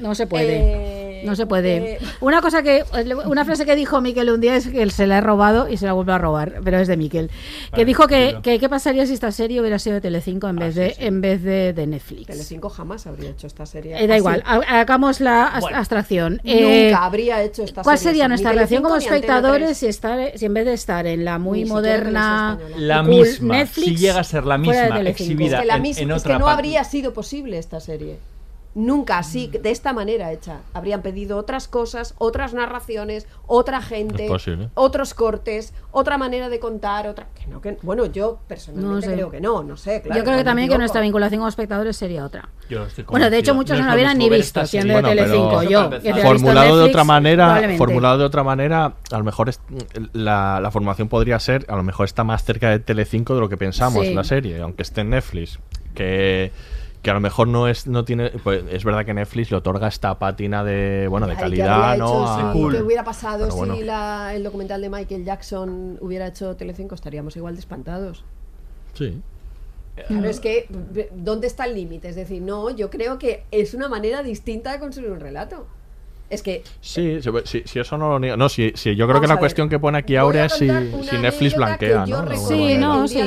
[SPEAKER 12] No se puede.
[SPEAKER 13] Eh,
[SPEAKER 12] no se puede.
[SPEAKER 13] Eh,
[SPEAKER 12] una cosa que una frase que dijo Miquel un día es que él se la ha robado y se la vuelve a robar, pero es de Miquel, que dijo que, que, qué pasaría si esta serie hubiera sido de Telecinco en ah, vez de en vez de, de, Netflix.
[SPEAKER 13] Telecinco jamás habría hecho esta serie.
[SPEAKER 12] Eh, da igual, hagamos la abstracción.
[SPEAKER 13] Nunca habría hecho esta
[SPEAKER 12] ¿Cuál
[SPEAKER 13] serie
[SPEAKER 12] sería nuestra relación como espectadores si estar si en vez de estar en la muy moderna
[SPEAKER 1] la misma
[SPEAKER 12] Netflix,
[SPEAKER 1] si llega a ser la misma exhibida
[SPEAKER 13] la
[SPEAKER 1] en, en otra
[SPEAKER 13] no habría sido posible esta serie nunca así, mm. de esta manera hecha. Habrían pedido otras cosas, otras narraciones, otra gente, otros cortes, otra manera de contar, otra... Que no, que... Bueno, yo personalmente
[SPEAKER 12] no
[SPEAKER 13] creo que no, no sé. Claro,
[SPEAKER 12] yo creo que también que nuestra vinculación con espectadores sería otra. Bueno, de hecho muchos
[SPEAKER 1] no,
[SPEAKER 12] no hubieran ni visto siendo de Telecinco, yo.
[SPEAKER 11] Formulado
[SPEAKER 12] Netflix, de
[SPEAKER 11] otra manera, formulado de otra manera, a lo mejor mm, la, la, formación podría ser, a lo mejor está más cerca de Telecinco de lo que pensamos
[SPEAKER 12] sí.
[SPEAKER 11] la serie, aunque esté en Netflix, que que a lo mejor no es no tiene pues es verdad que Netflix le otorga esta pátina de bueno de calidad
[SPEAKER 13] que
[SPEAKER 11] no
[SPEAKER 13] hecho,
[SPEAKER 11] a,
[SPEAKER 13] sí, cool. hubiera pasado si. La, el documental de Michael Jackson hubiera hecho Telecinco estaríamos igual de espantados
[SPEAKER 11] sí
[SPEAKER 13] Claro, mm. es que ¿dónde está el límite? Es decir, no, yo creo que es una manera distinta de construir un relato. Es que.
[SPEAKER 11] Sí, sí, sí, eso no lo niego. No, sí, sí yo creo que la cuestión que pone aquí ahora es si, si Netflix blanquea, ¿no?
[SPEAKER 12] Sí, no, sí.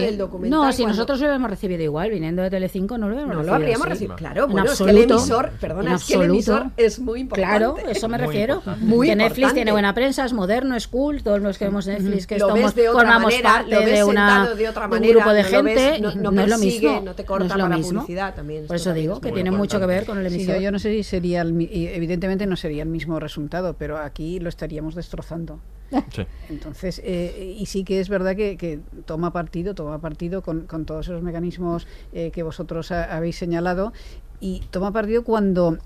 [SPEAKER 12] No, si nosotros lo hubiéramos recibido igual, viniendo de Telecinco, no lo hubiéramos
[SPEAKER 13] no,
[SPEAKER 12] recibido.
[SPEAKER 13] lo
[SPEAKER 12] habríamos
[SPEAKER 13] recibido, claro.
[SPEAKER 12] En
[SPEAKER 13] bueno, absoluto, es que el emisor, perdona, es que el emisor es muy importante.
[SPEAKER 12] Claro, eso me
[SPEAKER 1] muy
[SPEAKER 12] refiero.
[SPEAKER 1] Importante.
[SPEAKER 13] Muy
[SPEAKER 12] que Netflix
[SPEAKER 13] importante.
[SPEAKER 12] tiene buena prensa, es moderno, es cool, todos los que vemos Netflix, que estamos, formamos parte de, una, un grupo de gente,
[SPEAKER 13] no,
[SPEAKER 12] es lo mismo.
[SPEAKER 13] No te corta
[SPEAKER 12] la
[SPEAKER 13] publicidad también.
[SPEAKER 12] Por eso digo que tiene mucho que ver con el emisor.
[SPEAKER 18] Yo no sé si sería, evidentemente no sería el mismo resultado, pero aquí lo estaríamos destrozando. Entonces, eh, y sí que es verdad que, que toma partido, toma partido con, con todos esos mecanismos eh, que vosotros ha- habéis señalado y toma partido cuando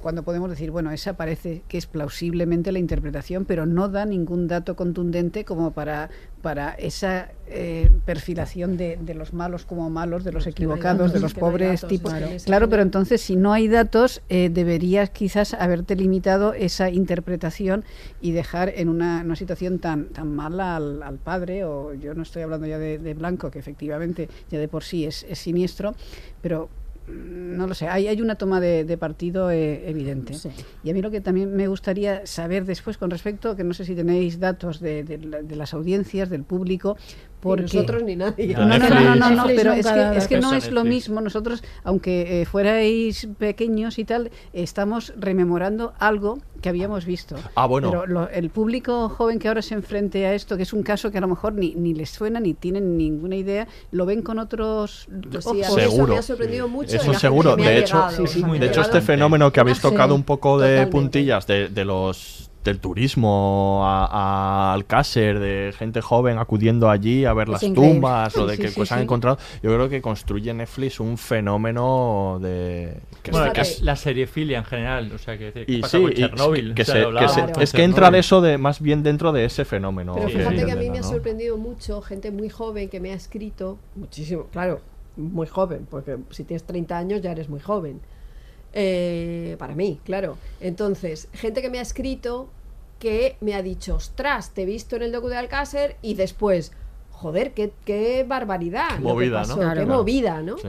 [SPEAKER 18] cuando podemos decir, bueno, esa parece que es plausiblemente la interpretación, pero no da ningún dato contundente como para, para esa eh, perfilación de, de los malos como malos, de los equivocados, de los pobres
[SPEAKER 13] datos,
[SPEAKER 18] tipos. Claro, pero entonces si no hay datos, eh, deberías quizás haberte limitado esa interpretación y dejar en una, una situación tan, tan mala al, al padre, o yo no estoy hablando ya de, de Blanco, que efectivamente ya de por sí es, es siniestro, pero no lo sé, hay, hay una toma de, de partido eh, evidente. Y a mí lo que también me gustaría saber después con respecto, que no sé si tenéis datos de, de la- de las audiencias, del público, porque...
[SPEAKER 13] nosotros ni nadie.
[SPEAKER 18] No, no, no, no, no, no,
[SPEAKER 13] Netflix
[SPEAKER 18] pero es que, es que no es lo mismo. Nosotros, aunque eh, fuerais pequeños y tal, estamos rememorando algo que habíamos visto.
[SPEAKER 11] Ah, bueno.
[SPEAKER 18] Pero lo- el público joven que ahora se enfrente a esto, que es un caso que a lo mejor ni, ni les suena ni tienen ninguna idea, lo ven con otros
[SPEAKER 13] Pues sí,
[SPEAKER 18] ojos.
[SPEAKER 13] mí eso
[SPEAKER 11] Seguro.
[SPEAKER 13] me ha sorprendido mucho.
[SPEAKER 11] Eso seguro. De hecho,
[SPEAKER 13] llegado,
[SPEAKER 11] sí, de hecho este fenómeno que habéis
[SPEAKER 13] Sí,
[SPEAKER 11] tocado un poco de
[SPEAKER 13] totalmente.
[SPEAKER 11] puntillas de, de los del turismo a, a Alcácer, de gente joven acudiendo allí a ver
[SPEAKER 1] Es
[SPEAKER 11] las
[SPEAKER 1] increíble.
[SPEAKER 11] tumbas, o de
[SPEAKER 1] Sí,
[SPEAKER 11] que
[SPEAKER 1] sí,
[SPEAKER 11] pues han
[SPEAKER 1] sí.
[SPEAKER 11] encontrado. Yo creo que construye Netflix un fenómeno de que
[SPEAKER 1] Bueno, que es la seriefilia en general, o sea, que, que
[SPEAKER 11] y
[SPEAKER 1] pasa
[SPEAKER 11] sí,
[SPEAKER 1] con Chernobyl.
[SPEAKER 11] que
[SPEAKER 1] o sea,
[SPEAKER 11] se-
[SPEAKER 1] lo
[SPEAKER 11] que
[SPEAKER 1] hablábamos
[SPEAKER 11] se-
[SPEAKER 1] con
[SPEAKER 11] es que entra de eso de más bien dentro de ese fenómeno.
[SPEAKER 13] Pero fíjate que a mí me ha sorprendido mucho gente muy joven que me ha escrito, muchísimo, claro, muy joven, porque si tienes 30 años ya eres muy joven. Eh, para mí, claro. Entonces, gente que me ha escrito que me ha dicho, ostras, te he visto en el docu de Alcácer y después, joder, qué, qué barbaridad.
[SPEAKER 11] Qué movida,
[SPEAKER 13] pasó,
[SPEAKER 11] ¿no? Claro.
[SPEAKER 13] Qué
[SPEAKER 11] Claro.
[SPEAKER 13] movida, ¿no?
[SPEAKER 11] Sí.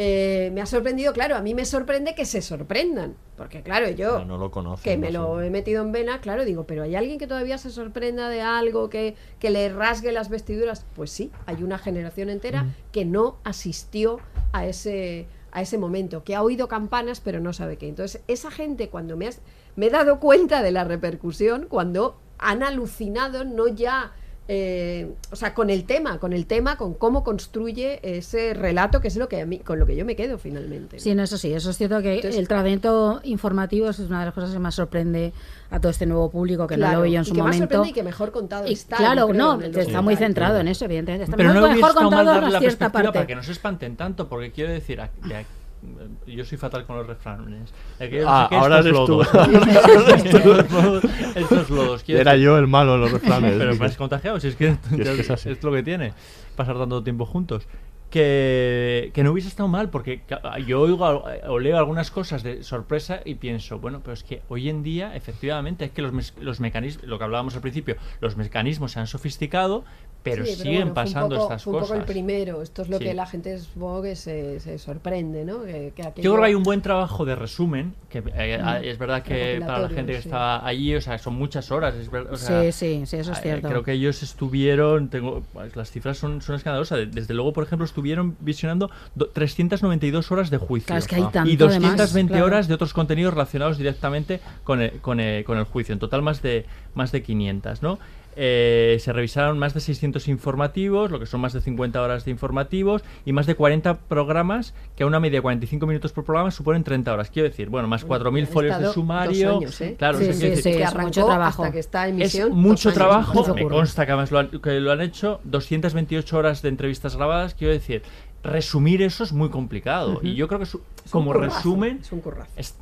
[SPEAKER 13] Eh, me ha sorprendido, claro, a mí me sorprende que se sorprendan, porque claro, yo
[SPEAKER 11] No, no lo conocen,
[SPEAKER 13] que
[SPEAKER 11] no
[SPEAKER 13] me
[SPEAKER 11] sé.
[SPEAKER 13] lo he metido en vena, claro, digo, pero ¿hay alguien que todavía se sorprenda de algo, que, que le rasgue las vestiduras? Pues sí, hay una generación entera que no asistió a ese, a ese momento, que ha oído campanas pero no sabe qué. Entonces, esa gente cuando me, has, me he dado cuenta de la repercusión, cuando han alucinado, no ya... eh, o sea, con el tema, con el tema, con cómo construye ese relato, que es lo que a mí, con lo que yo me quedo finalmente.
[SPEAKER 12] Sí, no, eso sí, eso es cierto que
[SPEAKER 13] Entonces-
[SPEAKER 12] el tratamiento informativo es una de las cosas que más sorprende a todo este nuevo público que no
[SPEAKER 13] Claro,
[SPEAKER 12] lo veía en
[SPEAKER 13] y
[SPEAKER 12] su
[SPEAKER 13] que más
[SPEAKER 12] momento.
[SPEAKER 13] sorprende y que mejor contado
[SPEAKER 12] Y
[SPEAKER 13] está,
[SPEAKER 12] claro,
[SPEAKER 13] creo,
[SPEAKER 12] no, está
[SPEAKER 13] documental.
[SPEAKER 12] muy centrado en eso, evidentemente. Está
[SPEAKER 1] Pero no
[SPEAKER 12] mejor contado
[SPEAKER 1] la
[SPEAKER 12] cierta
[SPEAKER 1] perspectiva
[SPEAKER 12] parte.
[SPEAKER 1] para que no se espanten tanto, porque quiero decir, a- de a- yo soy fatal con los refranes. Aquello no
[SPEAKER 11] Ah,
[SPEAKER 1] sé qué,
[SPEAKER 11] ahora eres
[SPEAKER 1] lodos.
[SPEAKER 11] Tú.
[SPEAKER 1] Estos lodos, estos lodos, quiero
[SPEAKER 11] Era
[SPEAKER 1] decir-
[SPEAKER 11] yo el malo en los refranes.
[SPEAKER 1] Pero me has contagiado, si es que,
[SPEAKER 11] Si es que es
[SPEAKER 1] es lo que tiene, pasar tanto tiempo juntos. Que, que no hubiese estado mal, porque yo oigo al- o leo algunas cosas de sorpresa y pienso, bueno, pero es que hoy en día, efectivamente, es que los, los mecanismos, lo que hablábamos al principio, los mecanismos se han sofisticado, pero
[SPEAKER 13] Sí,
[SPEAKER 1] siguen
[SPEAKER 13] bueno, fue un
[SPEAKER 1] pasando
[SPEAKER 13] poco-
[SPEAKER 1] estas
[SPEAKER 13] fue un
[SPEAKER 1] cosas.
[SPEAKER 13] poco el primero. Esto es lo
[SPEAKER 1] Sí.
[SPEAKER 13] que la gente supongo que se, se sorprende, ¿no? Que, que aquello-
[SPEAKER 1] Yo creo que hay un buen trabajo de resumen, que eh,
[SPEAKER 12] Mm.
[SPEAKER 1] ah, es verdad que para la gente que
[SPEAKER 12] sí.
[SPEAKER 1] está allí, o sea, son muchas horas. Es ver- o
[SPEAKER 12] Sí,
[SPEAKER 1] sea,
[SPEAKER 12] sí, sí, eso es
[SPEAKER 1] eh,
[SPEAKER 12] cierto.
[SPEAKER 1] Creo que ellos estuvieron, tengo, pues, las cifras son, son escandalosas. Desde luego, por ejemplo, estuvieron visionando do- 392 horas de juicio
[SPEAKER 12] Claro, es que hay tanto,
[SPEAKER 1] y 220
[SPEAKER 12] además,
[SPEAKER 1] horas
[SPEAKER 12] claro.
[SPEAKER 1] de otros contenidos relacionados directamente con el, con el- con el juicio. En total, más de, más de 500, ¿no? Eh, se revisaron más de 600 informativos, lo que son más de 50 horas de informativos, y más de 40 programas, que a una media de 45 minutos por programa suponen 30 horas. Quiero decir, bueno, más 4.000
[SPEAKER 13] han
[SPEAKER 1] folios de sumario.
[SPEAKER 13] años, ¿eh?
[SPEAKER 1] Claro,
[SPEAKER 13] Sí,
[SPEAKER 1] o sea,
[SPEAKER 13] sí,
[SPEAKER 1] quiero
[SPEAKER 13] sí,
[SPEAKER 1] decir,
[SPEAKER 13] que
[SPEAKER 12] es
[SPEAKER 13] arrancó
[SPEAKER 12] mucho trabajo.
[SPEAKER 13] hasta que está en
[SPEAKER 1] es mucho trabajo, me consta que además lo han, que lo han hecho, 228 horas de entrevistas grabadas, quiero decir, resumir eso es muy complicado. Y yo creo que su-
[SPEAKER 13] Es un
[SPEAKER 1] como
[SPEAKER 13] currazo,
[SPEAKER 1] resumen,
[SPEAKER 13] Es un currazo.
[SPEAKER 1] es,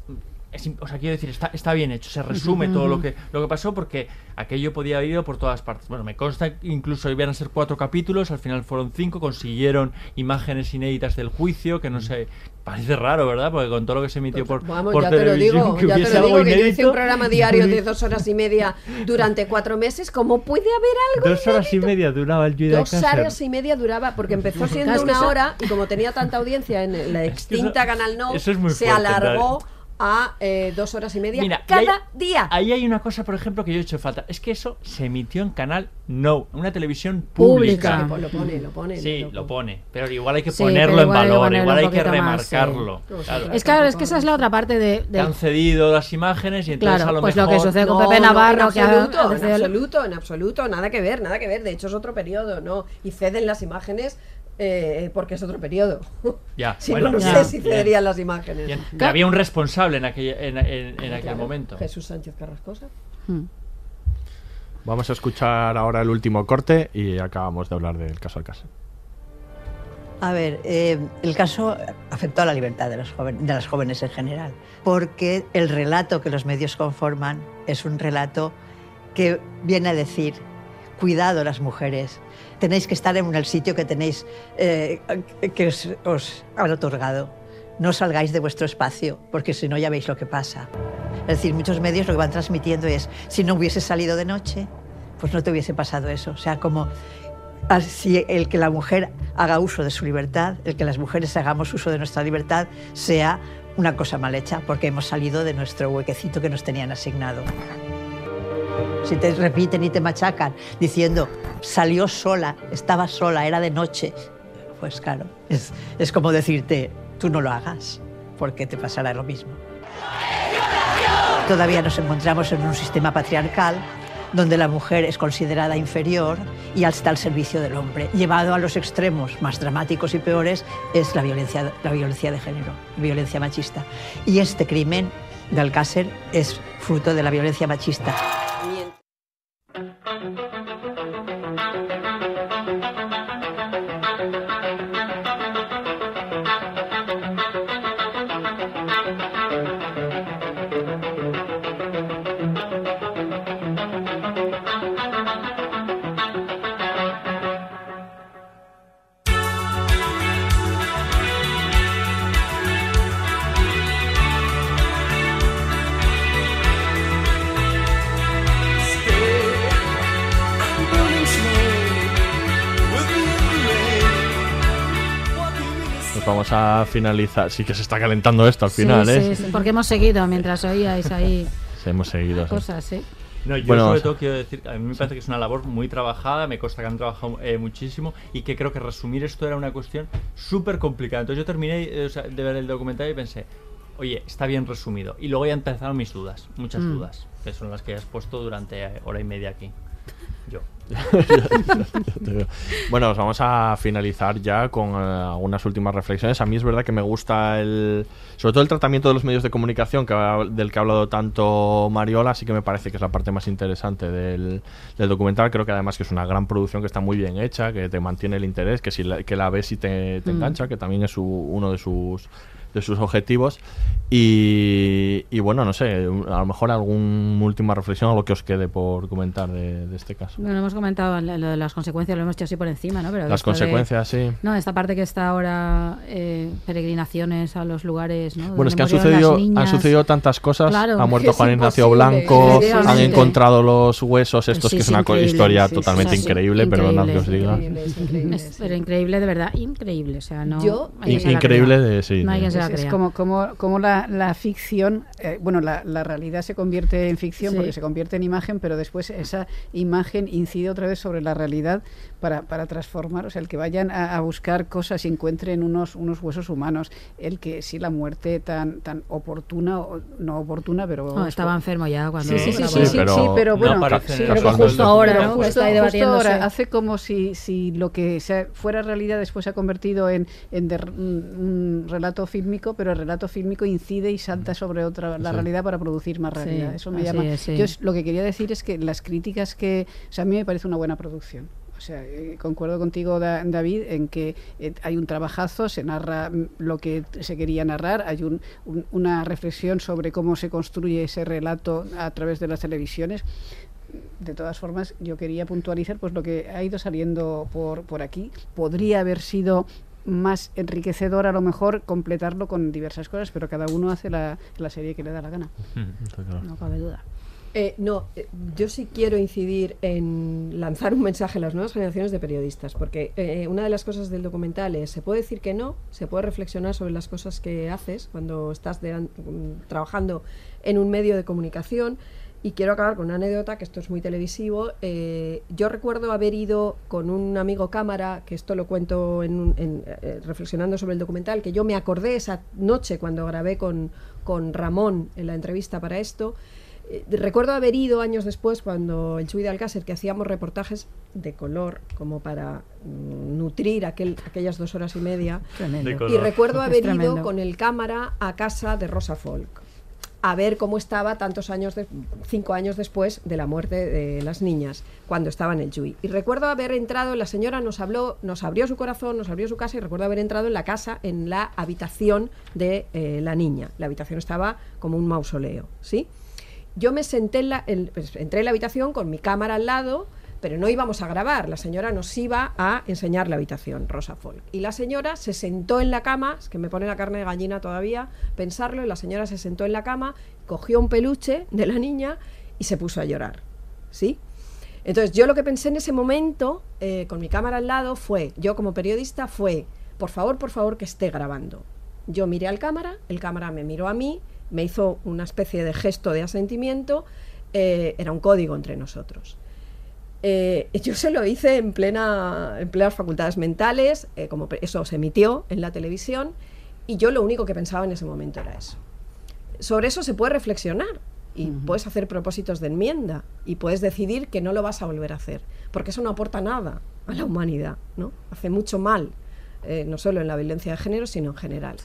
[SPEAKER 1] es o sea, quiero decir, está, está bien hecho, se resume todo lo que, lo que pasó porque aquello podía haber ido por todas partes. Bueno, me consta incluso iban a ser cuatro capítulos, al final fueron cinco, consiguieron imágenes inéditas del juicio, que no sé, parece raro, ¿verdad? Porque con todo lo que se emitió por,
[SPEAKER 13] Vamos,
[SPEAKER 1] por
[SPEAKER 13] ya te lo
[SPEAKER 1] televisión,
[SPEAKER 13] digo,
[SPEAKER 1] que
[SPEAKER 13] ya te lo digo, que yo hice un programa diario de dos horas y media durante cuatro meses. ¿Cómo puede haber algo?
[SPEAKER 1] Dos horas y media duraba el Judy
[SPEAKER 13] Dos horas y media duraba, porque empezó siendo una hora y como tenía tanta audiencia en la extinta Canal No,
[SPEAKER 1] es
[SPEAKER 13] se
[SPEAKER 1] fuerte,
[SPEAKER 13] alargó a eh, dos horas y media
[SPEAKER 1] Mira, y
[SPEAKER 13] cada
[SPEAKER 1] hay-
[SPEAKER 13] día.
[SPEAKER 1] Ahí hay una cosa, por ejemplo, que yo he hecho falta. Es que eso se emitió en Canal No, una televisión
[SPEAKER 12] Pública.
[SPEAKER 1] pública.
[SPEAKER 13] Que Lo pone, lo pone.
[SPEAKER 1] Sí,
[SPEAKER 13] lo-
[SPEAKER 1] lo pone. Pero igual hay que
[SPEAKER 12] Sí,
[SPEAKER 1] ponerlo en
[SPEAKER 12] igual hay que
[SPEAKER 1] valor, igual
[SPEAKER 12] un
[SPEAKER 1] hay que
[SPEAKER 12] poquito más, sí.
[SPEAKER 1] remarcarlo.
[SPEAKER 13] No,
[SPEAKER 1] Claro.
[SPEAKER 12] Es claro, es que esa es la otra parte de, del-
[SPEAKER 1] han cedido las imágenes y entonces
[SPEAKER 12] Claro,
[SPEAKER 1] a lo
[SPEAKER 12] pues lo
[SPEAKER 1] mejor...
[SPEAKER 12] que sucede con
[SPEAKER 13] No,
[SPEAKER 12] Pepe
[SPEAKER 13] no,
[SPEAKER 12] Navarro,
[SPEAKER 13] en
[SPEAKER 12] que ha-
[SPEAKER 13] absoluto,
[SPEAKER 12] ha
[SPEAKER 13] en absoluto, en absoluto, nada que ver, nada que ver. De hecho, es otro periodo, ¿no? Y ceden las imágenes eh, porque es otro periodo.
[SPEAKER 1] Ya,
[SPEAKER 13] si
[SPEAKER 1] bueno,
[SPEAKER 13] no, sé si cederían las imágenes.
[SPEAKER 1] Bien. Había un responsable en aquel, en, en- en aquel
[SPEAKER 13] Claro,
[SPEAKER 1] momento.
[SPEAKER 13] Jesús Sánchez Carrascosa.
[SPEAKER 11] Vamos a escuchar ahora el último corte y acabamos de hablar del caso Alcácer.
[SPEAKER 25] A ver, eh, el caso afectó a la libertad de, los joven- de las jóvenes en general, porque el relato que los medios conforman es un relato que viene a decir, cuidado las mujeres, tenéis que estar en el sitio que tenéis, eh, que os, os han otorgado. No salgáis de vuestro espacio, porque si no ya veis lo que pasa. Es decir, muchos medios lo que van transmitiendo es, si no hubiese salido de noche, pues no te hubiese pasado eso. O sea, como así el que la mujer haga uso de su libertad, el que las mujeres hagamos uso de nuestra libertad, sea una cosa mal hecha, porque hemos salido de nuestro huequecito que nos tenían asignado. Si te repiten y te machacan diciendo, salió sola, estaba sola, era de noche, pues claro, es, como decirte, tú no lo hagas, porque te pasará lo mismo. Todavía nos encontramos en un sistema patriarcal donde la mujer es considerada inferior y está al servicio del hombre. Llevado a los extremos más dramáticos y peores es la violencia, la violencia de género, violencia machista. Y este crimen de Alcácer es fruto de la violencia machista.
[SPEAKER 11] Finalizar. Sí que se está calentando esto al final,
[SPEAKER 12] sí,
[SPEAKER 11] ¿eh?
[SPEAKER 12] sí, porque hemos seguido mientras oíais ahí
[SPEAKER 11] Sí, hemos seguido. sí.
[SPEAKER 12] cosas, sí.
[SPEAKER 1] No, yo
[SPEAKER 11] Bueno,
[SPEAKER 1] sobre todo quiero decir, a mí me parece que es una labor muy trabajada, me consta que han trabajado eh, muchísimo y que creo que resumir esto era una cuestión súper complicada. Entonces yo terminé eh, o sea, de ver el documental y pensé, oye, está bien resumido. Y luego ya empezaron mis dudas, muchas
[SPEAKER 11] Mm.
[SPEAKER 1] dudas, que son las que has puesto durante eh, hora y media aquí. Yo.
[SPEAKER 11] Bueno, pues vamos a finalizar ya con eh, algunas últimas reflexiones. A mí es verdad que me gusta el, sobre todo el tratamiento de los medios de comunicación que ha- del que ha hablado tanto Mariola, así que me parece que es la parte más interesante del, del documental. Creo que además que es una gran producción que está muy bien hecha, que te mantiene el interés, que si la, que la ves y te, te
[SPEAKER 26] Mm.
[SPEAKER 11] engancha, que también es su- uno de sus de sus objetivos y, y bueno, no sé, a lo mejor alguna última reflexión o lo que os quede por comentar de, de este caso.
[SPEAKER 12] Bueno, hemos comentado lo de las consecuencias, lo hemos hecho así por encima, ¿no? Pero
[SPEAKER 11] Las
[SPEAKER 12] esto de-
[SPEAKER 11] consecuencias, sí.
[SPEAKER 12] No, esta parte que está ahora, eh, peregrinaciones a los lugares, ¿no?
[SPEAKER 11] Bueno, es que han sucedido, han sucedido tantas cosas.
[SPEAKER 12] Claro,
[SPEAKER 11] ha muerto
[SPEAKER 12] es
[SPEAKER 11] Juan Ignacio. Blanco, han encontrado los huesos estos,
[SPEAKER 12] Sí,
[SPEAKER 11] que es
[SPEAKER 12] sí,
[SPEAKER 11] una
[SPEAKER 12] increíble,
[SPEAKER 11] historia
[SPEAKER 12] sí,
[SPEAKER 11] totalmente
[SPEAKER 12] sí, sí.
[SPEAKER 11] increíble, perdonad que os diga.
[SPEAKER 12] Increíble, es increíble, Es- pero increíble, de verdad, increíble. O sea, no.
[SPEAKER 18] Yo-
[SPEAKER 11] Increíble de- sí,
[SPEAKER 12] No hay quien se la
[SPEAKER 18] Es, como, como, como la, la ficción, eh, bueno, la, la realidad se convierte en ficción
[SPEAKER 12] Sí.
[SPEAKER 18] porque se convierte en imagen, pero después esa imagen incide otra vez sobre la realidad para, para transformar, o sea, el que vayan a, a buscar cosas y encuentren unos, unos huesos humanos, el que sí la muerte tan, tan oportuna, o no oportuna, pero...
[SPEAKER 12] No, estaba enfermo ya cuando.
[SPEAKER 18] Sí, sí, sí, sí,
[SPEAKER 12] muerte.
[SPEAKER 18] sí, pero bueno, sí,
[SPEAKER 12] pero justo ahora,
[SPEAKER 18] pero
[SPEAKER 12] ¿no?
[SPEAKER 18] Justo-
[SPEAKER 12] está ahí
[SPEAKER 18] justo
[SPEAKER 12] debatiéndose.
[SPEAKER 18] ahora hace como si, si lo que se- fuera realidad después se ha convertido en, en un relato fílmico, pero el relato fílmico incide y salta sobre otra la
[SPEAKER 12] Sí.
[SPEAKER 18] realidad para producir más
[SPEAKER 12] Sí,
[SPEAKER 18] realidad. Eso me llama.
[SPEAKER 12] es, sí.
[SPEAKER 18] Yo lo que quería decir es que las críticas que, o sea, a mí me parece una buena producción. O sea, eh, concuerdo contigo, Da- David, en que eh, hay un trabajazo, se narra mm, lo que se quería narrar, hay un- un- una reflexión sobre cómo se construye ese relato a través de las televisiones. De todas formas, yo quería puntualizar pues lo que ha ido saliendo por, por aquí. Podría haber sido más enriquecedor a lo mejor completarlo con diversas cosas, pero cada uno hace la, la serie que le da la gana.
[SPEAKER 12] No cabe duda.
[SPEAKER 13] Eh, no, eh, yo sí quiero incidir en lanzar un mensaje a las nuevas generaciones de periodistas, porque eh, una de las cosas del documental es, se puede decir que no, se puede reflexionar sobre las cosas que haces cuando estás delan- mm, trabajando en un medio de comunicación. Y quiero acabar con una anécdota, que esto es muy televisivo. Eh, yo recuerdo haber ido con un amigo cámara, que esto lo cuento en un- en, eh, reflexionando sobre el documental, que yo me acordé esa noche cuando grabé con, con Ramón en la entrevista para esto. Eh, recuerdo haber ido años después cuando en Chuy de Alcácer que hacíamos reportajes de color como para mm, nutrir aquel, aquellas dos horas y media
[SPEAKER 12] Tremendo.
[SPEAKER 13] Y recuerdo haber ido con el cámara a casa de Rosa Folk a ver cómo estaba tantos años, de- cinco años después de la muerte de las niñas, cuando estaba en el Yui. Y recuerdo haber entrado, la señora nos habló, nos abrió su corazón, nos abrió su casa y recuerdo haber entrado en la casa, en la habitación de eh, la niña. La habitación estaba como un mausoleo, ¿sí? Yo me senté en la, pues, entré en la habitación con mi cámara al lado, pero no íbamos a grabar. La señora nos iba a enseñar la habitación, Rosa Folk. Y la señora se sentó en la cama, es que me pone la carne de gallina todavía pensarlo, y la señora se sentó en la cama, cogió un peluche de la niña y se puso a llorar. ¿Sí? Entonces yo lo que pensé en ese momento, eh, con mi cámara al lado, fue, yo como periodista, fue, por favor, por favor, que esté grabando. Yo miré al cámara, el cámara me miró a mí, me hizo una especie de gesto de asentimiento, eh, era un código entre nosotros. Eh, yo se lo hice en, plena, en plenas facultades mentales, eh, como eso se emitió en la televisión, y yo lo único que pensaba en ese momento era eso. Sobre eso se puede reflexionar y puedes hacer propósitos de enmienda y puedes decidir que no lo vas a volver a hacer, porque eso no aporta nada a la humanidad, ¿no? Hace mucho mal, eh, no solo en la violencia de género, sino en general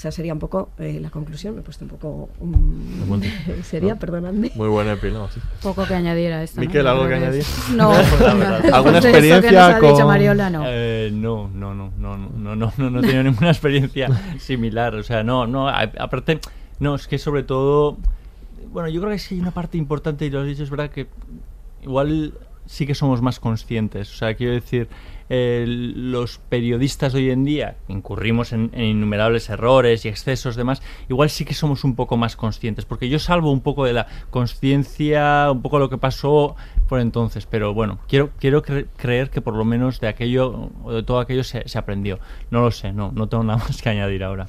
[SPEAKER 13] esa sería un poco eh, la conclusión. Me he puesto un poco. Mm, um,
[SPEAKER 11] sería,
[SPEAKER 13] perdonadme.
[SPEAKER 11] Muy buena epílogo.
[SPEAKER 12] Poco que añadir a esto.
[SPEAKER 11] Miquel, ¿algo que añadir?
[SPEAKER 12] No.
[SPEAKER 11] ¿Alguna experiencia con.?
[SPEAKER 1] Eh, no. No. no, no, no, no, no, no, no he tenido ninguna experiencia similar. O sea, no, no. Aparte, no, es que sobre todo. Bueno, yo creo que sí hay una parte importante, y lo has dicho, es verdad que igual sí que somos más conscientes. O sea, quiero decir, eh, los periodistas de hoy en día incurrimos en, innumerables errores y excesos demás, igual sí que somos un poco más conscientes, porque yo salvo un poco de la conciencia, un poco lo que pasó por entonces, pero bueno, quiero, quiero cre- creer que por lo menos de aquello de todo aquello se, se aprendió. No lo sé, no, no tengo nada más que añadir ahora.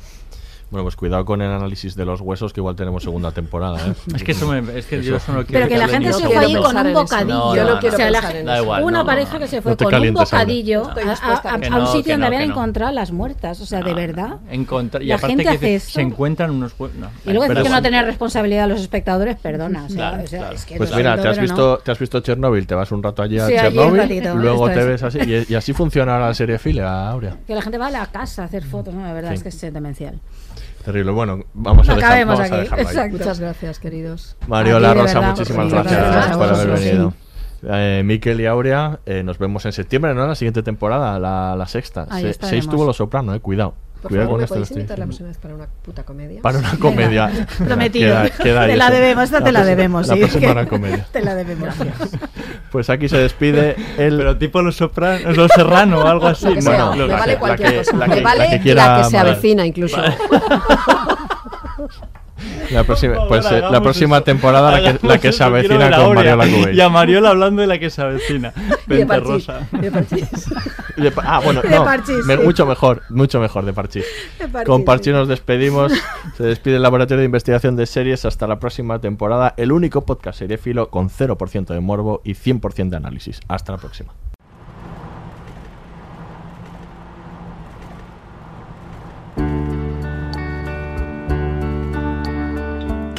[SPEAKER 11] Bueno, pues cuidado con el análisis de los huesos, que igual tenemos segunda temporada. ¿eh?
[SPEAKER 1] Es que eso me- es que yo eso no quiero
[SPEAKER 12] Pero que la gente se fue allí con un bocadillo.
[SPEAKER 1] No, Yo no no, quiero
[SPEAKER 12] o sea, la
[SPEAKER 1] en Da igual,
[SPEAKER 12] una
[SPEAKER 1] no,
[SPEAKER 12] pareja
[SPEAKER 1] no,
[SPEAKER 12] que se fue con un bocadillo a, un sitio donde habían encontrado las muertas. O sea, de verdad.
[SPEAKER 1] Y
[SPEAKER 12] La
[SPEAKER 1] aparte
[SPEAKER 12] gente
[SPEAKER 1] que
[SPEAKER 12] hace eso.
[SPEAKER 1] se encuentran unos hue- no.
[SPEAKER 12] Y luego decir que no tener responsabilidad a los espectadores, perdona.
[SPEAKER 11] Pues mira, te has visto, te has visto Chernobyl, te vas un rato allí a Chernobyl, luego te
[SPEAKER 12] es.
[SPEAKER 11] ves así y, así funciona la serie Filia, Aurea.
[SPEAKER 12] Que la gente va a la casa a hacer fotos, ¿no? De verdad, es que es demencial.
[SPEAKER 11] Terrible. Bueno, vamos a, dejar, vamos a
[SPEAKER 12] aquí,
[SPEAKER 11] ahí.
[SPEAKER 13] Muchas gracias, queridos.
[SPEAKER 11] Mariola
[SPEAKER 12] A ti, de
[SPEAKER 11] Rosa,
[SPEAKER 12] verdad.
[SPEAKER 11] muchísimas
[SPEAKER 12] Sí,
[SPEAKER 11] gracias
[SPEAKER 12] gracias.
[SPEAKER 11] por haber
[SPEAKER 12] Sí.
[SPEAKER 11] venido. Eh, Miquel y Aurea, eh, nos vemos en septiembre, ¿no? La siguiente temporada, la, la sexta. Se- seis tuvo Los Soprano, eh, cuidado.
[SPEAKER 13] Por
[SPEAKER 11] cuidado
[SPEAKER 13] favor,
[SPEAKER 11] con
[SPEAKER 13] ¿me
[SPEAKER 11] esto.
[SPEAKER 13] podéis
[SPEAKER 11] estoy-
[SPEAKER 13] invitar la próxima vez para una puta comedia?
[SPEAKER 11] Para una comedia.
[SPEAKER 12] Venga,
[SPEAKER 11] Venga,
[SPEAKER 12] prometido.
[SPEAKER 11] queda- queda ahí
[SPEAKER 12] te la debemos, esta
[SPEAKER 11] La
[SPEAKER 12] te la debemos.
[SPEAKER 11] La
[SPEAKER 12] sí, que-
[SPEAKER 11] una comedia.
[SPEAKER 12] Te la debemos.
[SPEAKER 11] Pues aquí se despide el.
[SPEAKER 1] Pero tipo los sopranos, los serrano o algo así.
[SPEAKER 13] Lo que sea,
[SPEAKER 1] No,
[SPEAKER 13] me
[SPEAKER 1] la
[SPEAKER 13] vale
[SPEAKER 1] que-
[SPEAKER 13] cualquier
[SPEAKER 1] la que-
[SPEAKER 13] cosa.
[SPEAKER 1] la
[SPEAKER 13] me
[SPEAKER 1] que-
[SPEAKER 13] vale
[SPEAKER 1] la
[SPEAKER 13] la
[SPEAKER 1] que
[SPEAKER 13] que,
[SPEAKER 1] quiera
[SPEAKER 13] se
[SPEAKER 1] Vale.
[SPEAKER 13] avecina incluso.
[SPEAKER 11] La próxima, pues eh, la próxima
[SPEAKER 1] eso.
[SPEAKER 11] temporada la que, la que se avecina con Mariola Cubey.
[SPEAKER 1] Y a Mariola hablando de la que se avecina. Vente, Rosa.
[SPEAKER 13] de Parchís.
[SPEAKER 11] De ah, bueno,
[SPEAKER 13] De
[SPEAKER 11] no,
[SPEAKER 13] Parchís,
[SPEAKER 11] me-
[SPEAKER 13] sí.
[SPEAKER 11] mucho mejor, mucho mejor de Parchís.
[SPEAKER 13] De Parchís,
[SPEAKER 11] Con Parchís
[SPEAKER 13] sí.
[SPEAKER 11] nos despedimos. Se despide el Laboratorio de Investigación de Series hasta la próxima temporada. El único podcast seriéfilo con 0% de morbo y 100% de análisis. Hasta la próxima.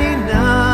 [SPEAKER 21] enough